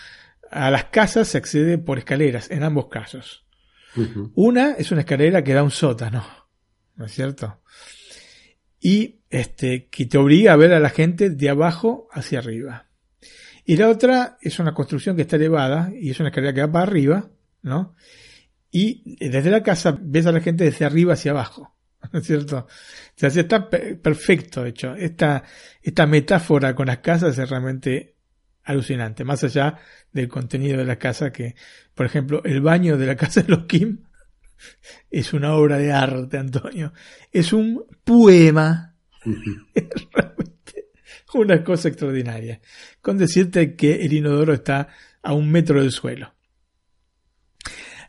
A las casas se accede por escaleras, en ambos casos. Una es una escalera que da un sótano, ¿no es cierto? Y este, que te obliga a ver a la gente de abajo hacia arriba. Y la otra es una construcción que está elevada y es una escalera que va para arriba, ¿no? Y desde la casa ves a la gente desde arriba hacia abajo, ¿no es cierto? O sea, está perfecto hecho. Esta, esta metáfora con las casas es realmente alucinante, más allá del contenido de la casa que, por ejemplo, el baño de la casa de los Kim es una obra de arte, Antonio. Es un poema. es realmente una cosa extraordinaria. Con decirte que el inodoro está a un metro del suelo.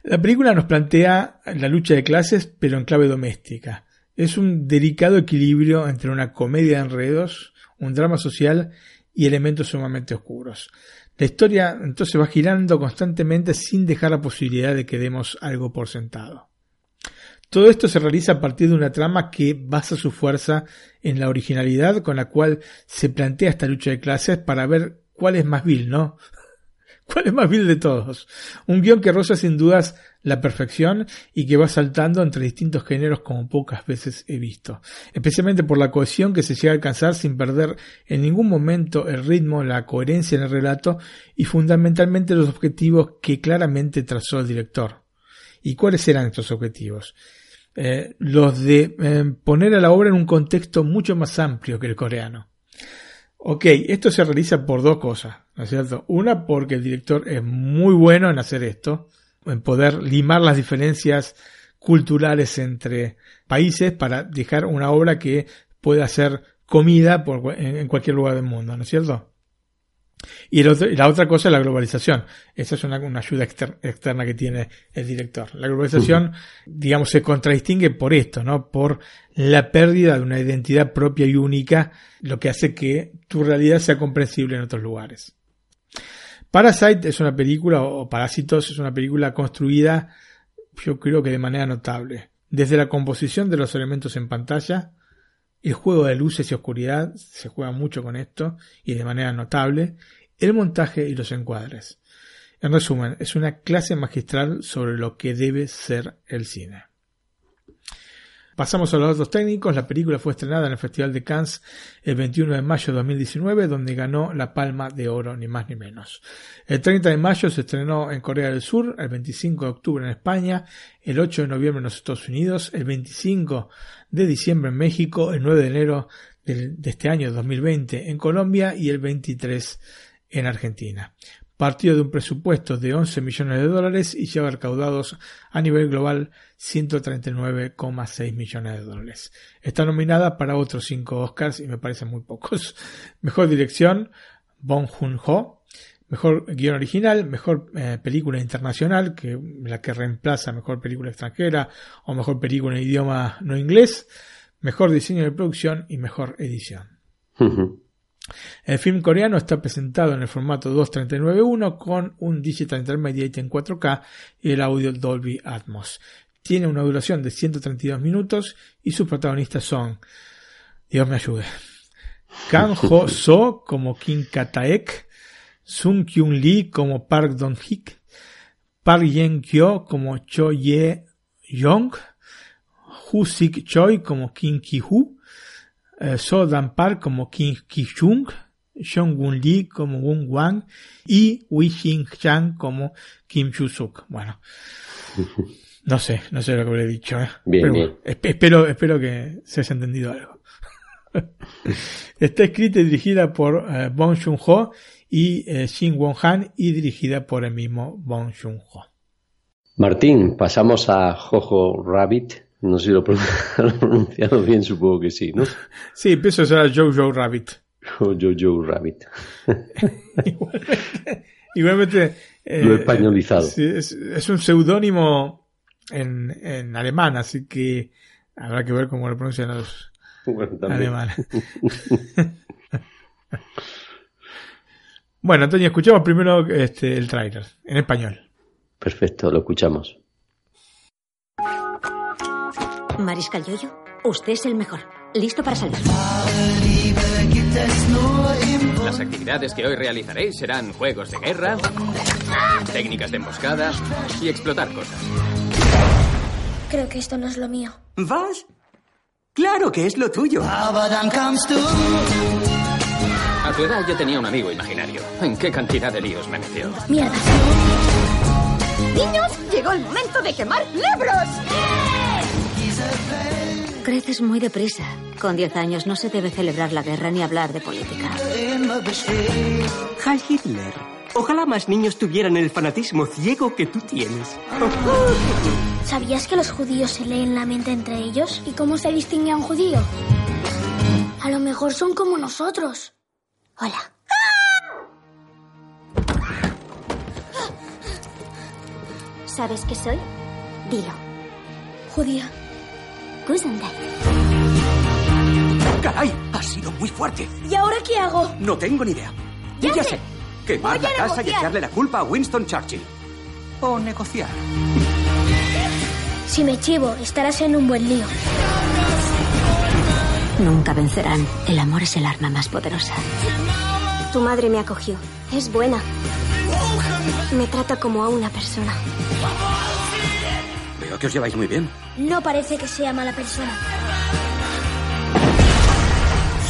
La película nos plantea la lucha de clases, pero en clave doméstica. Es un delicado equilibrio entre una comedia de enredos, un drama social y elementos sumamente oscuros. La historia entonces va girando constantemente sin dejar la posibilidad de que demos algo por sentado. Todo esto se realiza a partir de una trama que basa su fuerza en la originalidad con la cual se plantea esta lucha de clases para ver cuál es más vil, ¿no? ¿Cuál es más vil de todos? Un guion que roza sin dudas la perfección y que va saltando entre distintos géneros como pocas veces he visto. Especialmente por la cohesión que se llega a alcanzar sin perder en ningún momento el ritmo, la coherencia en el relato y fundamentalmente los objetivos que claramente trazó el director. ¿Y cuáles eran estos objetivos? Eh, los de eh, poner a la obra en un contexto mucho más amplio que el coreano. Ok, esto se realiza por dos cosas, ¿no es cierto? Una, porque el director es muy bueno en hacer esto, en poder limar las diferencias culturales entre países para dejar una obra que pueda ser comida por, en, cualquier lugar del mundo, ¿no es cierto? Y, la otra cosa es la globalización. Esa es una, ayuda externa que tiene el director. La globalización, digamos, se contradistingue por esto, ¿no? Por la pérdida de una identidad propia y única, lo que hace que tu realidad sea comprensible en otros lugares. Parasite es una película, o Parásitos es una película construida, yo creo que de manera notable. Desde la composición de los elementos en pantalla, el juego de luces y oscuridad, se juega mucho con esto, y de manera notable, el montaje y los encuadres. En resumen, es una clase magistral sobre lo que debe ser el cine. Pasamos a los datos técnicos. La película fue estrenada en el Festival de Cannes el 21 de mayo de 2019, donde ganó la Palma de Oro, ni más ni menos. El 30 de mayo se estrenó en Corea del Sur, el 25 de octubre en España, el 8 de noviembre en los Estados Unidos, el 25 de diciembre en México, el 9 de enero de este año 2020 en Colombia y el 23 en Argentina partió de un presupuesto de 11 millones de dólares y lleva recaudados a nivel global 139,6 millones de dólares. Está nominada para otros 5 Oscars y me parecen muy pocos. Mejor dirección, Bong Joon-ho. Mejor guion original, mejor eh, película internacional, que la que reemplaza mejor película extranjera o mejor película en idioma no inglés. mejor diseño de producción y mejor edición. El film coreano está presentado en el formato 2.39.1 con un Digital Intermediate en 4K y el audio Dolby Atmos. Tiene una duración de 132 minutos y sus protagonistas son, Dios me ayude, Kang Ho So como Kim Kataek, Sung Kyun Lee como Park Dong Hik, Park Yen Kyo como Cho Ye Yong, Hu Sik Choi como Kim Ki Hu, eh, So Dan Park como Kim Ki Chung, Seong Gun Lee como Won Wang y Wei Jin Chang como Kim Chu Suk. Bueno, no sé, no sé lo que habré dicho. ¿eh? Bien, Pero bien. espero, espero que se haya entendido algo. Está escrita y dirigida por eh, Bong Joon-ho y eh, Shin Won-han y dirigida por el mismo Bong Joon-ho. Martín, pasamos a Jojo Rabbit. No sé si lo he pronunciado bien, supongo que sí, ¿no? Sí, empiezo a ser Jojo Rabbit. O Jojo Rabbit. Igualmente. eh, Lo he españolizado. sí, es, es un seudónimo en, en alemán, así que habrá que ver cómo lo pronuncian los Bueno, alemanes. bueno, Antonio, escuchamos primero este, el tráiler en español. Perfecto, lo escuchamos. Mariscal Yoyo, usted es el mejor. Listo para salir. Las actividades que hoy realizaréis serán juegos de guerra, técnicas de emboscada y explotar cosas. Creo que esto no es lo mío. ¿Vas? Claro que es lo tuyo. A tu edad yo tenía un amigo imaginario. ¿En qué cantidad de líos me metió? Mierda. Niños, llegó el momento de quemar libros. Creces muy deprisa. Con 10 años no se debe celebrar la guerra ni hablar de política. Heil Hitler. Ojalá más niños tuvieran el fanatismo ciego que tú tienes. ¿Sabías que los judíos se leen la mente entre ellos? ¿Y cómo se distingue a un judío? A lo mejor son como nosotros. Hola. ¿Sabes qué soy? Dilo. Judía. Gesundheit. ¡Caray! Ha sido muy fuerte. ¿Y ahora qué hago? No tengo ni idea. Ya ya sé. sé. Quemar Voy a la casa y echarle la culpa a Winston Churchill. O negociar. Si me chivo, estarás en un buen lío. Nunca vencerán. El amor es el arma más poderosa. Tu madre me acogió. Es buena. Me trata como a una persona. Veo que os lleváis muy bien. No parece que sea mala persona.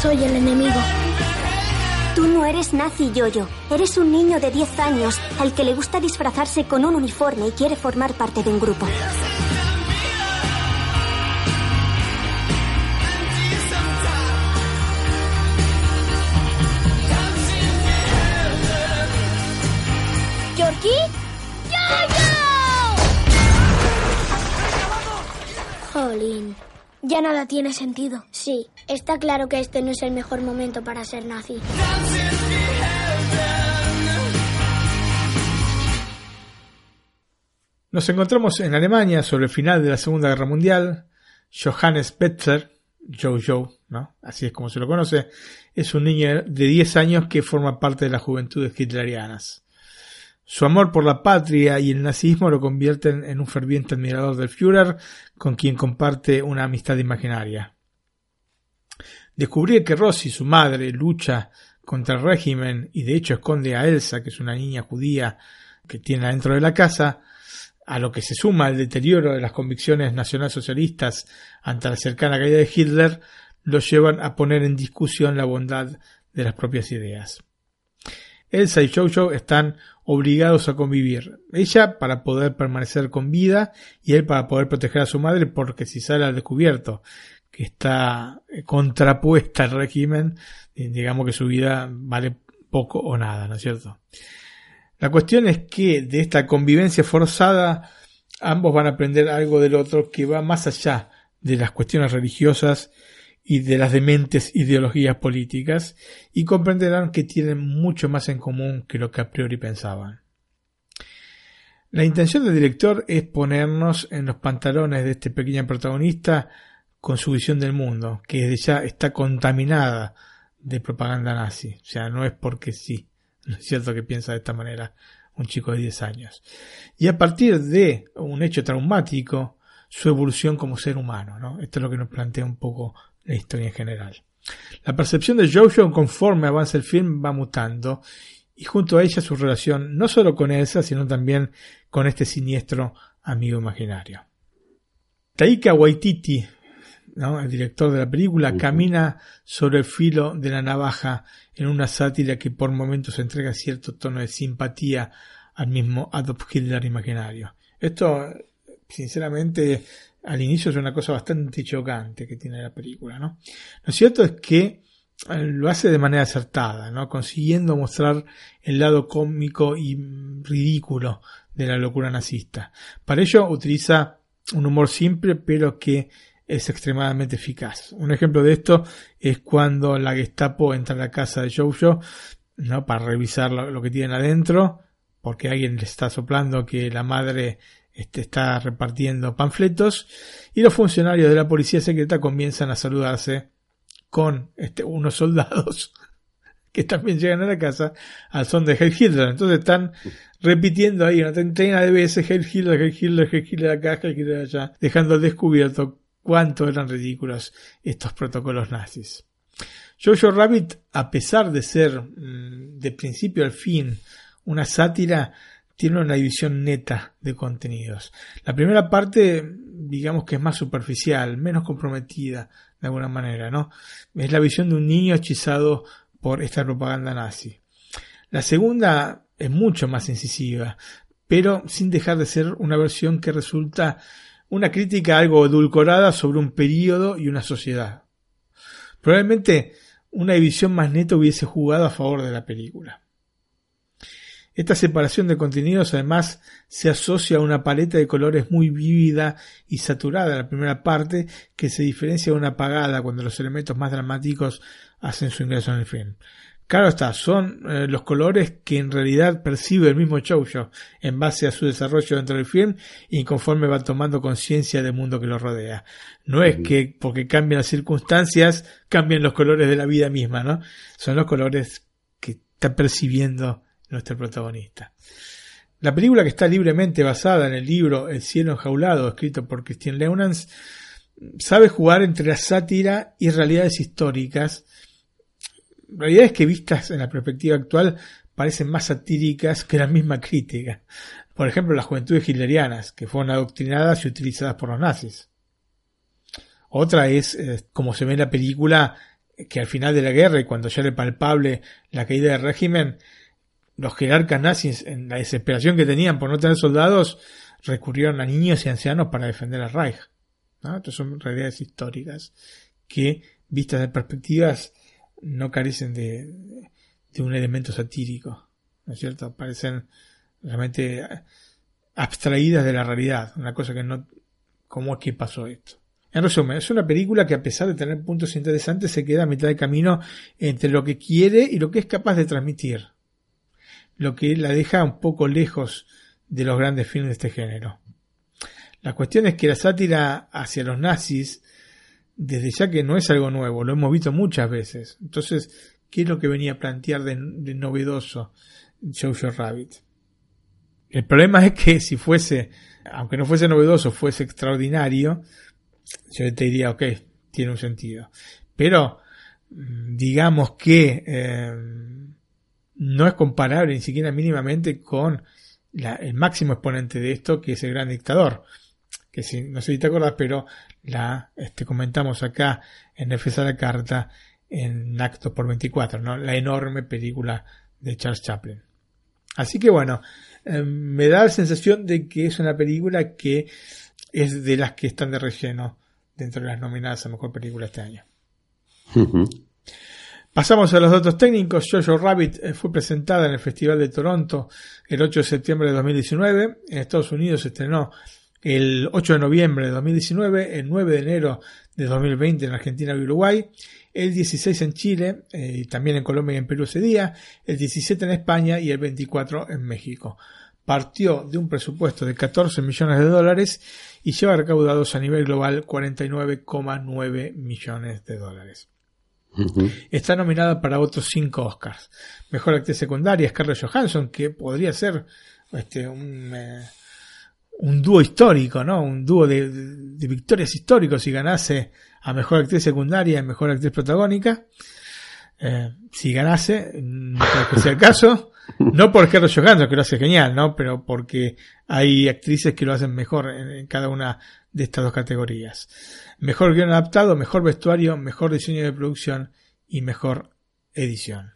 Soy el enemigo. Tú no eres nazi, Yoyo. Eres un niño de 10 años al que le gusta disfrazarse con un uniforme y quiere formar parte de un grupo. ¿Yorkie? Jolín. Ya nada tiene sentido. Sí, está claro que este no es el mejor momento para ser nazi. Nos encontramos en Alemania sobre el final de la Segunda Guerra Mundial. Johannes Betzer, Jojo, ¿no? Así es como se lo conoce, es un niño de 10 años que forma parte de las juventudes hitlerianas. Su amor por la patria y el nazismo lo convierten en un ferviente admirador del Führer, con quien comparte una amistad imaginaria. Descubrir que Rossi, su madre, lucha contra el régimen y de hecho esconde a Elsa, que es una niña judía que tiene dentro de la casa, a lo que se suma el deterioro de las convicciones nacionalsocialistas ante la cercana caída de Hitler, lo llevan a poner en discusión la bondad de las propias ideas. Elsa y Jojo están obligados a convivir. Ella para poder permanecer con vida y él para poder proteger a su madre porque si sale al descubierto que está eh, contrapuesta al régimen, eh, digamos que su vida vale poco o nada, ¿no es cierto? La cuestión es que de esta convivencia forzada ambos van a aprender algo del otro que va más allá de las cuestiones religiosas y de las dementes ideologías políticas y comprenderán que tienen mucho más en común que lo que a priori pensaban. La intención del director es ponernos en los pantalones de este pequeño protagonista con su visión del mundo, que desde ya está contaminada de propaganda nazi. O sea, no es porque sí. No es cierto que piensa de esta manera un chico de 10 años. Y a partir de un hecho traumático, su evolución como ser humano, ¿no? Esto es lo que nos plantea un poco la historia en general. La percepción de Jojo conforme avanza el film va mutando y junto a ella su relación no solo con Elsa, sino también con este siniestro amigo imaginario. Taika Waititi, ¿no? el director de la película, camina sobre el filo de la navaja en una sátira que por momentos entrega cierto tono de simpatía al mismo Adolf Hitler imaginario. Esto, sinceramente, al inicio es una cosa bastante chocante que tiene la película, ¿no? Lo cierto es que eh, lo hace de manera acertada, ¿no? Consiguiendo mostrar el lado cómico y ridículo de la locura nazista. Para ello utiliza un humor simple, pero que es extremadamente eficaz. Un ejemplo de esto es cuando la Gestapo entra a la casa de Jojo, ¿no? Para revisar lo, lo que tienen adentro, porque alguien le está soplando que la madre este, está repartiendo panfletos y los funcionarios de la policía secreta comienzan a saludarse con este, unos soldados que también llegan a la casa al son de Heil Hitler. Entonces están repitiendo ahí una treintena de veces Heil Hitler, Heil Hitler, Heil Hitler acá, Heil Hitler allá, dejando al descubierto cuánto eran ridículos estos protocolos nazis. Jojo Rabbit, a pesar de ser mm, de principio al fin una sátira, tiene una división neta de contenidos. La primera parte, digamos que es más superficial, menos comprometida de alguna manera, ¿no? Es la visión de un niño hechizado por esta propaganda nazi. La segunda es mucho más incisiva, pero sin dejar de ser una versión que resulta una crítica algo edulcorada sobre un periodo y una sociedad. Probablemente una división más neta hubiese jugado a favor de la película. Esta separación de contenidos además se asocia a una paleta de colores muy vívida y saturada en la primera parte que se diferencia de una apagada cuando los elementos más dramáticos hacen su ingreso en el film. Claro está, son eh, los colores que en realidad percibe el mismo Chojo en base a su desarrollo dentro del film y conforme va tomando conciencia del mundo que lo rodea. No es que porque cambian las circunstancias cambien los colores de la vida misma, ¿no? Son los colores que está percibiendo nuestro protagonista. La película que está libremente basada en el libro El cielo enjaulado, escrito por Christian Leunans, sabe jugar entre la sátira y realidades históricas, realidades que vistas en la perspectiva actual parecen más satíricas que la misma crítica. Por ejemplo, las juventudes hitlerianas, que fueron adoctrinadas y utilizadas por los nazis. Otra es, eh, como se ve en la película, que al final de la guerra y cuando ya era palpable la caída del régimen, los jerarcas nazis, en la desesperación que tenían por no tener soldados, recurrieron a niños y ancianos para defender al Reich. ¿no? Estas son realidades históricas que, vistas de perspectivas, no carecen de, de un elemento satírico. ¿No es cierto? Parecen realmente abstraídas de la realidad. Una cosa que no... ¿Cómo es que pasó esto? En resumen, es una película que a pesar de tener puntos interesantes se queda a mitad de camino entre lo que quiere y lo que es capaz de transmitir lo que la deja un poco lejos de los grandes filmes de este género. La cuestión es que la sátira hacia los nazis, desde ya que no es algo nuevo, lo hemos visto muchas veces. Entonces, ¿qué es lo que venía a plantear de, novedoso Jojo Rabbit? El problema es que si fuese, aunque no fuese novedoso, fuese extraordinario, yo te diría, ok, tiene un sentido. Pero, mm, digamos que eh, no es comparable ni siquiera mínimamente con el máximo exponente de esto, que es el gran dictador. Que si, no sé si te acuerdas, pero la este, comentamos acá en FSA la carta en Actos por 24, ¿no? La enorme película de Charles Chaplin. Así que bueno, eh, me da la sensación de que es una película que es de las que están de relleno dentro de las nominadas a mejor película este año. Pasamos a los datos técnicos. Jojo Rabbit eh, fue presentada en el Festival de Toronto el 8 de septiembre de 2019. En Estados Unidos se estrenó el 8 de noviembre de 2019, el 9 de enero de 2020 en Argentina y Uruguay, el 16 en Chile, eh, y también en Colombia y en Perú ese día, el 17 en España y el 24 en México. partió de un presupuesto de 14 millones de dólares y lleva recaudados a nivel global 49,9 millones de dólares. Está nominada para otros 5 Oscars. Mejor actriz secundaria Scarlett Johansson, que podría ser este, un, eh, un dúo histórico, ¿no? Un dúo de, de- de victorias históricos si ganase a mejor actriz secundaria y mejor actriz protagónica. Eh, si ganase, no creo que sea el caso. No por Scarlett Johansson, que lo hace genial, ¿no? Pero porque hay actrices que lo hacen mejor en, en cada una de estas dos categorías. Mejor guion adaptado, mejor vestuario, mejor diseño de producción y mejor edición.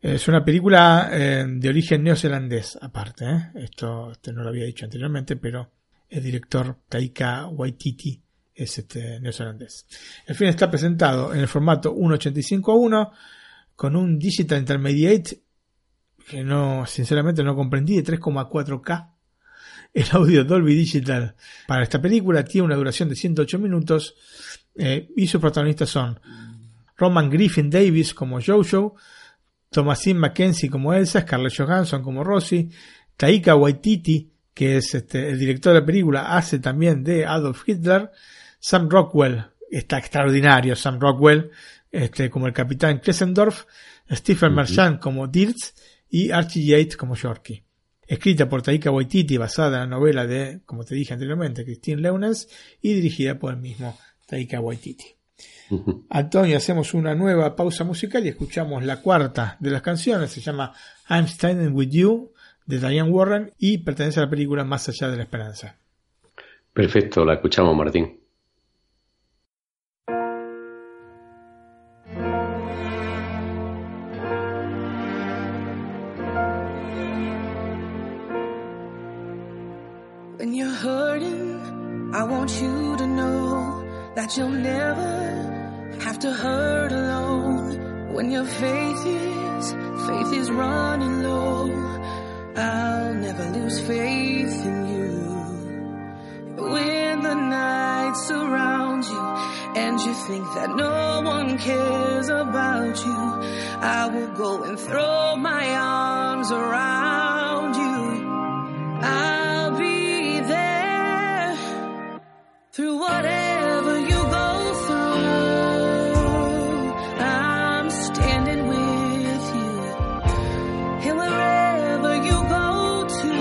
Es una película eh, de origen neozelandés, aparte. ¿eh? Esto este no lo había dicho anteriormente, pero el director Taika Waititi es este neozelandés. El film está presentado en el formato 1.85 a 1 con un Digital Intermediate que no, sinceramente no comprendí, de 3,4K. El audio Dolby Digital para esta película tiene una duración de 108 minutos eh, y sus protagonistas son Roman Griffin Davis como Jojo, Thomasine Mackenzie como Elsa, Scarlett Johansson como Rosie, Taika Waititi, que es este, el director de la película, hace también de Adolf Hitler, Sam Rockwell, está extraordinario Sam Rockwell, este, como el capitán Klesendorf, Stephen Merchant como Dirtz y Archie Yates como Yorkie. Escrita por Taika Waititi, basada en la novela de, como te dije anteriormente, Christine Leunens y dirigida por el mismo Taika Waititi. Antonio, hacemos una nueva pausa musical y escuchamos la cuarta de las canciones. Se llama I'm Standing With You de Diane Warren y pertenece a la película Más allá de la esperanza. Perfecto, la escuchamos, Martín. Want you to know that you'll never have to hurt alone. When your faith is, faith is running low, I'll never lose faith in you. When the night surrounds you and you think that no one cares about you, I will go and throw my arms around you. I'll through whatever you go through. I'm standing with you. And wherever you go to,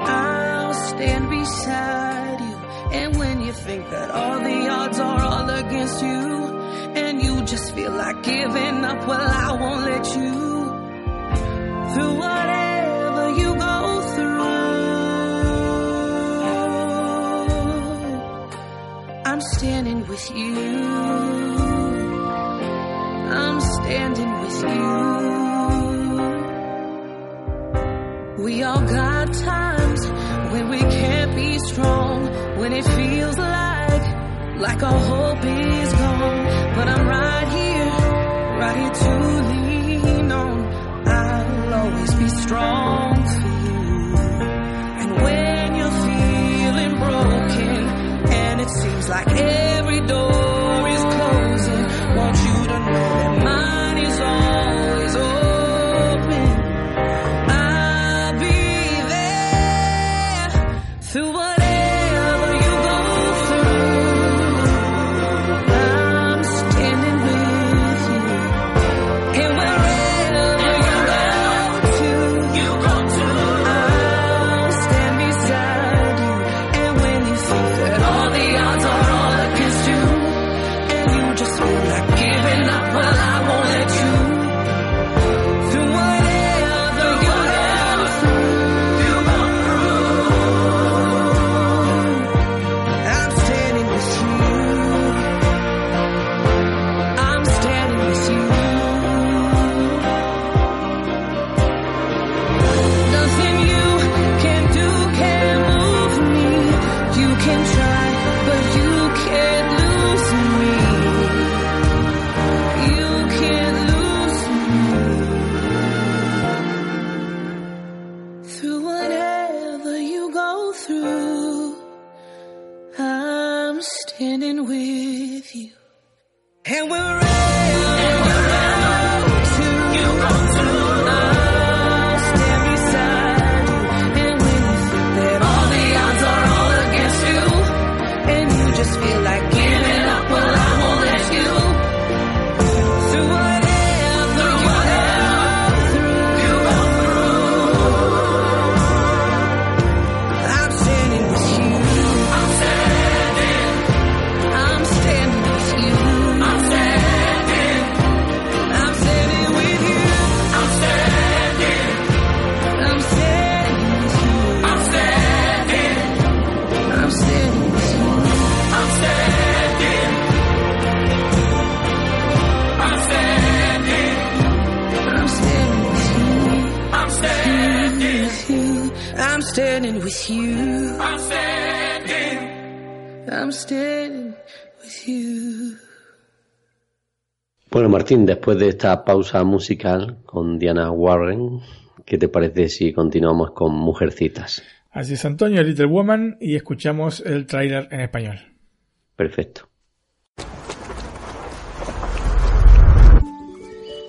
I'll stand beside you. And when you think that all the odds are all against you, and you just feel like giving up, well, I won't let you through whatever you go I'm standing with you. I'm standing with you. We all got times when we can't be strong, when it feels like like our hope is gone. But I'm right here, right here to lean on. I'll always be strong like every standing with you. I'm standing. I'm standing with you. Bueno, Martín, después de esta pausa musical con Diana Warren, ¿qué te parece si continuamos con Mujercitas? Así es, Antonio, Little Woman, y escuchamos el tráiler en español. Perfecto.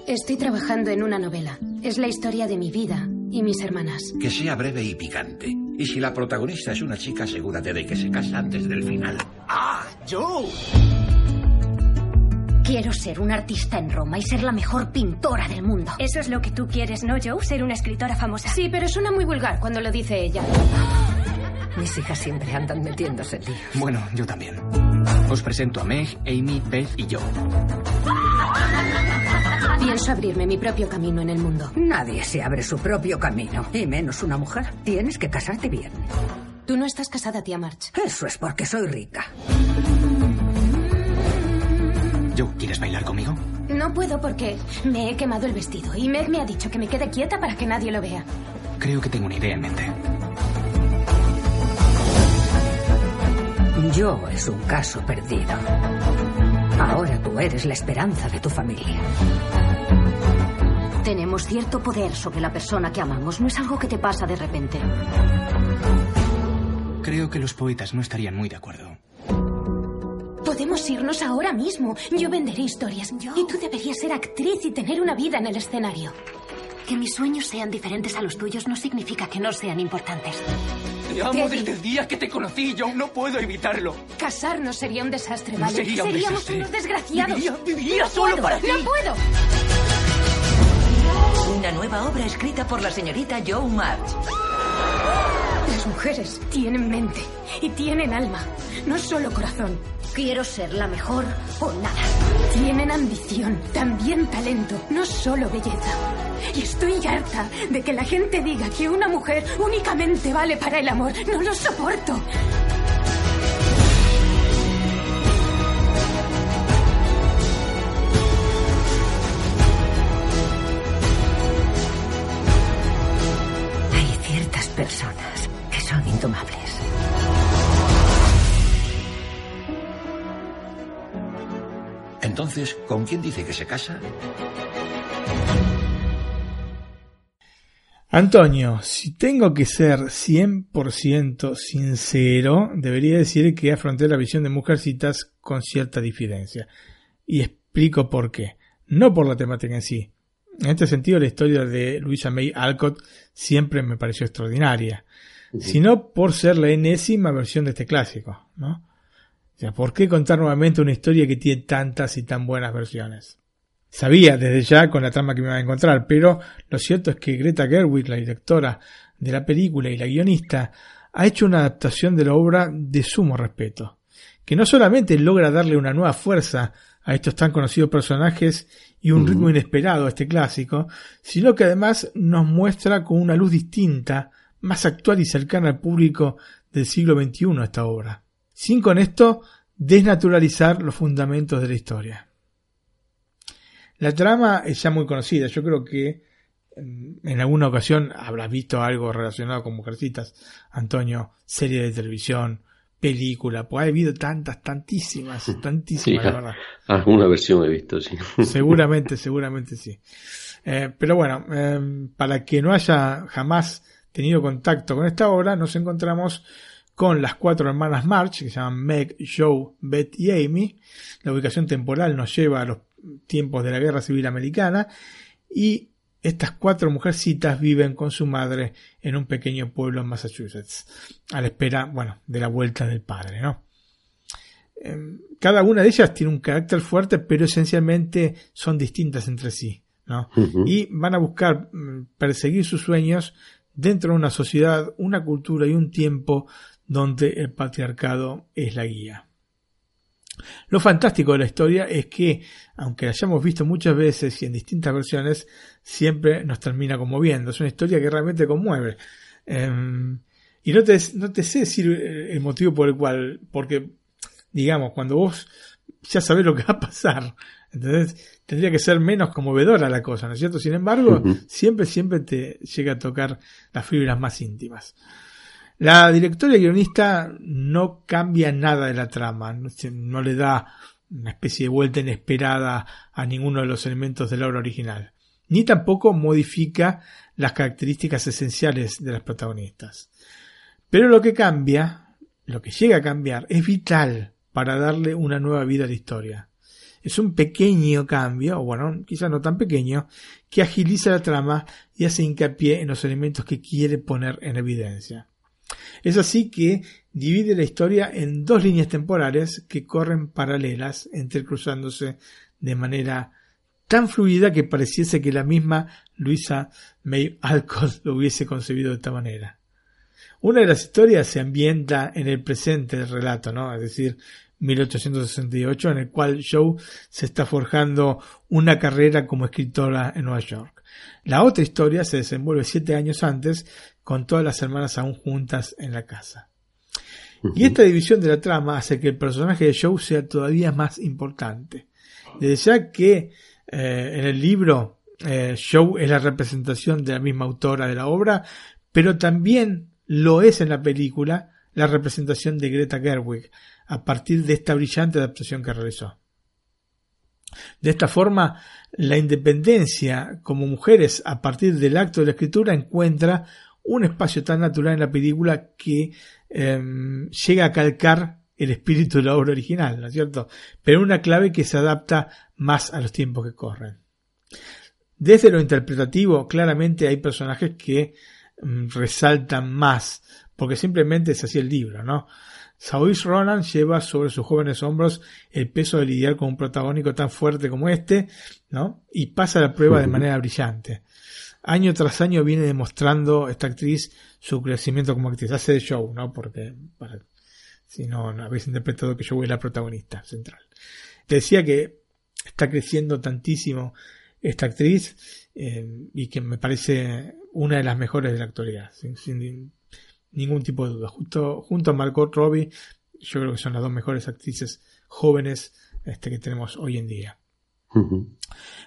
Estoy trabajando en una novela. Es la historia de mi vida y mis hermanas. Que sea breve y picante. Y si la protagonista es una chica, asegúrate de que se casa antes del final. ¡Ah, Joe! Quiero ser una artista en Roma y ser la mejor pintora del mundo. Eso es lo que tú quieres, ¿no, Joe? Ser una escritora famosa. Sí, pero suena muy vulgar cuando lo dice ella. Mis hijas siempre andan metiéndose en líos. Bueno, yo también. Os presento a Meg, Amy, Beth y yo. Pienso abrirme mi propio camino en el mundo. Nadie se abre su propio camino, y menos una mujer. Tienes que casarte bien. Tú no estás casada, tía March. Eso es porque soy rica. Joe, ¿quieres bailar conmigo? No puedo porque me he quemado el vestido y Meg me ha dicho que me quede quieta para que nadie lo vea. Creo que tengo una idea en mente. Yo es un caso perdido. Ahora tú eres la esperanza de tu familia. Tenemos cierto poder sobre la persona que amamos. No es algo que te pasa de repente. Creo que los poetas no estarían muy de acuerdo. Podemos irnos ahora mismo. Yo venderé historias. Y tú deberías ser actriz y tener una vida en el escenario. Que mis sueños sean diferentes a los tuyos no significa que no sean importantes. Te amo desde el día que te conocí, Joe. No puedo evitarlo. Casarnos sería un desastre, ¿vale? Sería un Seríamos desastre. unos desgraciados. Viviría- viviría No solo puedo, para ti. ¡No puedo! Una nueva obra escrita por la señorita Joe March. Las mujeres tienen mente y tienen alma, no solo corazón. Quiero ser la mejor o nada. Tienen ambición, también talento, no solo belleza. Y estoy harta de que la gente diga que una mujer únicamente vale para el amor. No lo soporto. Hay ciertas personas indomables. Entonces, ¿con quién dice que se casa? Antonio, si tengo que ser 100% sincero, debería decir que afronté la visión de Mujercitas con cierta difidencia. Y explico por qué. No por la temática en sí. En este sentido, la historia de Louisa May Alcott siempre me pareció extraordinaria. Sino por ser la enésima versión de este clásico, ¿no? O sea, ¿por qué contar nuevamente una historia que tiene tantas y tan buenas versiones? Sabía desde ya con la trama que me iba a encontrar, pero lo cierto es que Greta Gerwig, la directora de la película y la guionista, ha hecho una adaptación de la obra de sumo respeto, que no solamente logra darle una nueva fuerza a estos tan conocidos personajes y un ritmo inesperado a este clásico, sino que además nos muestra con una luz distinta, más actual y cercana al público del siglo XXI esta obra, sin con esto desnaturalizar los fundamentos de la historia. La trama es ya muy conocida. Yo creo que mm, en alguna ocasión habrás visto algo relacionado con Mujercitas, Antonio, serie de televisión, película, pues ha habido tantas, tantísimas, Sí, tantísimas, la verdad. alguna versión he visto, sí. Seguramente, seguramente sí. Eh, pero bueno, eh, para que no haya jamás tenido contacto con esta obra, nos encontramos con las cuatro hermanas March, que se llaman Meg, Joe, Beth y Amy. La ubicación temporal nos lleva a los tiempos de la Guerra Civil Americana y estas cuatro mujercitas viven con su madre en un pequeño pueblo en Massachusetts, a la espera, bueno, de la vuelta del padre, ¿no? Em, Cada una de ellas tiene un carácter fuerte, pero esencialmente son distintas entre sí, ¿no? Y van a buscar mm, perseguir sus sueños dentro de una sociedad, una cultura y un tiempo donde el patriarcado es la guía. Lo fantástico de la historia es que, aunque la hayamos visto muchas veces y en distintas versiones, siempre nos termina conmoviendo. Es una historia que realmente conmueve. Em, y no te, no te sé decir el motivo por el cual, porque, digamos, cuando vos ya sabes lo que va a pasar. Entonces, tendría que ser menos conmovedora la cosa, ¿no es cierto? Sin embargo, siempre, siempre te llega a tocar las fibras más íntimas. La directora y guionista no cambia nada de la trama, no, no le da una especie de vuelta inesperada a ninguno de los elementos de la obra original, ni tampoco modifica las características esenciales de las protagonistas. Pero lo que cambia, lo que llega a cambiar, es vital para darle una nueva vida a la historia. Es un pequeño cambio, o bueno, quizás no tan pequeño, que agiliza la trama y hace hincapié en los elementos que quiere poner en evidencia. Es así que divide la historia en dos líneas temporales que corren paralelas, entrecruzándose de manera tan fluida que pareciese que la misma Luisa May Alcott lo hubiese concebido de esta manera. Una de las historias se ambienta en el presente del relato, ¿no? Es decir, 1868, en el cual Joe se está forjando una carrera como escritora en Nueva York. La otra historia se desenvuelve siete años antes, con todas las hermanas aún juntas en la casa. Y esta división de la trama hace que el personaje de Joe sea todavía más importante. Desde ya que eh, en el libro eh, Joe es la representación de la misma autora de la obra, pero también lo es en la película la representación de Greta Gerwig, a partir de esta brillante adaptación que realizó. De esta forma, la independencia como mujeres a partir del acto de la escritura encuentra un espacio tan natural en la película que eh, llega a calcar el espíritu de la obra original, ¿no es cierto? Pero una clave que se adapta más a los tiempos que corren. Desde lo interpretativo, claramente hay personajes que mm, resaltan más, porque simplemente es así el libro, ¿no? Saoirse Ronan lleva sobre sus jóvenes hombros el peso de lidiar con un protagónico tan fuerte como este, ¿no? Y pasa la prueba de manera brillante. Año tras año viene demostrando esta actriz su crecimiento como actriz. Hace de show, ¿no? Porque, para, si no, no habéis interpretado que yo es la protagonista central. Te decía que está creciendo tantísimo esta actriz eh, y que me parece una de las mejores de la actualidad, sin, sin ningún tipo de duda. Junto, junto a Margot Robbie, yo creo que son las dos mejores actrices jóvenes este, que tenemos hoy en día.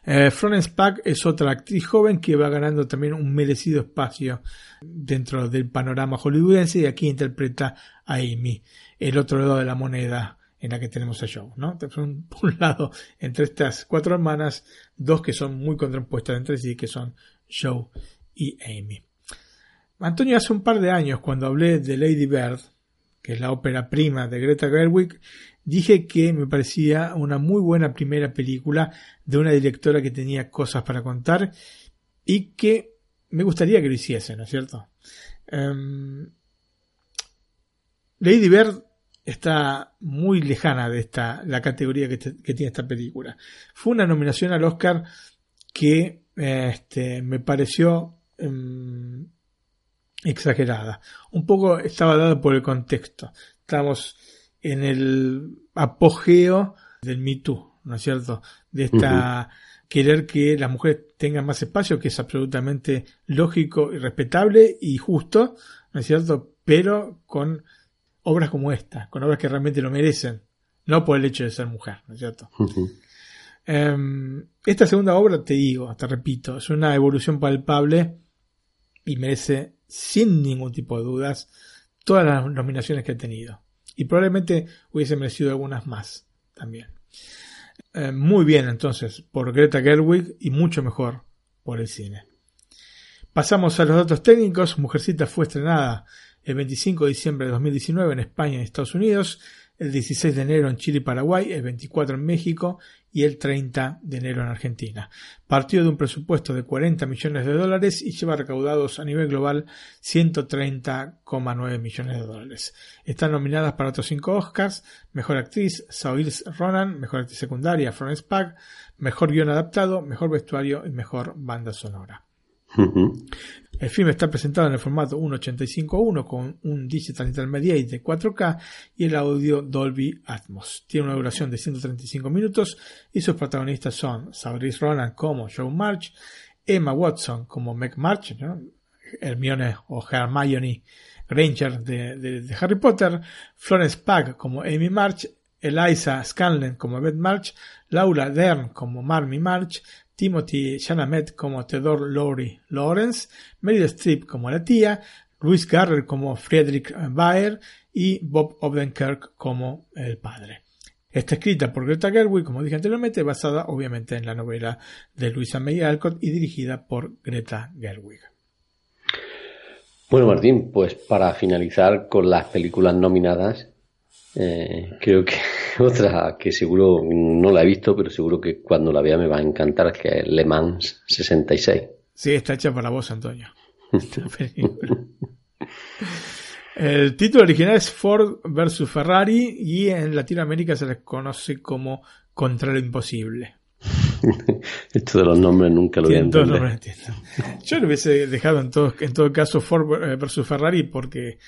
Eh, Florence Pack es otra actriz joven que va ganando también un merecido espacio dentro del panorama hollywoodense y aquí interpreta a Amy, el otro lado de la moneda en la que tenemos a Joe, ¿no? Por un lado, entre estas cuatro hermanas, dos que son muy contrapuestas entre sí, que son Joe y Amy. Antonio, hace un par de años, cuando hablé de Lady Bird, que es la ópera prima de Greta Gerwig, dije que me parecía una muy buena primera película de una directora que tenía cosas para contar y que me gustaría que lo hiciese, ¿no es cierto? Em, Lady Bird está muy lejana de esta la categoría que, tiene esta película. Fue una nominación al Oscar que este, me pareció em, exagerada. Un poco estaba dada por el contexto. Estamos en el apogeo del Me Too, ¿no es cierto? De esta querer que las mujeres tengan más espacio, que es absolutamente lógico y respetable y justo, ¿no es cierto? Pero con obras como esta, con obras que realmente lo merecen, no por el hecho de ser mujer, ¿no es cierto? Em, esta segunda obra, te digo, te repito, es una evolución palpable y merece, sin ningún tipo de dudas, todas las nominaciones que ha tenido. Y probablemente hubiese merecido algunas más también. Eh, muy bien, entonces, por Greta Gerwig y mucho mejor por el cine. Pasamos a los datos técnicos. Mujercita fue estrenada el 25 de diciembre de 2019 en España y Estados Unidos, el 16 de enero en Chile y Paraguay, el 24 en México y el 30 de enero en Argentina. Partió de un presupuesto de 40 millones de dólares y lleva recaudados a nivel global 130,9 millones de dólares. Están nominadas para otros 5 Oscars, Mejor Actriz, Saoirse Ronan, Mejor Actriz Secundaria, Florence Pugh, Mejor Guión Adaptado, Mejor Vestuario y Mejor Banda Sonora. El film está presentado en el formato 1.85.1 con un Digital Intermediate de 4K y el audio Dolby Atmos. Tiene una duración de 135 minutos y sus protagonistas son Saoirse Ronan como Joe March, Emma Watson como Meg March. Hermione o Hermione Granger de Harry Potter, Florence Pugh como Amy March, Eliza Scanlon como Beth March, Laura Dern como Marmy March, Timothy Chalamet como Theodore Laurie Lawrence, Meryl Streep como la tía, Luis Garrer como Friedrich Baer y Bob Odenkirk como el padre. Está escrita por Greta Gerwig, como dije anteriormente, basada obviamente en la novela de Louisa May Alcott y dirigida por Greta Gerwig. Bueno, Martín, pues para finalizar con las películas nominadas, eh, creo que otra que seguro no la he visto, pero seguro que cuando la vea me va a encantar, que es Le Mans 66. Sí, está hecha para vos, Antonio. El título original es Ford vs Ferrari y en Latinoamérica se les conoce como Contra lo Imposible. Esto de los nombres nunca lo voy a entender. Yo lo hubiese dejado en todo, en todo caso Ford eh, vs Ferrari porque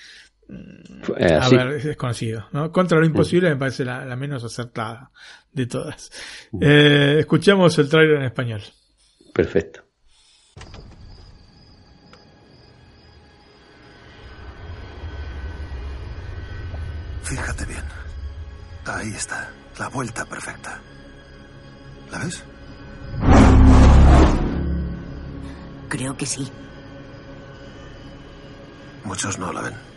eh, a sí. ver, es desconocido. ¿no? Contra lo imposible me parece la, la menos acertada de todas. Eh, escuchamos el trailer en español. Perfecto. Fíjate bien. Ahí está, la vuelta perfecta. ¿La ves? Creo que sí. Muchos no la ven.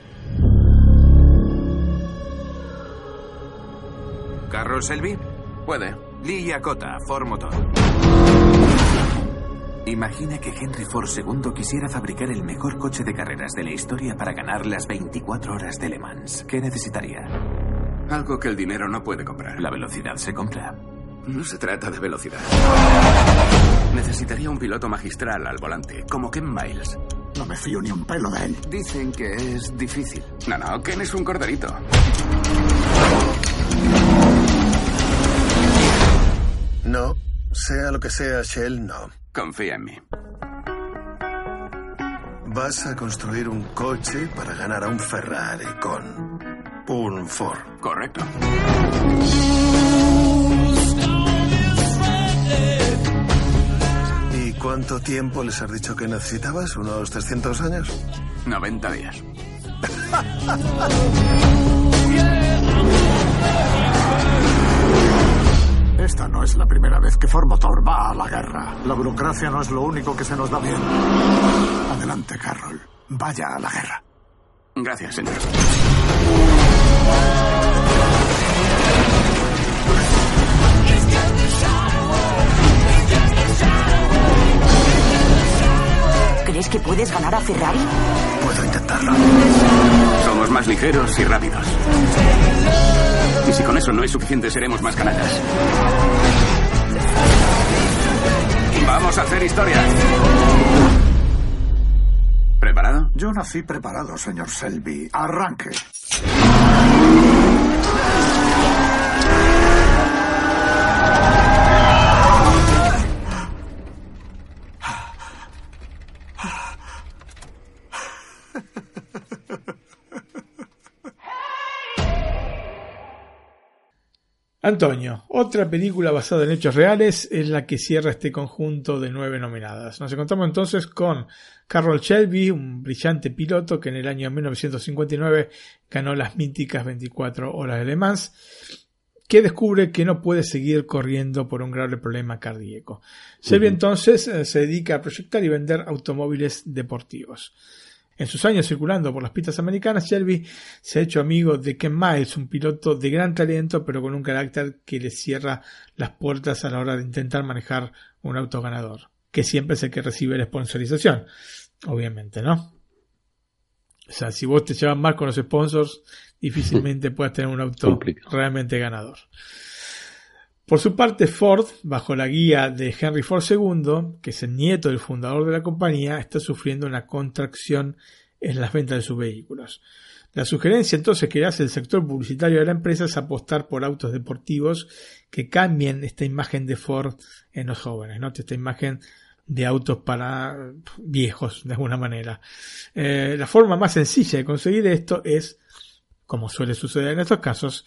¿Carroll Selby? Puede. Lee Yakota, Ford Motor. Imagina que Henry Ford II quisiera fabricar el mejor coche de carreras de la historia para ganar las 24 horas de Le Mans. ¿Qué necesitaría? Algo que el dinero no puede comprar. La velocidad se compra. No se trata de velocidad. Necesitaría un piloto magistral al volante, como Ken Miles. No me fío ni un pelo de él. Dicen que es difícil. No, no, Ken es un corderito. No, sea lo que sea, Shell, no. Confía en mí. Vas a construir un coche para ganar a un Ferrari con un Ford. Correcto. ¿Y cuánto tiempo les has dicho que necesitabas? ¿Unos 300 años? 90 días. Esta no es la primera vez que Ford Motor va a la guerra. La burocracia no es lo único que se nos da bien. Adelante, Carroll. Vaya a la guerra. Gracias, señor. ¿Crees que puedes ganar a Ferrari? Puedo intentarlo. Somos más ligeros y rápidos. Y si con eso no es suficiente, seremos más canallas. Vamos a hacer historia. ¿Preparado? Yo nací preparado, señor Selby. Arranque. Antonio, otra película basada en hechos reales es la que cierra este conjunto de nueve nominadas. Nos encontramos entonces con Carroll Shelby, un brillante piloto que en el año 1959 ganó las míticas 24 horas de Le Mans, que descubre que no puede seguir corriendo por un grave problema cardíaco. Shelby entonces eh, se dedica a proyectar y vender automóviles deportivos. En sus años circulando por las pistas americanas, Shelby se ha hecho amigo de Ken Miles, un piloto de gran talento, pero con un carácter que le cierra las puertas a la hora de intentar manejar un auto ganador, que siempre es el que recibe la sponsorización, obviamente, ¿no? O sea, si vos te llevas mal con los sponsors, difícilmente puedas tener un auto realmente ganador. Por su parte, Ford, bajo la guía de Henry Ford II, que es el nieto del fundador de la compañía, está sufriendo una contracción en las ventas de sus vehículos. La sugerencia entonces que hace el sector publicitario de la empresa es apostar por autos deportivos que cambien esta imagen de Ford en los jóvenes, ¿no? esta imagen de autos para viejos, de alguna manera. Eh, la forma más sencilla de conseguir esto es, como suele suceder en estos casos,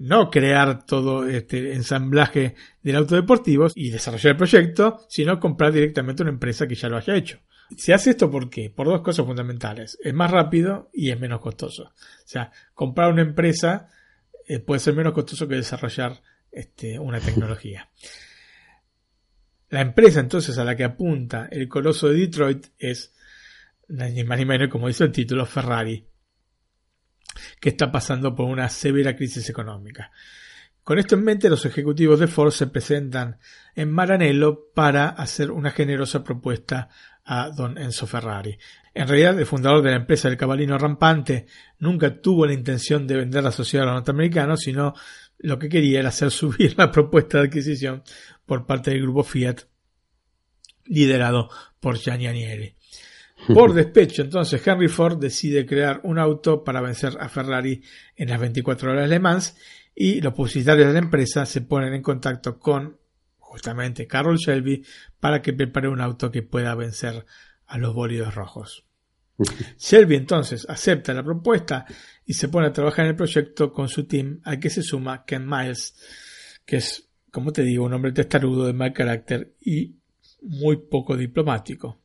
no crear todo este ensamblaje del auto deportivo y desarrollar el proyecto, sino comprar directamente una empresa que ya lo haya hecho. Se hace esto por qué? Por dos cosas fundamentales. Es más rápido y es menos costoso. O sea, comprar una empresa eh, puede ser menos costoso que desarrollar este, una tecnología. La empresa entonces a la que apunta el coloso de Detroit es, ni más ni menos como dice el título, Ferrari, que está pasando por una severa crisis económica. Con esto en mente, los ejecutivos de Ford se presentan en Maranello para hacer una generosa propuesta a don Enzo Ferrari. En realidad, el fundador de la empresa del cabalino rampante nunca tuvo la intención de vender la sociedad a los norteamericanos, sino lo que quería era hacer subir la propuesta de adquisición por parte del grupo Fiat, liderado por Gianni Agnelli. Por despecho, entonces, Henry Ford decide crear un auto para vencer a Ferrari en las 24 horas Le Mans y los publicitarios de la empresa se ponen en contacto con justamente Carroll Shelby para que prepare un auto que pueda vencer a los bólidos rojos. Shelby entonces acepta la propuesta y se pone a trabajar en el proyecto con su team al que se suma Ken Miles, que es, como te digo, un hombre testarudo de mal carácter y muy poco diplomático.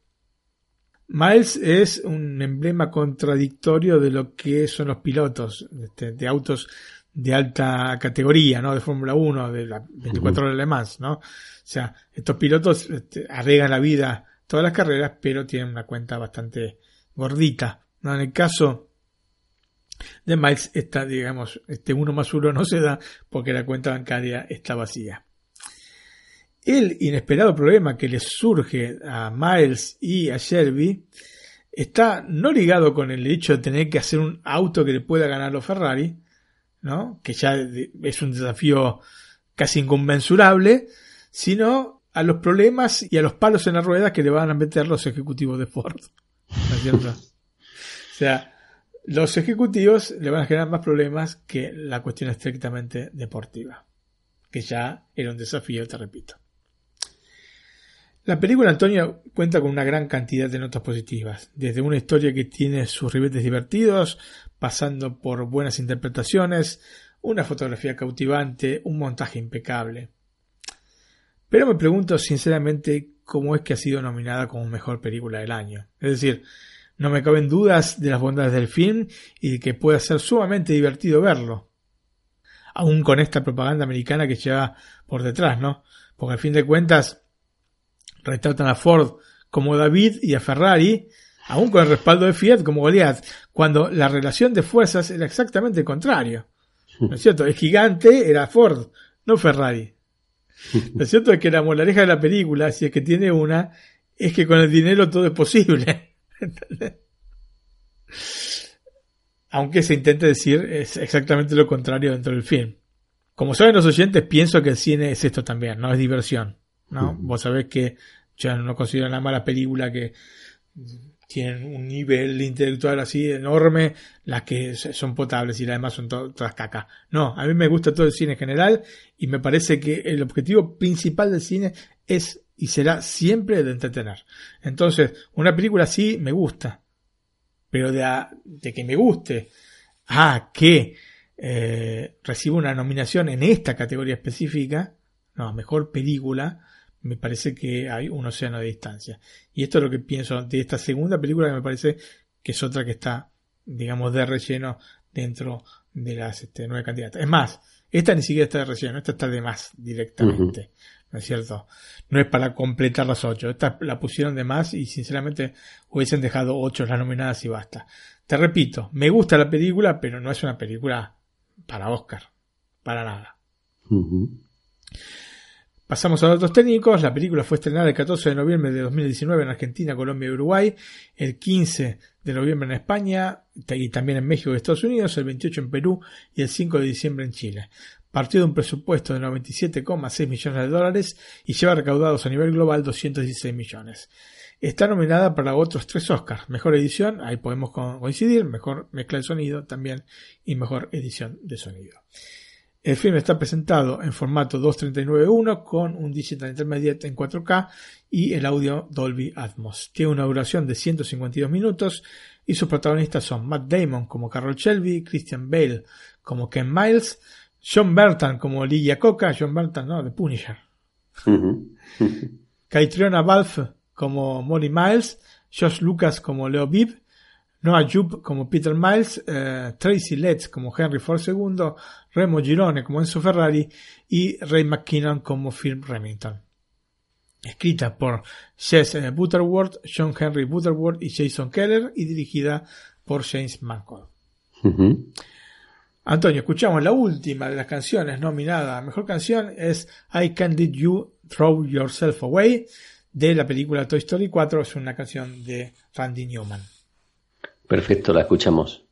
Miles es un emblema contradictorio de lo que son los pilotos este, de autos de alta categoría, ¿no? De Fórmula 1, de las 24 horas de Le Mans, ¿no? O sea, estos pilotos este, arreglan la vida todas las carreras, pero tienen una cuenta bastante gordita, ¿no? En el caso de Miles, esta, digamos, este 1 más 1 no se da porque la cuenta bancaria está vacía. El inesperado problema que les surge a Miles y a Shelby está no ligado con el hecho de tener que hacer un auto que le pueda ganar a los Ferrari, ¿no? que ya es un desafío casi inconmensurable, sino a los problemas y a los palos en la rueda que le van a meter los ejecutivos de Ford. ¿No es cierto? o sea, los ejecutivos le van a generar más problemas que la cuestión estrictamente deportiva, que ya era un desafío, te repito. La película Antonio cuenta con una gran cantidad de notas positivas, desde una historia que tiene sus ribetes divertidos, pasando por buenas interpretaciones, una fotografía cautivante, un montaje impecable. Pero me pregunto sinceramente cómo es que ha sido nominada como mejor película del año. Es decir, no me caben dudas de las bondades del film y de que pueda ser sumamente divertido verlo. Aún con esta propaganda americana que lleva por detrás, ¿no? Porque al fin de cuentas retratan a Ford como David y a Ferrari, aún con el respaldo de Fiat como Goliath, cuando la relación de fuerzas era exactamente el contrario. ¿No es cierto? El gigante era Ford, no Ferrari. Lo cierto es que la moraleja de la película, si es que tiene una, es que con el dinero todo es posible. Aunque se intente decir es exactamente lo contrario dentro del film. Como saben los oyentes, pienso que el cine es esto también, no es diversión. ¿No? Vos sabés que yo no considero una mala película que tienen un nivel intelectual así enorme, las que son potables y las demás son todas caca. No, a mí me gusta todo el cine en general y me parece que el objetivo principal del cine es y será siempre de entretener. Entonces, una película así me gusta, pero de, de que me guste a que eh, reciba una nominación en esta categoría específica, no, mejor película, me parece que hay un océano de distancia. Y esto es lo que pienso de esta segunda película que me parece que es otra que está, digamos, de relleno dentro de las este, nueve candidatas. Es más, esta ni siquiera está de relleno, esta está de más directamente. ¿No es cierto? No es para completar las ocho. Esta la pusieron de más y sinceramente hubiesen dejado ocho las nominadas y basta. Te repito, me gusta la película, pero no es una película para Oscar. Para nada. Pasamos a otros técnicos. La película fue estrenada el 14 de noviembre de 2019 en Argentina, Colombia y Uruguay, el 15 de noviembre en España y también en México y Estados Unidos, el 28 en Perú y el 5 de diciembre en Chile. Partió de un presupuesto de 97,6 millones de dólares y lleva recaudados a nivel global 216 millones. Está nominada para otros tres Oscars. Mejor edición, ahí podemos coincidir, mejor mezcla de sonido también y mejor edición de sonido. El film está presentado en formato 239.1 con un Digital Intermediate en 4K y el audio Dolby Atmos. Tiene una duración de 152 minutos y sus protagonistas son Matt Damon como Carroll Shelby, Christian Bale como Ken Miles, John Burton como Ligia Coca, John Burton, no, de Punisher. Caitriona Balfe como Molly Miles, Josh Lucas como Leo Bibb, Noah Jupe como Peter Miles, eh, Tracy Letts como Henry Ford II, Remo Girone como Enzo Ferrari y Ray McKinnon como Phil Remington. Escrita por Jess eh, Butterworth, John Henry Butterworth y Jason Keller y dirigida por James Mangold. Antonio, escuchamos la última de las canciones nominada a Mejor Canción es I Can't Let You Throw Yourself Away de la película Toy Story 4, es una canción de Randy Newman. Perfecto, la escuchamos.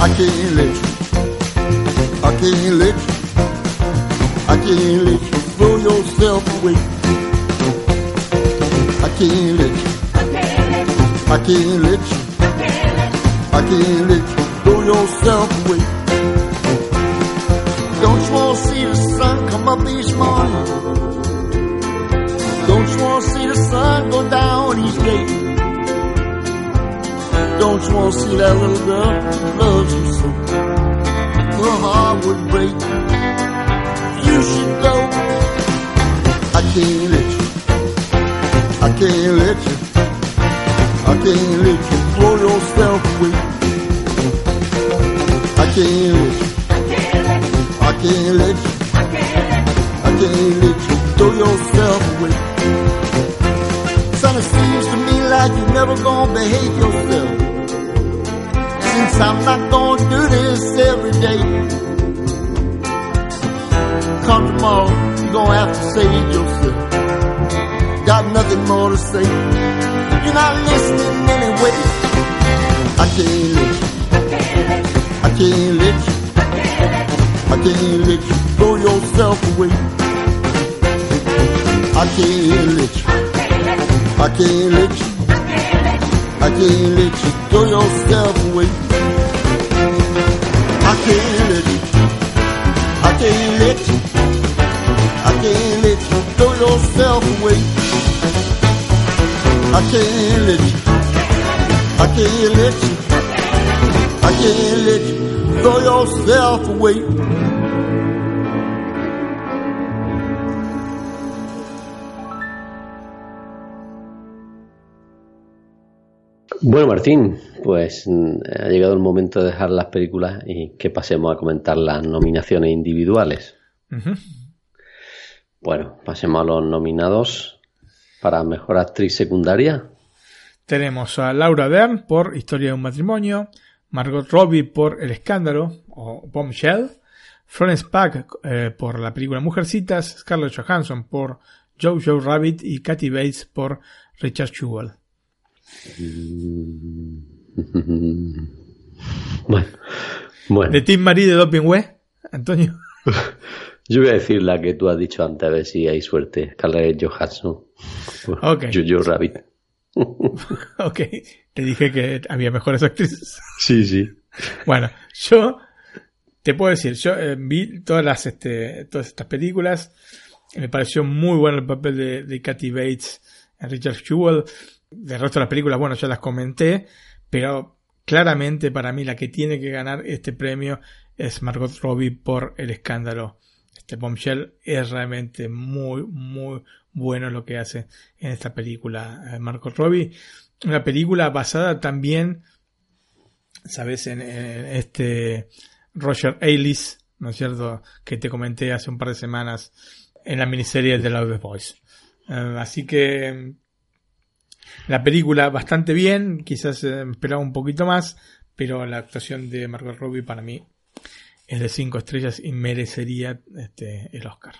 I can't let you, I can't let you, I can't throw yourself away. I can't let you, I can't let you, throw yourself away. Don't you want to see the sun come up each morning? Don't you want to see the sun go down each day? Don't you want to see that little girl who loves you so? Her heart would break. You should go. I can't let you. I can't let you. I can't let you throw yourself away. I can't let you. I can't let you. I can't let you throw yourself away. Son, it seems to me like you're never gonna behave yourself. Since I'm not gonna do this every day. Come tomorrow, you're gonna have to save yourself. Got nothing more to say. You're not listening anyway. I can't let you. I can't let you. I can't let you throw yourself away. Can't let you throw yourself away. I can't let you. I can't let you. I can't let you throw yourself away. I can't let you. I can't let you. I can't let you throw yourself away. Bueno, Martín, pues mm, ha llegado el momento de dejar las películas y que pasemos a comentar las nominaciones individuales. Bueno, pasemos a los nominados para mejor actriz secundaria. Tenemos a Laura Dern por Historia de un matrimonio, Margot Robbie por El escándalo o Bombshell, Florence Pugh eh, por la película Mujercitas, Scarlett Johansson por Jojo Rabbit y Kathy Bates por Richard Jewell. Bueno, bueno. De Team Marie de Doping Web, Antonio. Yo voy a decir la que tú has dicho antes, a ver si hay suerte. Scarlett Johansson. Ok. Jojo Rabbit. ok, te dije que había mejores actrices. Sí, sí. Bueno, yo te puedo decir, yo eh, vi todas las este, todas estas películas. Me pareció muy bueno el papel de, de Kathy Bates en Richard Jewell. Del resto de las películas, bueno, ya las comenté, pero claramente para mí la que tiene que ganar este premio es Margot Robbie por el escándalo. Este Bombshell es realmente muy, muy bueno lo que hace en esta película eh, Margot Robbie. Una película basada también, sabes, en, este Roger Ailes, ¿no es cierto? Que te comenté hace un par de semanas en la miniserie de the Boys. Eh, así que la película bastante bien, quizás eh, esperaba un poquito más, pero la actuación de Margot Robbie para mí es de 5 estrellas y merecería este, el Oscar.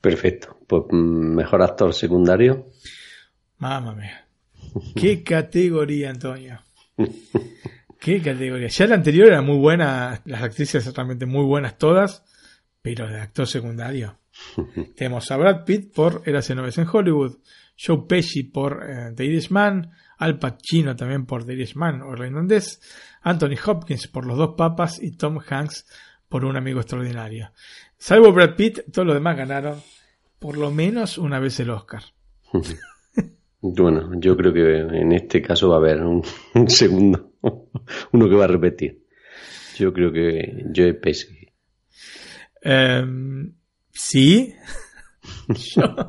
Perfecto. Pues mm, mejor actor secundario. Mamma mía. Qué categoría, Antonio. Qué categoría. Ya la anterior era muy buena, las actrices realmente muy buenas todas, pero de actor secundario. Tenemos a Brad Pitt por Érase en Hollywood, Joe Pesci por eh, The Irishman, Al Pacino también por The Irishman o irlandés, Anthony Hopkins por Los dos papas y Tom Hanks por Un amigo extraordinario. Salvo Brad Pitt, todos los demás ganaron por lo menos una vez el Oscar. Bueno, yo creo que en este caso va a haber un, un segundo, uno que va a repetir. Yo creo que Joe Pesci. Em, sí, Yo no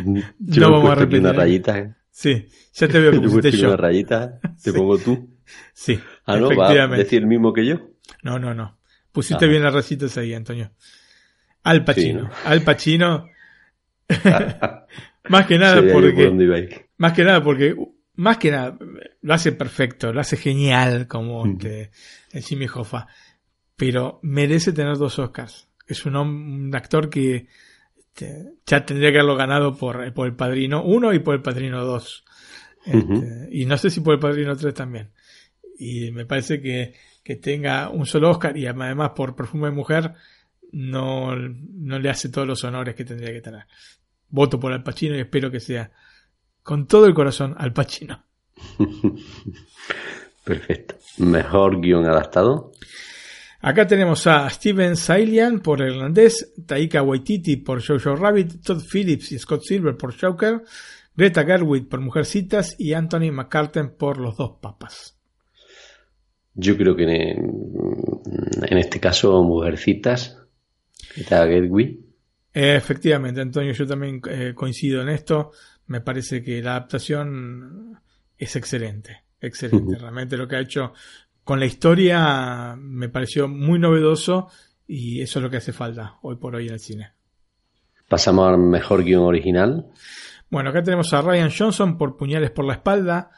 me he vamos a repetir. una rayita. ¿eh? Sí, ya te veo que Yo pusiste yo. una rayita, te pongo tú. Sí, Ah, no, va a decir el mismo que yo. No, no, no. Pusiste Ah. bien las rayitas ahí, Antonio. Al Pacino. Sí, ¿no? Al Pacino. más que nada yo por porque. ibais. Más que nada porque. Más que nada, lo hace perfecto, lo hace genial como Mm. este, el Jimmy Hoffa. Pero merece tener dos Oscars. Es un, un actor que este, ya tendría que haberlo ganado por, por el Padrino 1 y por el Padrino 2. Este, Y no sé si por el Padrino 3 también. Y me parece que, que tenga un solo Oscar y además por Perfume de Mujer no, no le hace todos los honores que tendría que tener. Voto por Al Pacino y espero que sea con todo el corazón Al Pacino. Perfecto. Mejor guion adaptado. Acá tenemos a Steven Sailian por el irlandés, Taika Waititi por Jojo Rabbit, Todd Phillips y Scott Silver por Joker, Greta Gerwig por Mujercitas y Anthony McCarten por Los Dos Papas. Yo creo que en, en este caso, Mujercitas, Greta Gerwig. Efectivamente, Antonio, yo también eh, coincido en esto. Me parece que la adaptación es excelente, excelente. Realmente lo que ha hecho con la historia me pareció muy novedoso y eso es lo que hace falta hoy por hoy en el cine. Pasamos al mejor guion original. Bueno, acá tenemos a Ryan Johnson por Puñales por la espalda,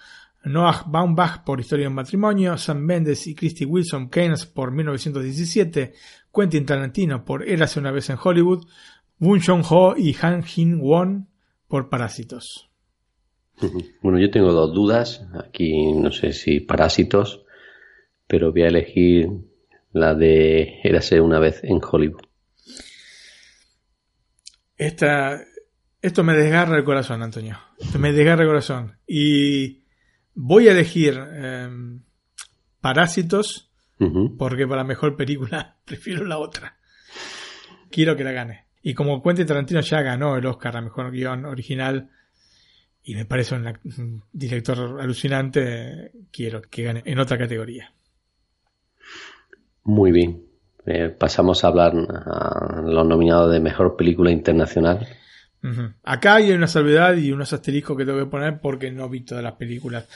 Noah Baumbach por Historia de un matrimonio, Sam Mendes y Christy Wilson Keynes por 1917, Quentin Tarantino por Érase una vez en Hollywood, Boon Joon-ho y Han Jin-won por Parásitos. Bueno, yo tengo dos dudas. Aquí no sé si Parásitos, pero voy a elegir la de Érase una vez en Hollywood. Esta, esto me desgarra el corazón, Antonio. Esto me desgarra el corazón. Y voy a elegir em, Parásitos porque para mejor película prefiero la otra. Quiero que la gane. Y como Quentin Tarantino ya ganó el Oscar a mejor guion original y me parece un director alucinante, quiero que gane en otra categoría. Muy bien. Eh, pasamos a hablar a los nominados de mejor película internacional. Acá hay una salvedad y unos asteriscos que tengo que poner porque no vi todas las películas.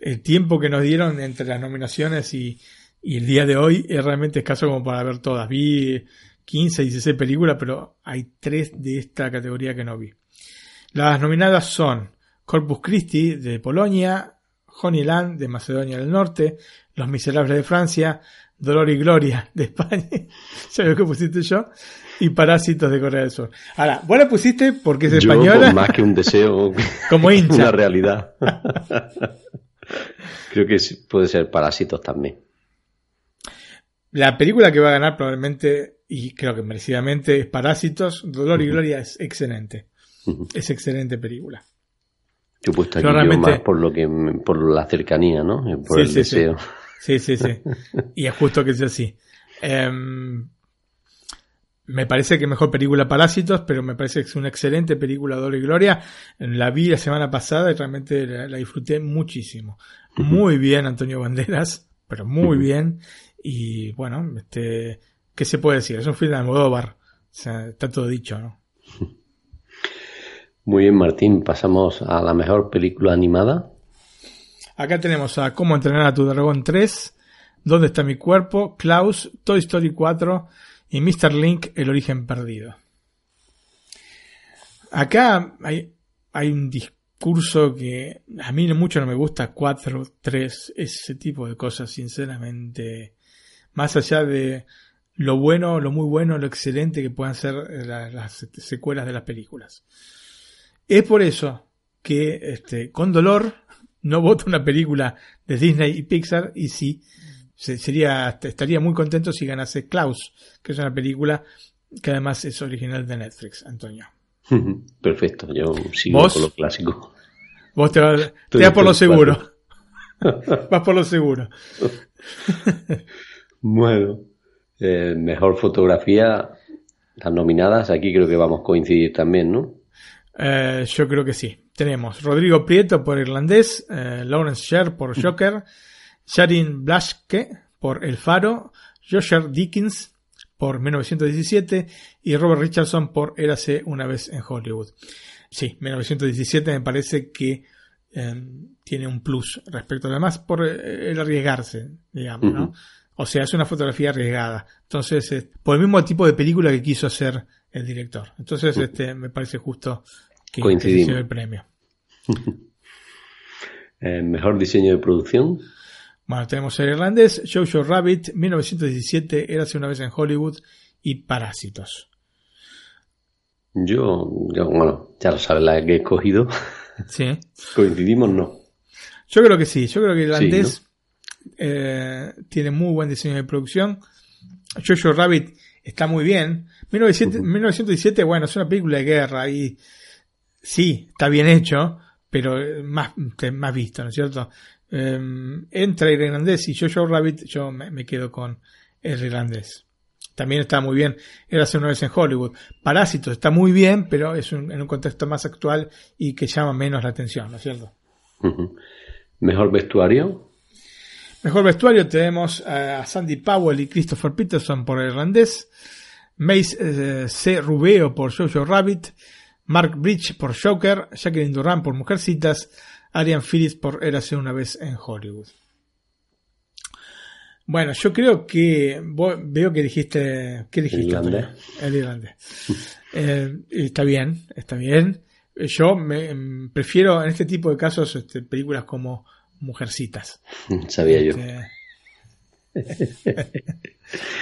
El tiempo que nos dieron entre las nominaciones y, y el día de hoy es realmente escaso como para ver todas. Vi 15, 16 películas, pero hay tres de esta categoría que no vi. Las nominadas son Corpus Christi de Polonia, Honeyland de Macedonia del Norte, Los Miserables de Francia, Dolor y Gloria de España, ¿sabes lo que pusiste yo? Y Parásitos de Corea del Sur. Ahora, vos la pusiste porque es Yo, española. por más que un deseo, Como hincha. una realidad. Creo que puede ser Parásitos también. La película que va a ganar probablemente, y creo que merecidamente, es Parásitos. Dolor y Gloria es excelente. Es excelente película. Yo he puesto aquí Yo más por lo que por la cercanía, ¿no? Por Sí, el sí. deseo. Sí, sí, sí. Y es justo que sea así. Em, me parece que mejor película Parásitos, pero me parece que es una excelente película Dolor y Gloria. La vi la semana pasada y realmente la, la disfruté muchísimo. Muy bien Antonio Banderas, pero muy bien. Y bueno, este, ¿qué se puede decir? Es un film de Almodóvar. O sea, está todo dicho, ¿no? Muy bien, Martín. Pasamos a la mejor película animada. Acá tenemos a Cómo entrenar a tu dragón 3, ¿Dónde está mi cuerpo? Klaus, Toy Story 4 y Mr. Link, El origen perdido. Acá hay, un discurso que a mí mucho no me gusta, 4, 3, ese tipo de cosas, sinceramente. Más allá de lo bueno, lo muy bueno, lo excelente que puedan ser la- las secuelas de las películas. Es por eso que este, con dolor no voto una película de Disney y Pixar y sí, se- sería, estaría muy contento si ganase Klaus, que es una película que además es original de Netflix, Antonio. Perfecto, yo sigo ¿Vos? con lo clásico. Vos te vas, te Estoy vas por lo seguro. vas por lo seguro. Bueno, eh, mejor fotografía, las nominadas, aquí creo que vamos a coincidir también, ¿no? Eh, yo creo que sí. Tenemos Rodrigo Prieto por Irlandés, eh, Lawrence Sher por Joker, Sharin Blaschke por El Faro, Joshua Dickens por 1917 y Robert Richardson por Érase una vez en Hollywood. Sí, 1917 me parece que eh, tiene un plus respecto además por eh, el arriesgarse, digamos, ¿no? O sea, es una fotografía arriesgada. Entonces, eh, por el mismo tipo de película que quiso hacer el director. Entonces, este, me parece justo que, Coincidimos. el premio. Eh, mejor diseño de producción. Bueno, tenemos el irlandés, Jojo Rabbit, 1917, Érase una vez en Hollywood y Parásitos. Yo, yo, bueno, ya lo sabes la que he escogido. Sí. Coincidimos, no. Yo creo que sí, yo creo que el Sí, irlandés eh, tiene muy buen diseño de producción. Jojo Rabbit está muy bien. 1917, 1917, bueno, es una película de guerra y sí, está bien hecho, pero eh, más, más visto, ¿no es cierto? Eh, entre el irlandés y Jojo Rabbit, yo me, me quedo con el irlandés. También está muy bien. Era hace una vez en Hollywood. Parásitos está muy bien, pero es un- en un contexto más actual y que llama menos la atención, ¿no es cierto? Mejor vestuario. Mejor vestuario tenemos a Sandy Powell y Christopher Peterson por el irlandés, Mace eh, C. Rubeo por Jojo Rabbit, Mark Bridge por Joker, Jacqueline Duran por Mujercitas, Arian Phillips por Érase una vez en Hollywood. Bueno, yo creo que vos- veo que dijiste ¿qué dijiste? Irlandés. Antonio? El irlandés. Eh, está bien, está bien. Yo me em, prefiero en este tipo de casos este, películas como Mujercitas. Sabía yo. Este,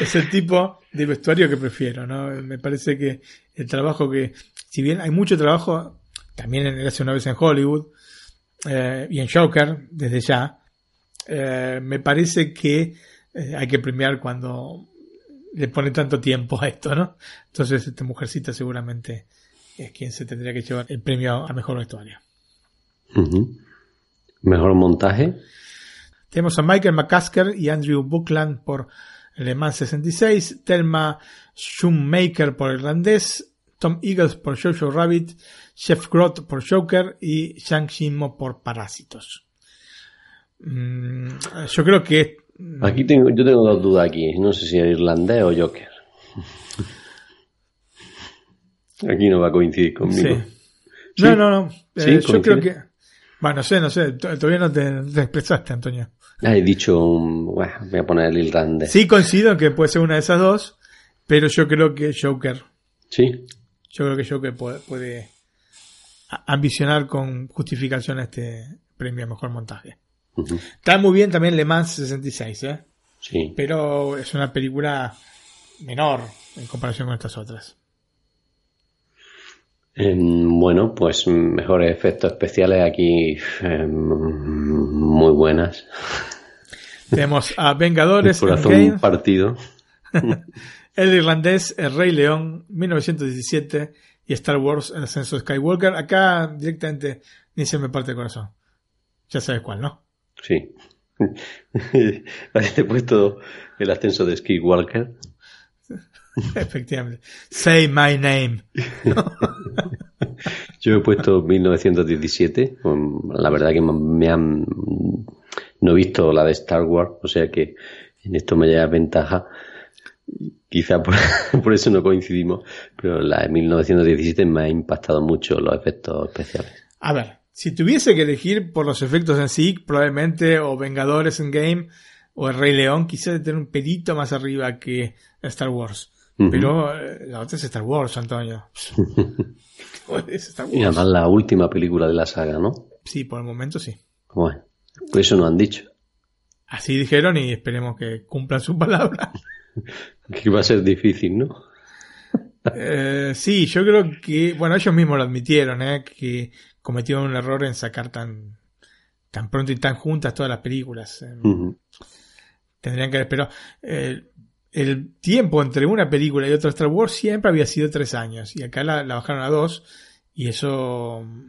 es el tipo de vestuario que prefiero, ¿no? Me parece que el trabajo que, si bien hay mucho trabajo, también en hace una vez en Hollywood eh, y en Joker, desde ya, eh, me parece que eh, hay que premiar cuando le pone tanto tiempo a esto, ¿no? Entonces, esta mujercita seguramente es quien se tendría que llevar el premio a mejor vestuario. Mejor montaje. Tenemos a Michael McCasker y Andrew Buckland por Le Mans 66, Thelma Shoemaker por Irlandés, Tom Eagles por Jojo Rabbit, Jeff Groth por Joker y Shang Shimo por Parásitos. Mm, yo creo que Aquí tengo, yo tengo dos dudas aquí. No sé si es irlandés o Joker. Aquí no va a coincidir conmigo. Sí. No, no, no. Eh, Sí, yo creo que. Bueno, no sé, no sé. Todavía no te, te expresaste, Antonio. Ah, he dicho, bueno, voy a poner el irlandés. Sí, coincido en que puede ser una de esas dos, pero yo creo que Joker. Sí. Yo creo que Joker puede, puede ambicionar con justificación este premio a mejor montaje. Está muy bien también Le Mans 66, ¿eh? Sí. pero es una película menor en comparación con estas otras. Em, bueno, pues mejores efectos especiales aquí em, muy buenas. Tenemos a Vengadores, Corazón Endgame, partido. El Irlandés, El Rey León, 1917 y Star Wars, El Ascenso de Skywalker. Acá directamente ni se me parte el corazón. Ya sabes cuál, ¿no? Sí. Te he puesto el ascenso de Skywalker. Efectivamente. Say my name. Yo he puesto 1917. um, La verdad que me han. No he visto la de Star Wars, o sea que en esto me lleva ventaja. Quizá por, por eso no coincidimos, pero la de 1917 me ha impactado mucho los efectos especiales. A ver, si tuviese que elegir por los efectos en sí, probablemente o Vengadores en Game o El Rey León, quizás tener un pelito más arriba que Star Wars. Ujú. Pero eh, la otra es Star Wars, Antonio. es Star Y además la última película de la saga, ¿no? Sí, por el momento sí. Bueno, por eso nos han dicho Así dijeron y esperemos que cumplan su palabra. que va a ser difícil, ¿no? Eh, sí, yo creo que, bueno, ellos mismos lo admitieron, ¿eh? que cometieron un error en sacar tan, tan pronto y tan juntas todas las películas. Eh. Tendrían que haber esperado. Eh, el tiempo entre una película y otra Star Wars siempre había sido tres años y acá la, la bajaron a dos y eso mm,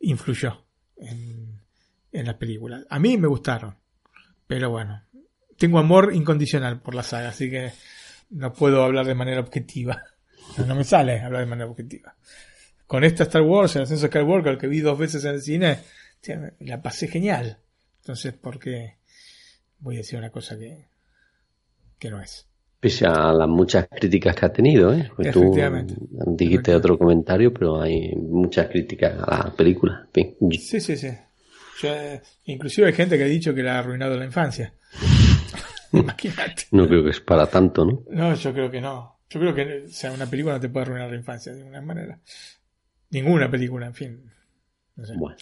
influyó en, en las películas. A mí me gustaron, pero bueno, tengo amor incondicional por la saga, así que no puedo hablar de manera objetiva. No, no me sale hablar de manera objetiva. Con esta Star Wars, el ascenso de Skywalker, que vi dos veces en el cine, tía, la pasé genial. Entonces, ¿por qué voy a decir una cosa que, que no es? Pese a las muchas críticas que ha tenido, ¿eh? Pues tú Efectivamente. dijiste otro comentario, pero hay muchas críticas a la película. Sí, sí, sí. Yo, eh, inclusive hay gente que ha dicho que le ha arruinado la infancia. Imagínate. no creo que es para tanto, ¿no? No, yo creo que no. Yo creo que o sea, una película no te puede arruinar la infancia de ninguna manera. Ninguna película, en fin. No sé. Bueno,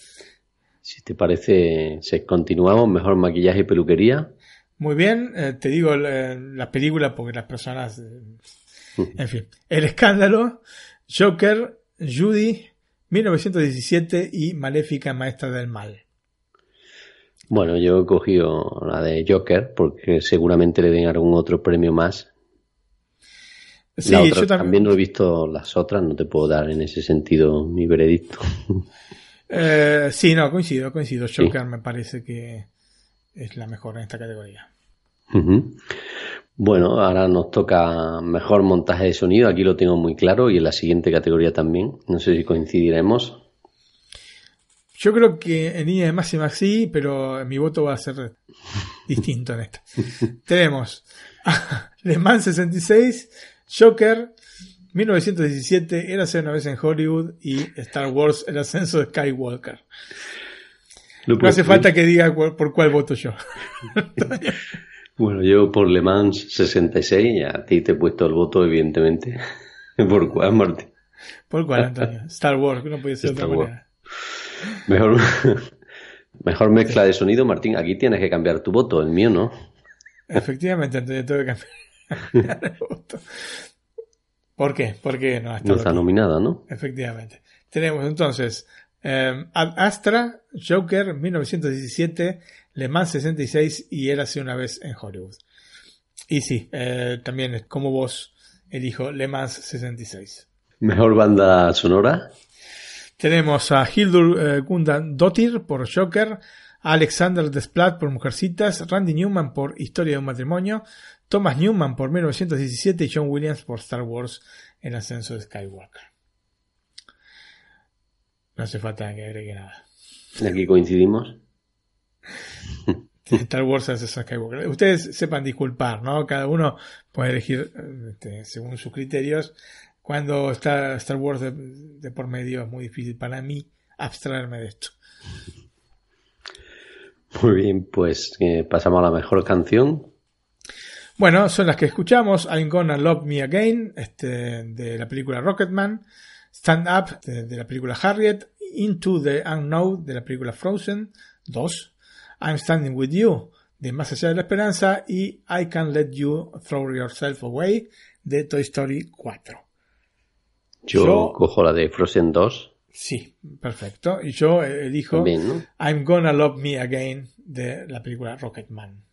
si te parece, se continuamos, mejor maquillaje y peluquería. Muy bien, eh, te digo eh, las películas porque las personas. eh, en fin. El escándalo, Joker, Judy, 1917 y Maléfica Maestra del Mal. Bueno, yo he cogido la de Joker porque seguramente le den algún otro premio más. Sí, La otra, yo también... también. no he visto las otras, no te puedo dar en ese sentido mi veredicto. Eh, sí, no, coincido, coincido. Joker me parece que es la mejor en esta categoría. Bueno, ahora nos toca mejor montaje de sonido, aquí lo tengo muy claro y en la siguiente categoría también. No sé si coincidiremos. Yo creo que en línea de máxima sí, pero mi voto va a ser distinto en esta. Tenemos Le Mans 66, Joker, 1917, Érase una vez en Hollywood y Star Wars, El ascenso de Skywalker. Lo No hace falta que diga por cuál voto yo. Bueno, yo por Le Mans 66, y a ti te he puesto el voto, evidentemente. ¿Por cuál, Martín? ¿Por cuál, Antonio? Star Wars, no puede ser de Star otra Wars. Mejor, mejor mezcla de sonido, Martín. Aquí tienes que cambiar tu voto, el mío no. Efectivamente, Antonio, tengo que cambiar el voto. ¿Por qué? Porque no No está nominada, ¿no? Efectivamente. Tenemos entonces eh, Ad Astra, Joker, 1917, Le Mans 66 y Érase una vez en Hollywood. Y sí, eh, también es como vos elijo Le Mans 66. Mejor banda sonora. Tenemos a Hildur eh, Gundan Dottir por Joker, a Alexander Desplat por Mujercitas, Randy Newman por Historia de un matrimonio, Thomas Newman por 1917 y John Williams por Star Wars El ascenso de Skywalker. No hace falta que agregue nada. Aquí coincidimos. Star Wars ascenso de Skywalker. Ustedes sepan disculpar, ¿no? Cada uno puede elegir eh, este, según sus criterios. Cuando está Star Wars de, de por medio es muy difícil para mí abstraerme de esto. Muy bien, pues eh, pasamos a la mejor canción. Bueno, son las que escuchamos. I'm Gonna Love Me Again, este, de la película Rocketman. Stand Up, de, de la película Harriet. Into the Unknown, de la película Frozen 2. I'm Standing With You, de Más Allá de la Esperanza. Y I Can't Let You Throw Yourself Away, de Toy Story 4. Yo, Yo- cojo la de Frozen 2. Sí, perfecto. Y yo eh, elijo También, ¿no? I'm Gonna Love Me Again, de la película Rocketman.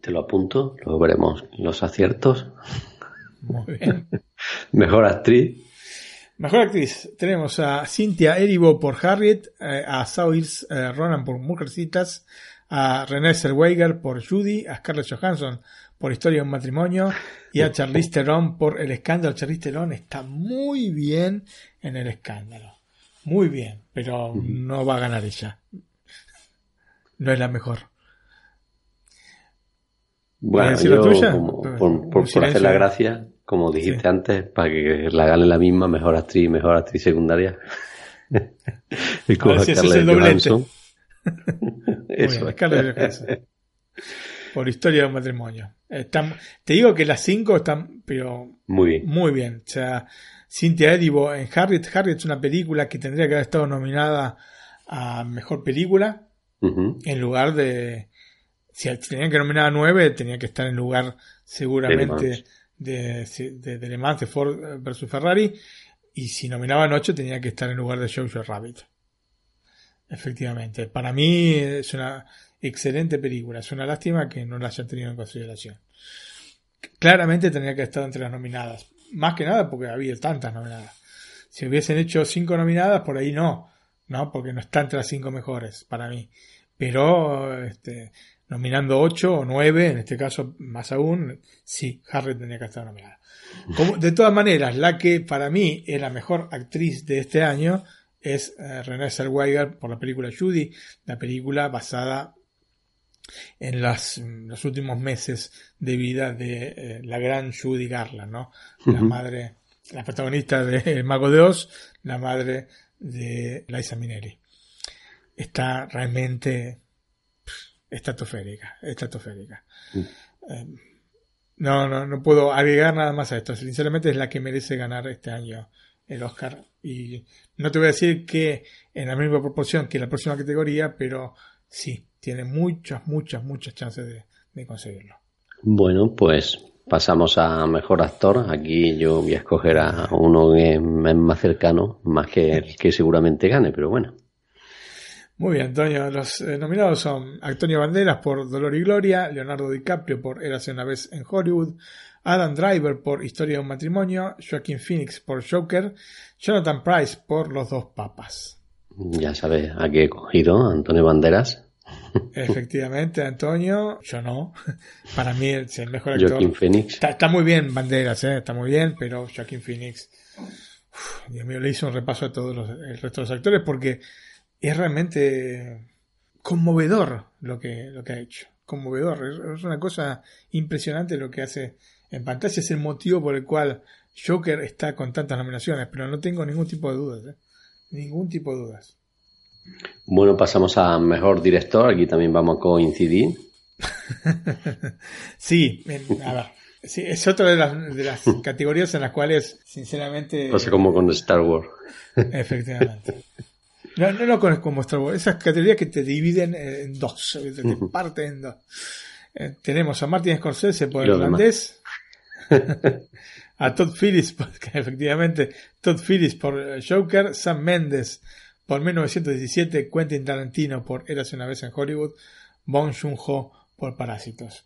Te lo apunto, luego veremos los aciertos. Muy bien. Mejor actriz. Mejor actriz, tenemos a Cynthia Erivo por Harriet, eh, a Saoirse eh, Ronan por Mujercitas, a Renée Zellweger por Judy, a Scarlett Johansson por Historia de un matrimonio y a Charlize Theron por El escándalo. Charlize Theron está muy bien en El escándalo, muy bien, pero no va a ganar ella. No es la mejor. Bueno, decir la yo, tuya? como- por, un por- por hacer la gracia, como dijiste antes, para que la gane la misma, mejor actriz y mejor actriz secundaria. Ese es Scarlett el doblete. Johansson. Eso. bien, Scarlett Johansson. Por historia de un matrimonio. Están- te digo que las cinco están, pero Muy bien. muy bien. O sea, Cynthia Erivo en Harriet. Harriet es una película que tendría que haber estado nominada a mejor película en lugar de. Si tenían que nominar a nueve, tenía que estar en lugar seguramente de, de, de Le Mans de Ford eh, versus Ferrari. Y si nominaban ocho, tenía que estar en lugar de Jojo Rabbit. Efectivamente. Para mí es una excelente película. Es una lástima que no la hayan tenido en consideración. Claramente tenía que estar entre las nominadas. Más que nada porque había tantas nominadas. Si hubiesen hecho cinco nominadas, por ahí no. No, porque no está entre las cinco mejores para mí. Pero este, nominando ocho o nueve, en este caso más aún, sí, Harriet tenía que estar nominada. Como- de todas maneras, la que para mí es la mejor actriz de este año es eh, Renée Zellweger por la película Judy, la película basada en las, los últimos meses de vida de eh, la gran Judy Garland, ¿no? La Ujú. madre, la protagonista de El Mago de Oz, la madre de Liza Minnelli. Está realmente pff, estratosférica, estratosférica. Eh, no, no, no puedo agregar nada más a esto. Sinceramente es la que merece ganar este año el Oscar. Y no te voy a decir que en la misma proporción que la próxima categoría, pero sí, tiene muchas, muchas, muchas chances de, de conseguirlo. Bueno, pues pasamos a mejor actor. Aquí yo voy a escoger a uno que es más cercano, más que el que seguramente gane, pero bueno. Muy bien, Antonio. Los eh, nominados son Antonio Banderas por Dolor y Gloria, Leonardo DiCaprio por Érase una vez en Hollywood, Adam Driver por Historia de un matrimonio, Joaquin Phoenix por Joker, Jonathan Price por Los dos papas. Ya sabes a qué he cogido, Antonio Banderas, Efectivamente, Antonio, yo no. Para mí es el mejor actor. Joaquin Phoenix. Está, está muy bien Banderas, ¿eh? está muy bien, pero Joaquin Phoenix, uf, Dios mío, le hizo un repaso a todos los, el resto de los actores porque es realmente conmovedor lo que, lo que ha hecho. Conmovedor. Es, es una cosa impresionante lo que hace en pantalla. Es el motivo por el cual Joker está con tantas nominaciones, pero no tengo ningún tipo de dudas. ¿eh? Ningún tipo de dudas. Bueno, pasamos a mejor director. Aquí también vamos a coincidir. sí, en- a ver. Sí, es otra de las, de las categorías en las cuales, sinceramente. Pasa como con Star Wars. Efectivamente. No, no lo conozco como Star Wars. Esas categorías que te dividen en dos, te Ujú. parten en dos. Eh, tenemos a Martin Scorsese por los irlandés, a Todd Phillips, porque efectivamente Todd Phillips por Joker, Sam Mendes por 1917, Quentin Tarantino por Érase una vez en Hollywood, Bong Joon-ho por Parásitos.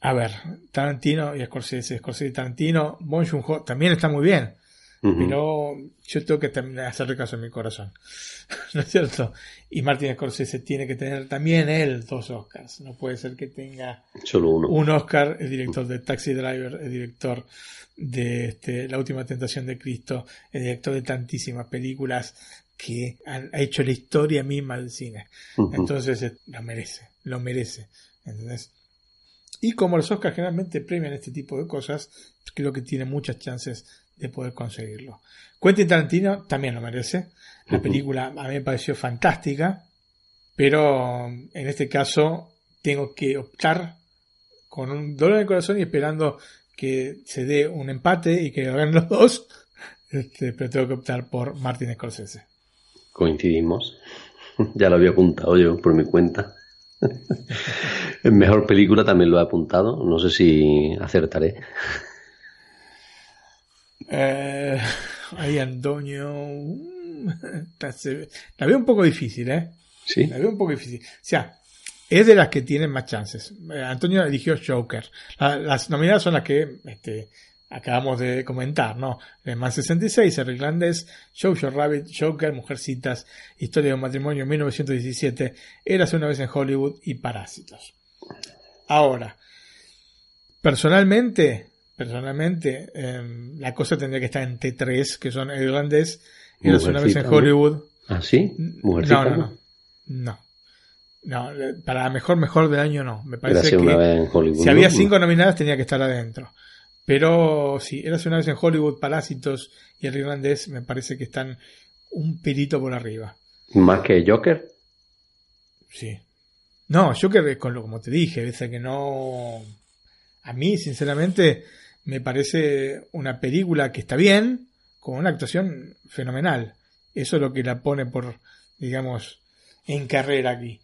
A ver, Tarantino y Scorsese, Scorsese y Tarantino, Bong Joon-ho también está muy bien, Pero yo tengo que hacerle caso a mi corazón, ¿no es cierto? Y Martin Scorsese tiene que tener también él dos Oscars, no puede ser que tenga Solo uno. un Oscar, el director de Taxi Driver, el director de este, La Última Tentación de Cristo, el director de tantísimas películas que han, ha hecho la historia misma del cine. Ujú. Entonces eh, lo merece, lo merece. ¿entendés? Y como los Oscars generalmente premian este tipo de cosas, creo que tiene muchas chances de poder conseguirlo. Quentin Tarantino también lo merece. La película a mí me pareció fantástica, pero en este caso tengo que optar con un dolor en el corazón y esperando que se dé un empate y que ganen los dos, este, pero tengo que optar por Martin Scorsese. Coincidimos. Ya lo había apuntado yo por mi cuenta. En mejor película también lo he apuntado. No sé si acertaré. Eh, ahí Antonio. mm, La veo un poco difícil, ¿eh? Sí. La veo un poco difícil. O sea, es de las que tienen más chances. Eh, Antonio eligió Joker. La- las nominadas son las que este, acabamos de comentar, ¿no? Le Man 66, El Irlandés, Jojo Rabbit, Joker, Mujercitas, Historia de un matrimonio 1917, Érase una vez en Hollywood y Parásitos. Ahora, personalmente, personalmente, em, la cosa tendría que estar entre tres, que son El Irlandés, Érase una vez en. Hollywood. ¿Ah, sí? No, Mujercita, no, no. No. Para mejor, mejor del año no. Me parece que una vez en Hollywood, si había cinco nominadas tenía que estar adentro. Pero sí, Érase una vez en Hollywood, Parásitos y El Irlandés me parece que están un pelito por arriba. Más que Joker. Sí. No, que con lo como te dije, dice que no. A mí, sinceramente, me parece una película que está bien, con una actuación fenomenal. Eso es lo que la pone por, digamos, en carrera aquí.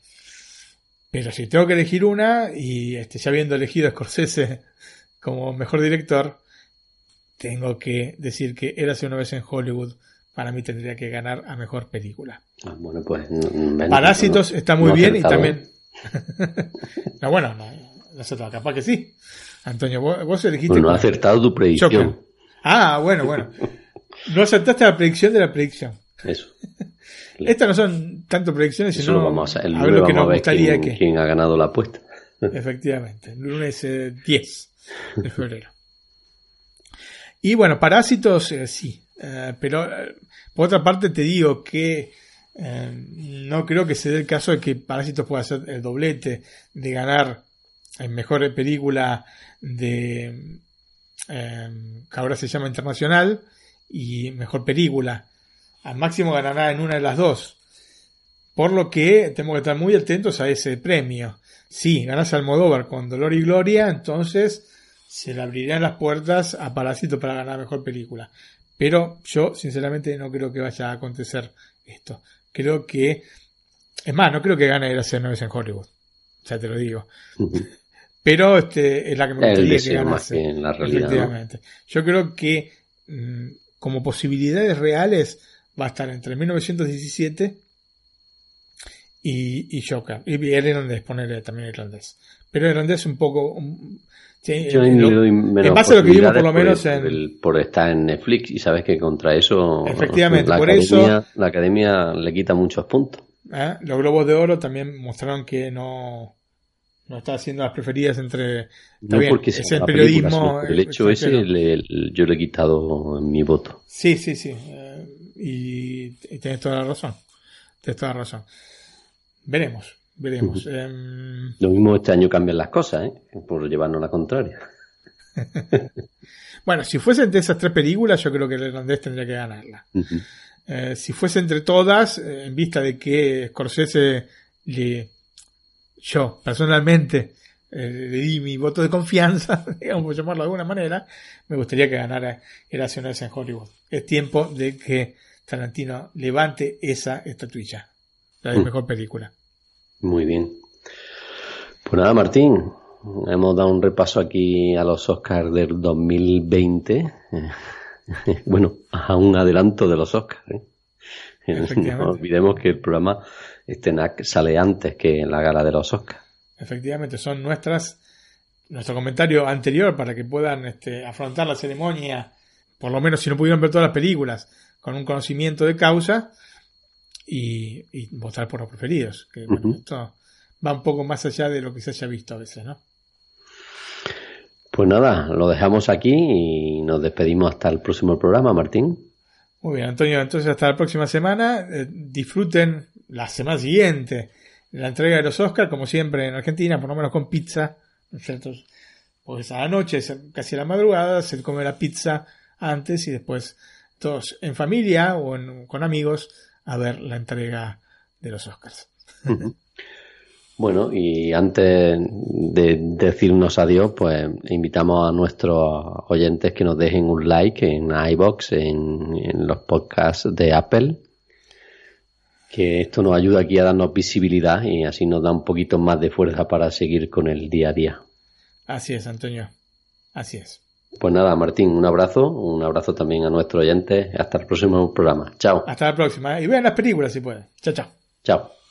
Pero si tengo que elegir una, y este, ya habiendo elegido a Scorsese como mejor director, tengo que decir que Érase una vez en Hollywood, para mí tendría que ganar a mejor película. Ah, bueno, pues. Parásitos no- está muy no bien y acertado. también. no, bueno, no, no sé, capaz que sí. Antonio, vos, vos elegiste. Bueno, ha acertado tu predicción. Ah, bueno, bueno. No acertaste la predicción de la predicción. Eso. Estas no son tanto predicciones, Eso sino lo vamos a, el a ver lunes lo que nos gustaría quién, que. quién ha ganado la apuesta. Efectivamente, el lunes eh, 10 de febrero. Y bueno, Parásitos, eh, sí. Eh, pero eh, por otra parte te digo que no creo que se dé el caso de que Parásitos pueda hacer el doblete de ganar en mejor película de eh, que ahora se llama internacional y mejor película. Al máximo ganará en una de las dos. Por lo que tenemos que estar muy atentos a ese premio. Si ganase Almodóvar con Dolor y Gloria, entonces se le abrirían las puertas a Parásito para ganar mejor película. Pero yo, sinceramente, no creo que vaya a acontecer esto. Creo que. Es más, no creo que gane Gracias a en Hollywood. Ya te lo digo. Pero este, es la que me gustaría que ganase. en la realidad, Efectivamente. Yo creo que mm, como posibilidades reales va a estar entre 1917 y, y Joker. Y el irlandés, ponerle también irlandés. Pero irlandés un poco... un- sí, Yo en, lo- base a lo que vimos por lo menos por, en... el- por estar en Netflix y sabes que contra eso Efectivamente, la por academia, eso- la academia le quita muchos puntos. ¿eh? Los Globos de Oro también mostraron que no, no está haciendo las preferidas entre... No bien, porque es el película, periodismo... el hecho ese le- yo le he quitado mi voto. Sí, sí, sí. eh, y, y tienes toda la razón. Tienes toda la razón. Veremos, veremos. Em, Lo mismo este año cambian las cosas, ¿eh? por llevarnos la contraria. bueno, si fuese entre esas tres películas, yo creo que el irlandés tendría que ganarla. Eh, si fuese entre todas, eh, en vista de que Scorsese le, yo personalmente eh, le di mi voto de confianza, digamos por llamarlo de alguna manera, me gustaría que ganara Eraciones en Hollywood. Es tiempo de que Tarantino levante esa estatuilla, la de Mm. mejor película. Muy bien. Pues nada, Martín, hemos dado un repaso aquí a los Oscars del 2020. bueno, a un adelanto de los Oscars. ¿eh? No olvidemos que el programa este NAC sale antes que la gala de los Oscars. Efectivamente, son nuestras nuestro comentario anterior para que puedan este, afrontar la ceremonia, por lo menos si no pudieron ver todas las películas, con un conocimiento de causa y, y votar por los preferidos. Que bueno, esto va un poco más allá de lo que se haya visto a veces, ¿no? Pues nada, lo dejamos aquí y nos despedimos hasta el próximo programa, Martín. Muy bien, Antonio, entonces hasta la próxima semana. Eh, disfruten la semana siguiente la entrega de los Oscars, como siempre en Argentina, por lo menos con pizza, ¿no es cierto? Pues a la noche, casi a la madrugada, se come la pizza antes y después todos en familia o en- con amigos a ver la entrega de los Oscars. Bueno, y antes de decirnos adiós, pues invitamos a nuestros oyentes que nos dejen un like en iBox, en los podcasts de Apple, que esto nos ayuda aquí a darnos visibilidad y así nos da un poquito más de fuerza para seguir con el día a día. Así es, Antonio. Así es. Pues nada, Martín, un abrazo, un abrazo también a nuestros oyentes. Hasta el próximo programa. Chao. Hasta la próxima. ¿eh? Y vean las películas si pueden. Chao, chao. Chao.